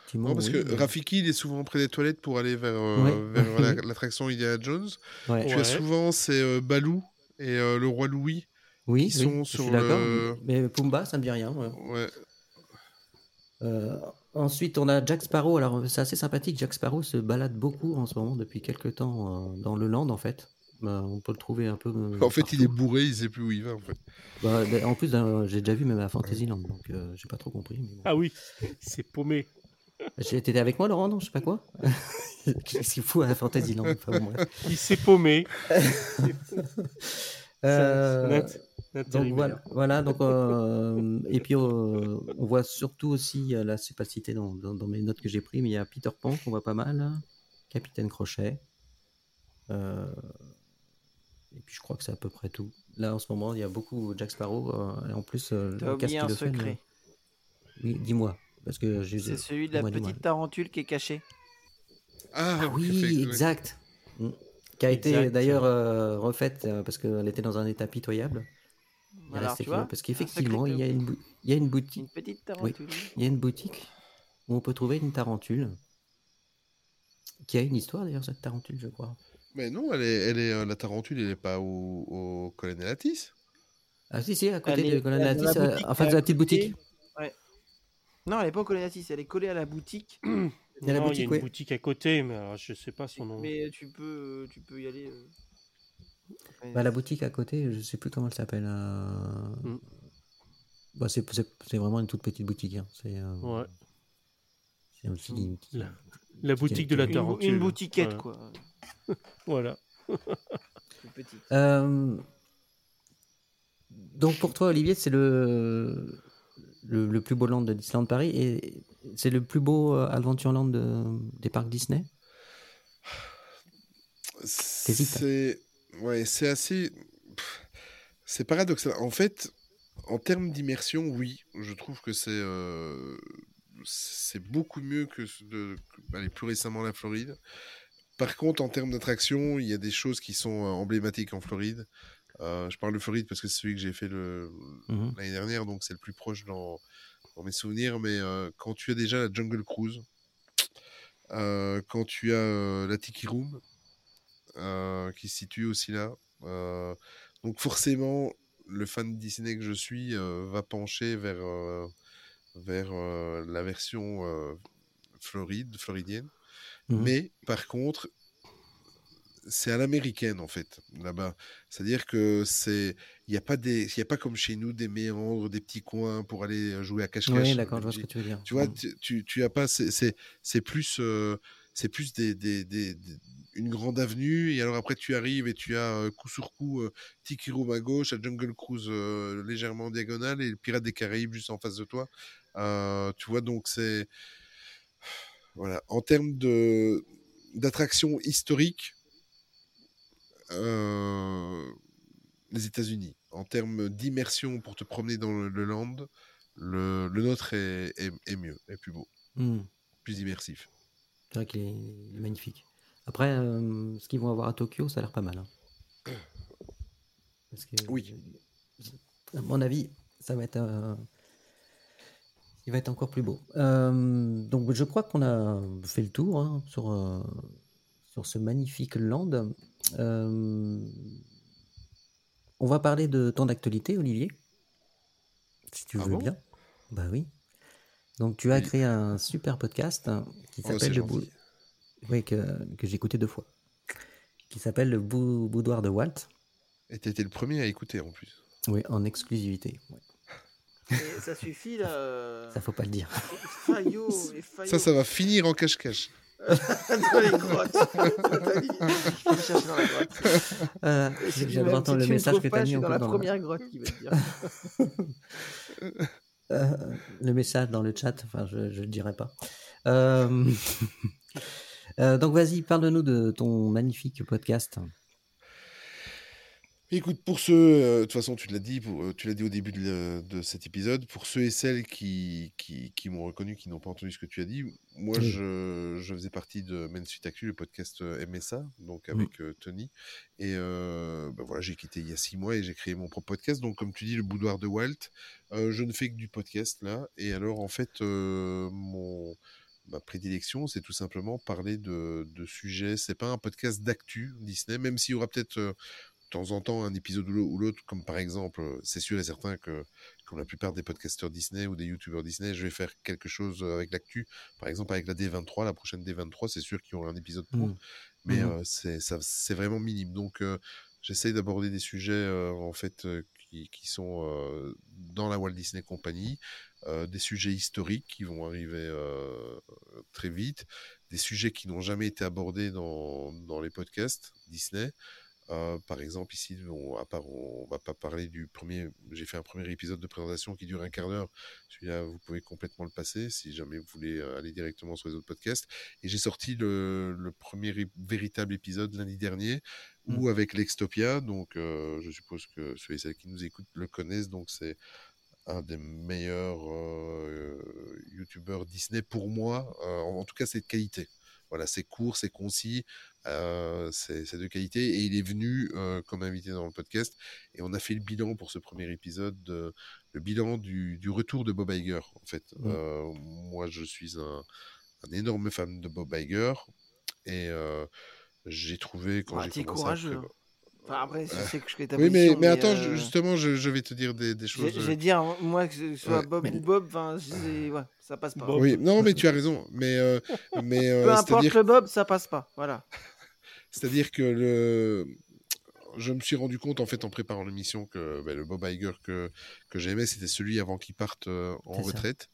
Timon, Non, parce oui, que mais- Rafiki, il est souvent près des toilettes pour aller vers, euh, Ouais. vers la- [laughs] l'attraction Indiana Jones. Ouais. Tu Ouais. as souvent, c'est euh, Balou et euh, le roi Louis. Oui, qui oui, sont je sur suis le- Mais Pumba, ça me dit rien. ouais. Ouais. Euh, ensuite, on a Jack Sparrow. Alors, c'est assez sympathique. Jack Sparrow se balade beaucoup en ce moment depuis quelques temps euh, dans le land, en fait. Bah, on peut le trouver un peu. euh, En fait, il est partout. bourré, il sait plus où il va. En fait. Bah, en plus, euh, j'ai déjà vu même à Fantasyland, donc euh, j'ai pas trop compris. mais bon. Ah oui, [laughs] c'est paumé. J'ai- T'étais avec moi, Laurent, non Je sais pas quoi? [laughs] Qu'est-ce qu'il fout à Fantasyland? Enfin, bon. [laughs] Il s'est paumé. Euh, net. Donc voilà, voilà donc, euh, et puis euh, on voit surtout aussi, euh, là c'est pas cité dans, dans, dans mes notes que j'ai pris, mais il y a Peter Pan qu'on voit pas mal, Capitaine Crochet, euh, et puis je crois que c'est à peu près tout. Là en ce moment il y a beaucoup Jack Sparrow, euh, et en plus euh, T'as oublié un fait, secret. oui, dis-moi, parce que j'ai... C'est celui de la petite tarentule qui est cachée. Ah, Ah oui, perfect, ouais. exact. Mm. Qui a été d'ailleurs euh, refaite euh, parce qu'elle était dans un état pitoyable. Il Alors, restait tu que- vois, parce qu'effectivement, il y, a une bou- il y a une boutique. Une petite tarentule. Il y a une boutique où on peut trouver une tarentule. Qui a une histoire d'ailleurs, cette tarentule, je crois. Mais non, elle est, elle est, euh, la tarentule, elle est pas au, au Colonel Atis. Ah, si, si, à côté Elle de est- Colonel la Atis, euh, boutique, en face de la petite boutique. Non, elle est pas au Colonnatis, elle est collée à la boutique. [clears throat] Il y a la Non, boutique, une ouais. boutique à côté, mais alors, je sais pas son nom. Mais tu peux, tu peux y aller. euh. Ouais, Bah, la boutique à côté, je sais plus comment elle s'appelle. euh, Mm. bah, c'est vraiment une toute petite boutique. hein. C'est euh, Ouais. c'est aussi une petite- La, la boutique de la une, tarentule. une boutiquette, Ouais, quoi. Voilà. Euh, Donc pour toi, Olivier, c'est le... le le plus beau land de Disneyland Paris et c'est le plus beau euh, Adventureland de... des parcs Disney? C'est ouais, c'est assez. C'est paradoxal. En fait, en termes d'immersion, oui, je trouve que c'est euh, c'est beaucoup mieux que de plus récemment la Floride. Par contre, en termes d'attraction, il y a des choses qui sont euh, emblématiques en Floride. Euh, je parle de Floride parce que c'est celui que j'ai fait Mhm. l'année dernière, donc c'est le plus proche dans, dans mes souvenirs. Mais euh, quand tu as déjà la Jungle Cruise, euh, quand tu as la Tiki Room, qui se situe aussi là, donc forcément, le fan de Disney que je suis va pencher vers, vers la version Floride, floridienne. Mhm. Mais par contre, c'est à l'américaine en fait là-bas. C'est-à-dire que c'est, il n'y a pas des, il y a pas comme chez nous des méandres, des petits coins pour aller jouer à cache-cache. Oui, d'accord, je vois ce que tu veux dire. Tu vois, Mhm. tu, tu, tu as pas, c'est, c'est, plus, euh, c'est plus des, des, des- des- une grande avenue. Et alors après, tu arrives et tu as euh, coup sur coup euh, Tiki Room à gauche, à Jungle Cruise euh, légèrement en diagonale et le Pirate des Caraïbes juste en face de toi. Euh, tu vois, donc c'est. Voilà. En termes de d'attraction historique, euh, les États-Unis. En termes d'immersion pour te promener dans le, le land, le, le nôtre est, est, est mieux, est plus beau, Hmm. plus immersif. C'est vrai qu'il est, magnifique. Après, euh, ce qu'ils vont avoir à Tokyo, ça a l'air pas mal. hein. Parce que, Oui. À mon avis, ça va être. Il va être encore plus beau. Euh, donc, je crois qu'on a fait le tour hein, sur, euh, sur ce magnifique land. Euh, on va parler de ton actualité, Olivier. Si tu Ah veux bon? bien. Bah oui. Donc, tu as Oui. créé un super podcast hein, qui Oh, s'appelle le Bou- oui, que, que j'ai écouté deux fois. Qui s'appelle le Bou- Boudoir de Walt. Et tu étais le premier à écouter en plus. Oui, en exclusivité. ouais. Et ça suffit là. euh, Ça, faut pas le dire. Les faillots, les faillots. Ça, ça va finir en cache-cache. [laughs] dans les grottes. [laughs] Je vais chercher dans la grotte. Euh, si le message que tu as je mis suis en dans la dans première grotte qui va te dire. [laughs] Euh, le message dans le chat, enfin, je ne le dirai pas. Euh, euh, donc, vas-y, parle-nous de ton magnifique podcast. Écoute, pour ceux, euh, de toute façon, tu l'as dit, pour- euh, tu l'as dit au début de, cet épisode, pour ceux et celles qui, qui, qui m'ont reconnu, qui n'ont pas entendu ce que tu as dit, moi, Oui. je, je faisais partie de Main Street Actu, le podcast euh, MSA, donc avec euh, Tony. Et ben voilà, j'ai quitté il y a six mois et j'ai créé mon propre podcast. Donc, comme tu dis, le boudoir de Walt, je ne fais que du podcast là. Et alors, en fait, mon ma prédilection, c'est tout simplement parler de, de sujets. C'est pas un podcast d'actu Disney, même s'il y aura peut-être de temps en temps un épisode ou l'au- ou l'autre, comme par exemple, euh, c'est sûr et certain que, comme la plupart des podcasteurs Disney ou des youtubeurs Disney, je vais faire quelque chose euh, avec l'actu. Par exemple, avec la D23, la prochaine D23, c'est sûr qu'il y aura un épisode pour. Mm. Mais Mhm. euh, c'est vraiment minime. Donc, euh, j'essaye d'aborder des sujets, euh, en fait, qui, qui sont dans la Walt Disney Company, des sujets historiques qui vont arriver très vite, des sujets qui n'ont jamais été abordés dans, dans les podcasts Disney. Euh, par exemple, ici, on, à part, on va pas parler du premier. J'ai fait un premier épisode de présentation qui dure un quart d'heure. Celui-là, vous pouvez complètement le passer si jamais vous voulez euh, aller directement sur les autres podcasts. Et j'ai sorti le, le premier véritable épisode lundi dernier, où avec l'Extopia, donc euh, je suppose que ceux et celles qui nous écoutent le connaissent, donc c'est un des meilleurs euh, youtubeurs Disney pour moi. En, en tout cas, c'est de qualité. Voilà, c'est court, c'est concis, euh, c'est de qualité. Et il est venu euh, comme invité dans le podcast. Et on a fait le bilan pour ce premier épisode, de- le bilan du, du retour de Bob Iger. En fait, Mm. Euh, moi, je suis un, un énorme fan de Bob Iger. Et j'ai trouvé quand Ouais, j'ai commencé courageux. prévoir- Enfin, après, sais que je ta Oui, mais, mais attends, euh, justement, je, je vais te dire des, choses. je euh, vais dire, moi, que ce soit Ouais. Bob Mais- ou Bob, c'est- ouais, ça passe pas. Bob. Oui, non, mais tu as raison. Mais, euh, mais [laughs] euh, Peu importe le Bob, ça passe pas. Voilà. [laughs] C'est-à-dire que le... je me suis rendu compte en fait en préparant l'émission que ben, le Bob Iger que, que j'aimais, c'était celui avant qu'il parte euh, en C'est ça. retraite.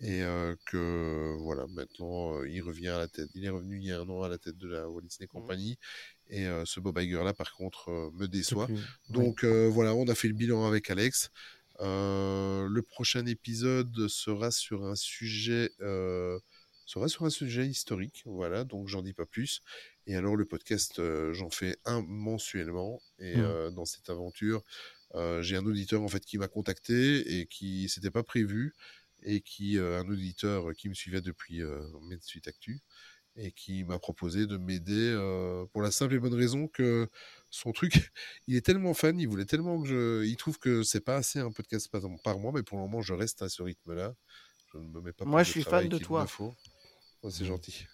Et euh, que voilà, maintenant euh, il revient à la tête. Il est revenu il y a un an à la tête de la Walt Disney Company. Et euh, ce Bob Iger là, par contre, euh, me déçoit. plus-. Donc euh, voilà, on a fait le bilan avec Alex. Le prochain épisode sera sur un sujet sera sur un sujet historique. Voilà, donc j'en dis pas plus. Et alors le podcast, euh, j'en fais un mensuellement. Et euh, dans cette aventure, euh, j'ai un auditeur en fait qui m'a contacté et qui s'était pas prévu et qui un auditeur qui me suivait depuis Street Actu et qui m'a proposé de m'aider euh, pour la simple et bonne raison que son truc, [laughs] il est tellement fan, il voulait tellement que je, il trouve que c'est pas assez un podcast par, par mois, mais pour le moment je reste à ce rythme-là. Je ne me mets pas Moi, je suis fan de toi. Oh, c'est gentil.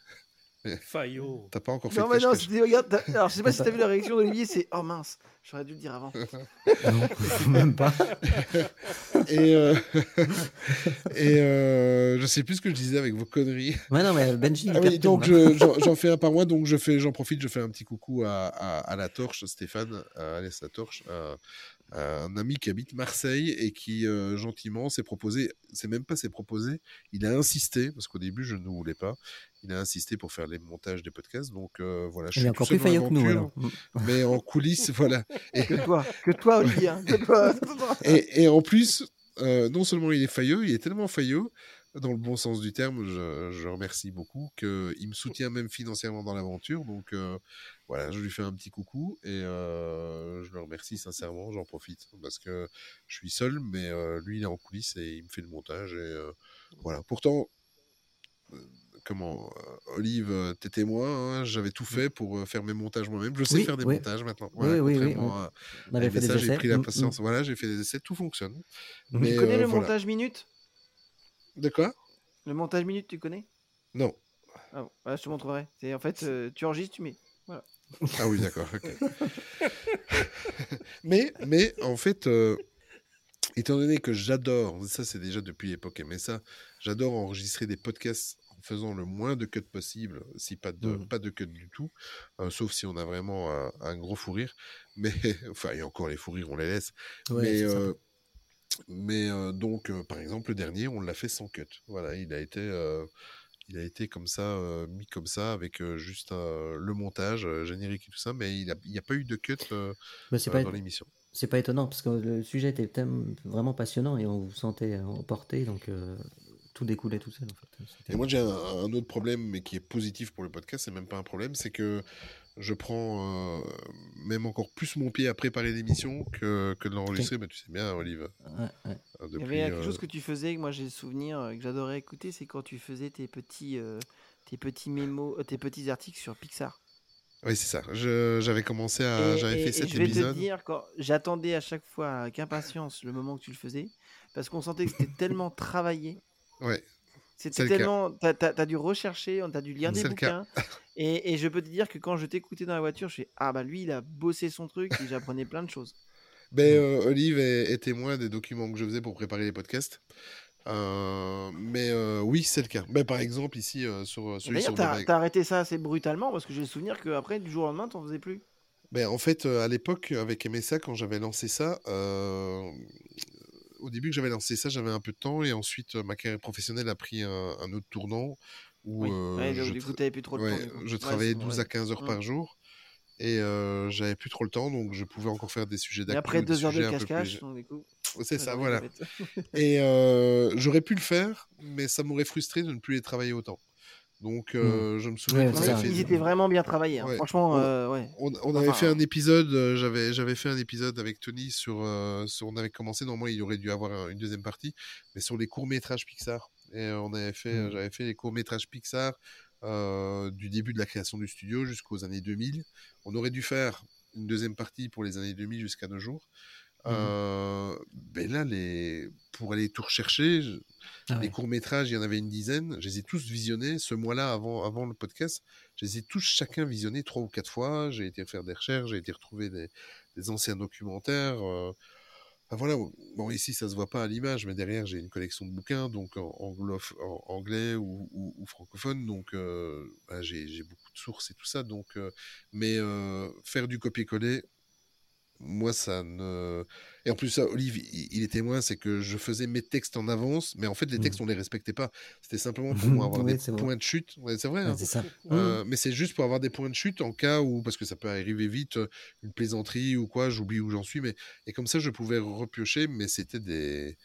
Fayot. [laughs] T'as pas encore fait Non, mais non, c'était- regarde, alors je sais pas [laughs] si t'as vu la réaction d'Olivier, c'est oh mince, j'aurais dû le dire avant. Non, [laughs] même pas. Et, euh, et euh, je sais plus ce que je disais avec vos conneries. Ouais, non, mais Benji, il Ah oui, donc je- j'en fais un par mois, donc je fais, j'en profite, je fais un petit coucou à, à, à la torche, Stéphane, à Alès la torche, un ami qui habite Marseille et qui euh, gentiment s'est proposé, c'est même pas s'est proposé, il a insisté, parce qu'au début je ne voulais pas, il a insisté pour faire les montages des podcasts, donc euh, voilà. Je Il est suis encore plus faillot que nous. alors. Mais en coulisses, [laughs] voilà. Et, Que toi, que toi, Olivier. hein, que toi. [laughs] et, et en plus, euh, non seulement il est faillot, il est tellement faillot, dans le bon sens du terme, je, je remercie beaucoup, qu'il me soutient même financièrement dans l'aventure. Donc euh, voilà, je lui fais un petit coucou et euh, je le remercie sincèrement, j'en profite parce que je suis seul, mais euh, lui il est en coulisses et il me fait le montage. Et voilà, pourtant, comment, Olive, t'es témoin, hein, j'avais tout fait pour faire mes montages moi-même. Je sais Oui, faire des oui. montages maintenant. Oui, Voilà, oui, oui, à- On avait fait des ça, j'ai essais. pris la Mm, mm. patience. Voilà, j'ai fait des essais, tout fonctionne. Mais, Tu connais le voilà. montage minute? De quoi? Le montage minute, tu connais? Non. Ah bon, bah, je te montrerai. C'est en fait, euh, tu enregistres, tu mets. [laughs] Ah oui, d'accord. [laughs] mais, mais en fait, euh, étant donné que j'adore, ça c'est déjà depuis l'époque MSA, j'adore enregistrer des podcasts en faisant le moins de cuts possible, si pas de, Mhm. pas de cuts du tout, euh, sauf si on a vraiment un, un gros fou rire. Mais, [laughs] enfin, et encore les fous rires, on les laisse. Ouais, mais euh, mais euh, donc, euh, par exemple, le dernier, on l'a fait sans cut. Voilà, il a été, euh, il a été comme ça, mis comme ça, avec juste le montage, générique et tout ça, mais il n'y a, pas eu de cut pas, dans l'émission. c'est pas étonnant parce que le sujet était vraiment passionnant et on vous sentait emporté, donc tout découlait tout seul en fait. Et moi, j'ai un, un autre problème, mais qui est positif pour le podcast, c'est même pas un problème, c'est que je prends euh, même encore plus mon pied à préparer l'émission que, que de l'enregistrer. Mais tu sais bien, Olive. Ouais, ouais. euh, Il y avait quelque euh, chose que tu faisais, que moi j'ai le souvenir, que j'adorais écouter, c'est quand tu faisais tes petits, euh, tes petits mémos, euh, tes petits articles sur Pixar. Oui, c'est ça. J'avais commencé à. J'avais fait et cet je vais épisode. te dire, quand j'attendais à chaque fois avec impatience le moment que tu le faisais, parce qu'on sentait que c'était tellement [laughs] travaillé. Ouais. C'était tellement. T'as as, dû rechercher, t'as dû lire des bouquins. Et, et je peux te dire que quand je t'écoutais dans la voiture, je fais Ah bah lui, il a bossé son truc et j'apprenais plein de choses. Ben, euh, Olive est, est témoin des documents que je faisais pour préparer les podcasts. Euh, mais euh, oui, c'est le cas. Ben, par exemple, ici, sur celui D'ailleurs, t'as t'as arrêté ça assez brutalement parce que j'ai le souvenir qu'après, du jour au lendemain, t'en faisais plus. Ben, en fait, à l'époque, avec MSA, quand j'avais lancé ça, au début que j'avais lancé ça, j'avais un peu de temps et ensuite ma carrière professionnelle a pris un, un autre tournant où Oui. euh, Ouais, je, du tra- coup, t'avais plus trop le ouais, temps. du coup. je Ouais, travaillais c'est- 12 ouais. à 15 heures Mm. par jour et euh, j'avais plus trop le temps donc je pouvais encore faire des sujets Et d'actu, après deux heures de plus cache-cache. C'est [laughs] ouais, ça, voilà. [laughs] Et euh, j'aurais pu le faire, mais ça m'aurait frustré de ne plus les travailler autant. Donc euh, je me souviens Ouais, fait ils étaient vraiment bien travaillés. hein. Ouais. Franchement, On- euh, ouais. On, on avait Enfin, fait un épisode, euh, j'avais j'avais fait un épisode avec Tony sur, euh, sur- on avait commencé normalement il aurait dû avoir un- une deuxième partie, mais sur les courts métrages Pixar. Et on avait fait, Mm. j'avais fait les courts métrages Pixar euh, du début de la création du studio jusqu'aux années 2000. On aurait dû faire une deuxième partie pour les années 2000 jusqu'à nos jours. Mhm. Euh, ben là, les... pour aller tout rechercher, je- Ah les ouais. courts-métrages, il y en avait une dizaine. Je les ai tous visionnés ce mois-là avant, avant le podcast. Je les ai tous chacun visionnés trois ou quatre fois. J'ai été faire des recherches, j'ai été retrouver des, des anciens documentaires. euh. Voilà. Bon, ici, ça se voit pas à l'image, mais derrière, j'ai une collection de bouquins, donc en, anglais ou, francophone. Donc, euh, j'ai j'ai beaucoup de sources et tout ça. Donc, euh, mais euh, faire du copier-coller, moi, ça ne. Et en plus, ça, Olive, il, il est témoin, c'est que je faisais mes textes en avance, mais en fait, les textes, on les respectait pas. C'était simplement pour moi avoir Oui, des vrai. points de chute. Ouais, c'est vrai. Ouais, hein. ça. Euh, mais c'est juste pour avoir des points de chute en cas où, parce que ça peut arriver vite, euh, une plaisanterie ou quoi, j'oublie où j'en suis, mais et comme ça je pouvais repiocher, mais c'était des,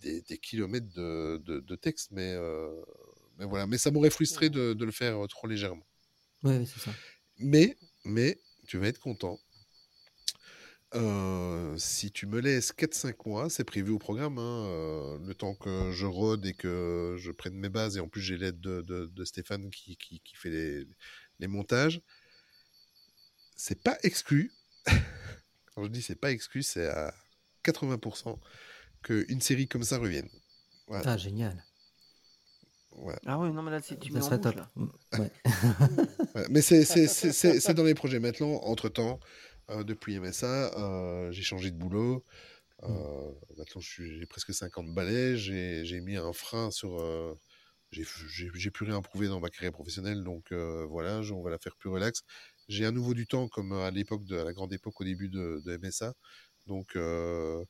des, des kilomètres de, de, de texte, mais, euh, mais voilà, mais ça m'aurait frustré de, de le faire trop légèrement. Oui, c'est ça. Mais, mais, tu vas être content. Euh, si tu me laisses 4-5 mois, c'est prévu au programme, hein, euh, le temps que je rôde et que je prenne mes bases, et en plus j'ai l'aide de, de- de Stéphane qui, qui- qui fait les, les montages. C'est pas exclu, [laughs] quand je dis c'est pas exclu, c'est à 80% qu'une série comme ça revienne. Voilà, Ah, génial. Ah ouais, non, mais là, c'est tu Ça mets en serait bouche, top. là. Ouais. Ouais, mais c'est- dans les projets. Maintenant, entre-temps, euh, depuis MSA, euh, j'ai changé de boulot. Euh, Maintenant, je suis- j'ai presque 50 balais. J'ai mis un frein sur... euh, j'ai plus rien à prouver dans ma carrière professionnelle. Donc euh, voilà, on va la faire plus relax. J'ai à nouveau du temps, comme à l'époque, de à la grande époque, au début de, de MSA. Donc, euh,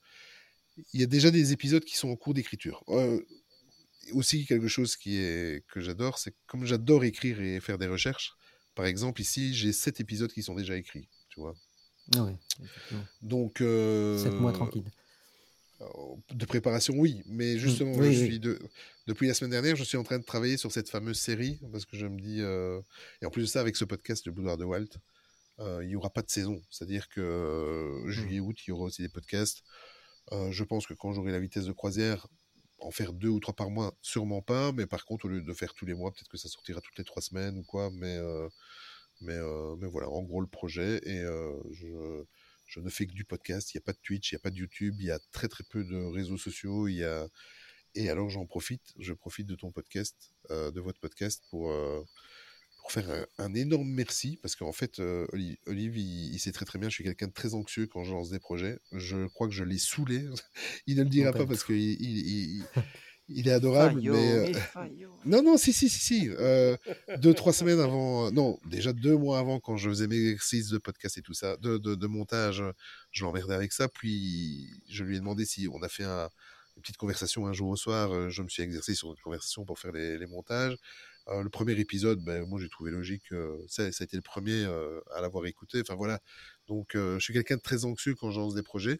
il y a déjà des épisodes qui sont en cours d'écriture. Euh, aussi, quelque chose qui est, que j'adore, c'est que comme j'adore écrire et faire des recherches, par exemple, ici, j'ai sept épisodes qui sont déjà écrits, tu vois. Ah effectivement. Donc, euh, Sept mois tranquille. de préparation, oui, mais justement, Mmh. Oui, je oui. suis de, depuis la semaine dernière, je suis en train de travailler sur cette fameuse série parce que je me dis, euh, et en plus de ça, avec ce podcast, le Boudoir de Walt, euh, il n'y aura pas de saison, c'est-à-dire que euh, juillet, août, il y aura aussi des podcasts. Euh, je pense que quand j'aurai la vitesse de croisière, en faire deux ou trois par mois, sûrement pas, mais par contre, au lieu de faire tous les mois, peut-être que ça sortira toutes les trois semaines ou quoi, mais, euh, mais, euh, mais voilà, en gros, le projet, et euh, je, je ne fais que du podcast, il n'y a pas de Twitch, il n'y a pas de YouTube, il y a très très peu de réseaux sociaux, il y a... Et alors j'en profite, je profite de ton podcast, euh, de votre podcast pour, pour faire un, un énorme merci, parce qu'en fait, euh, Oli- Olive, il, il sait très très bien, je suis quelqu'un de très anxieux quand je lance des projets. Je crois que je l'ai saoulé. [laughs] il ne le dira pas parce qu'il il, il, il- est adorable, mais... euh, [laughs] non, non, si, si, si, si. Euh, deux, trois semaines avant, euh, non, déjà deux mois avant, quand je faisais mes exercices de podcast et tout ça, de, de, de montage, je l'emmerdais avec ça. Puis je lui ai demandé si on a fait un- une petite conversation un jour au soir. Je me suis exercé sur notre conversation pour faire les, les montages. Euh, le premier épisode, ben, moi j'ai trouvé logique. euh, ça, ça a été le premier euh, à l'avoir écouté. Enfin voilà. Donc je suis quelqu'un de très anxieux quand je lance des projets.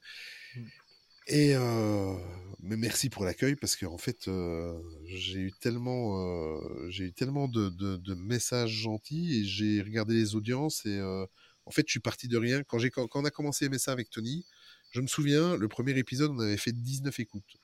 Et euh, mais merci pour l'accueil parce qu'en fait euh, j'ai eu tellement euh, j'ai eu tellement de, de, messages gentils et j'ai regardé les audiences et euh, en fait je suis parti de rien. Quand j'ai quand, quand on a commencé ça avec Tony je me souviens le premier épisode on avait fait 19 écoutes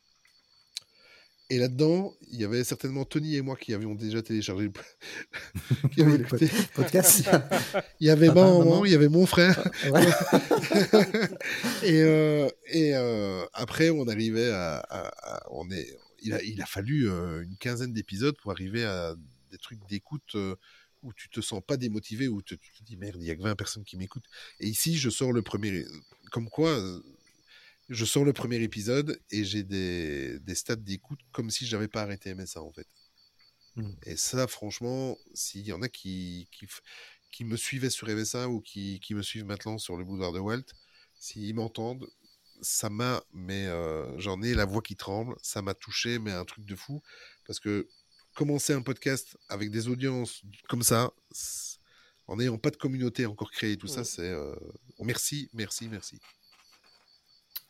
et là-dedans il y avait certainement Tony et moi qui avions déjà téléchargé le [laughs] qui avaient Oui, le écouté. podcast. [laughs] il y avait maman, maman. il y avait mon frère Ouais. [laughs] et euh, et euh, après, on arrivait à, à- à- on est, il a, il a fallu euh, une quinzaine d'épisodes pour arriver à des trucs d'écoute où tu te sens pas démotivé, où te- tu te dis merde, il y a que 20 personnes qui m'écoutent. Et ici, je sors le premier, comme quoi, je sors le premier épisode et j'ai des, des stats d'écoute comme si j'avais pas arrêté MSA en fait. Mm. Et ça, franchement, s'il y en a qui, qui, me suivaient sur MSA ou qui, qui me suivent maintenant sur le boudoir de Walt, s'ils m'entendent, ça m'a, mais euh, j'en ai la voix qui tremble, ça m'a touché, mais un truc de fou, parce que commencer un podcast avec des audiences comme ça, en n'ayant pas de communauté encore créée, tout ça, c'est euh, merci, merci, merci.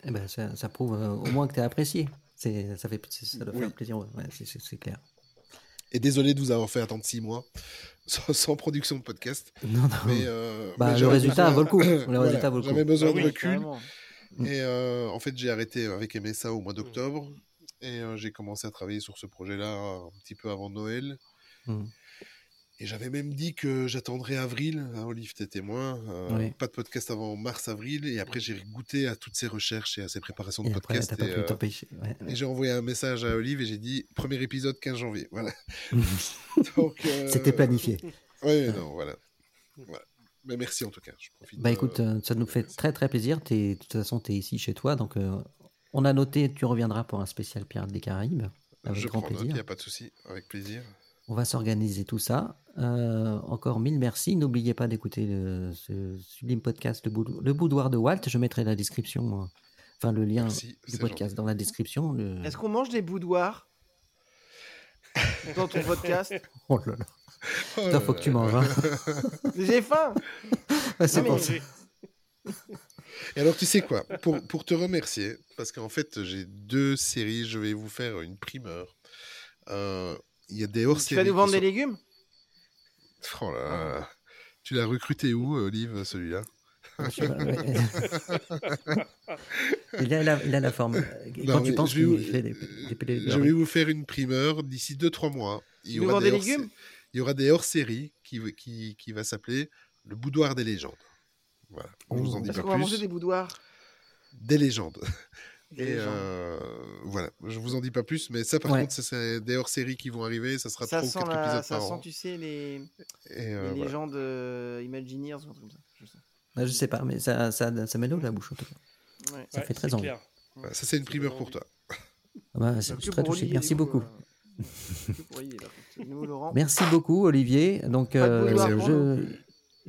Eh ben, ça, ça prouve euh, au moins que tu as apprécié. C'est, ça, fait, ça doit Oui. faire plaisir. ouais. C'est, c'est- c'est clair. Et désolé de vous avoir fait attendre six mois [laughs] sans, sans production de podcast, Non, non. mais, euh, Bah, mais le résultat vaut le coup. Le [laughs] Voilà, résultat vaut le coup. J'avais besoin Bah de oui, recul. Carrément. Et euh, en fait, j'ai arrêté avec MSA au mois d'octobre. Et euh, j'ai commencé à travailler sur ce projet-là un petit peu avant Noël. Mm. Et j'avais même dit que j'attendrais avril. Hein, Olive, t'es témoin. euh, Oui. Pas de podcast avant mars-avril. Et après, j'ai goûté à toutes ces recherches et à ces préparations de podcast. et, euh. Ouais, et j'ai envoyé un message à Olive et j'ai dit premier épisode 15 janvier. Voilà. [laughs] Euh, C'était planifié. Oui, non, voilà. voilà. Mais merci en tout cas. Je profite. Bah écoute, ça nous fait très très plaisir. T'es- de toute façon, tu es ici chez toi. Donc, on a noté, tu reviendras pour un spécial Pirates des Caraïbes. Avec je grand prends note, il plaisir. n'y a pas de souci. Avec plaisir. On va s'organiser tout ça. Euh, encore mille merci. N'oubliez pas d'écouter ce sublime podcast, le, Boudoir de Walt. Je mettrai la description, enfin le lien Merci, du podcast dans la description. Le... Est-ce qu'on mange des boudoirs [laughs] dans ton podcast [laughs] Oh là là. Oh faut que tu manges. hein. J'ai faim c'est pour ça. Et alors, tu sais quoi pour, pour te remercier, parce qu'en fait, j'ai deux séries, je vais vous faire une primeur. Euh, Il y a des Tu hors-séries. vas nous vendre des légumes? Oh là là. Tu l'as recruté où, Olive, celui-là? Pas, ouais. [laughs] il, a la, il a la forme. Non, Quand tu penses je vais vous- fait des, des Je vais vous faire une primeur d'ici 2-3 mois. Il Tu nous vends des hors- légumes? Il y aura des hors-séries qui, qui, qui va s'appeler Le Boudoir des légendes. Voilà. Je vous en dis Est-ce pas qu'on va manger des boudoirs Des légendes. Et euh, voilà, je vous en dis pas plus, mais ça par Ouais. contre, c'est des hors-séries qui vont arriver, ça sera Ça ou sent, quatre la... épisodes ça par sent, an. tu sais, les, Et euh, les voilà. légendes euh, Imagineers ou un truc comme ça. Je sais. Ah, Je sais pas, mais ça, ça, ça met l'eau à la bouche en tout cas. Ouais. Ça Ouais, fait très envie. clair. Ça c'est une primeur pour toi. Ah bah, je suis très touché. Olivier, Merci beaucoup. euh. Merci beaucoup, Olivier. Donc, euh, je,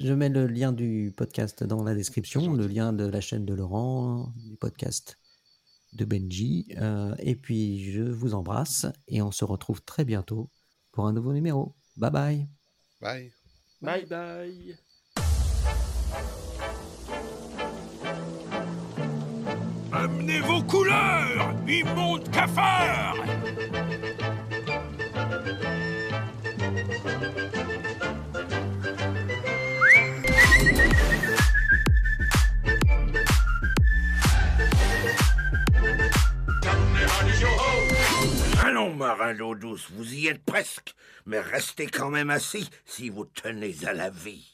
Je mets le lien du podcast dans la description, le lien de la chaîne de Laurent, du podcast de Benji. euh, et puis, je vous embrasse et on se retrouve très bientôt pour un nouveau numéro. Bye bye. Bye. Bye bye. Amenez vos couleurs, immonde cafard Allons, marin d'eau douce, vous y êtes presque, mais restez quand même assis si vous tenez à la vie.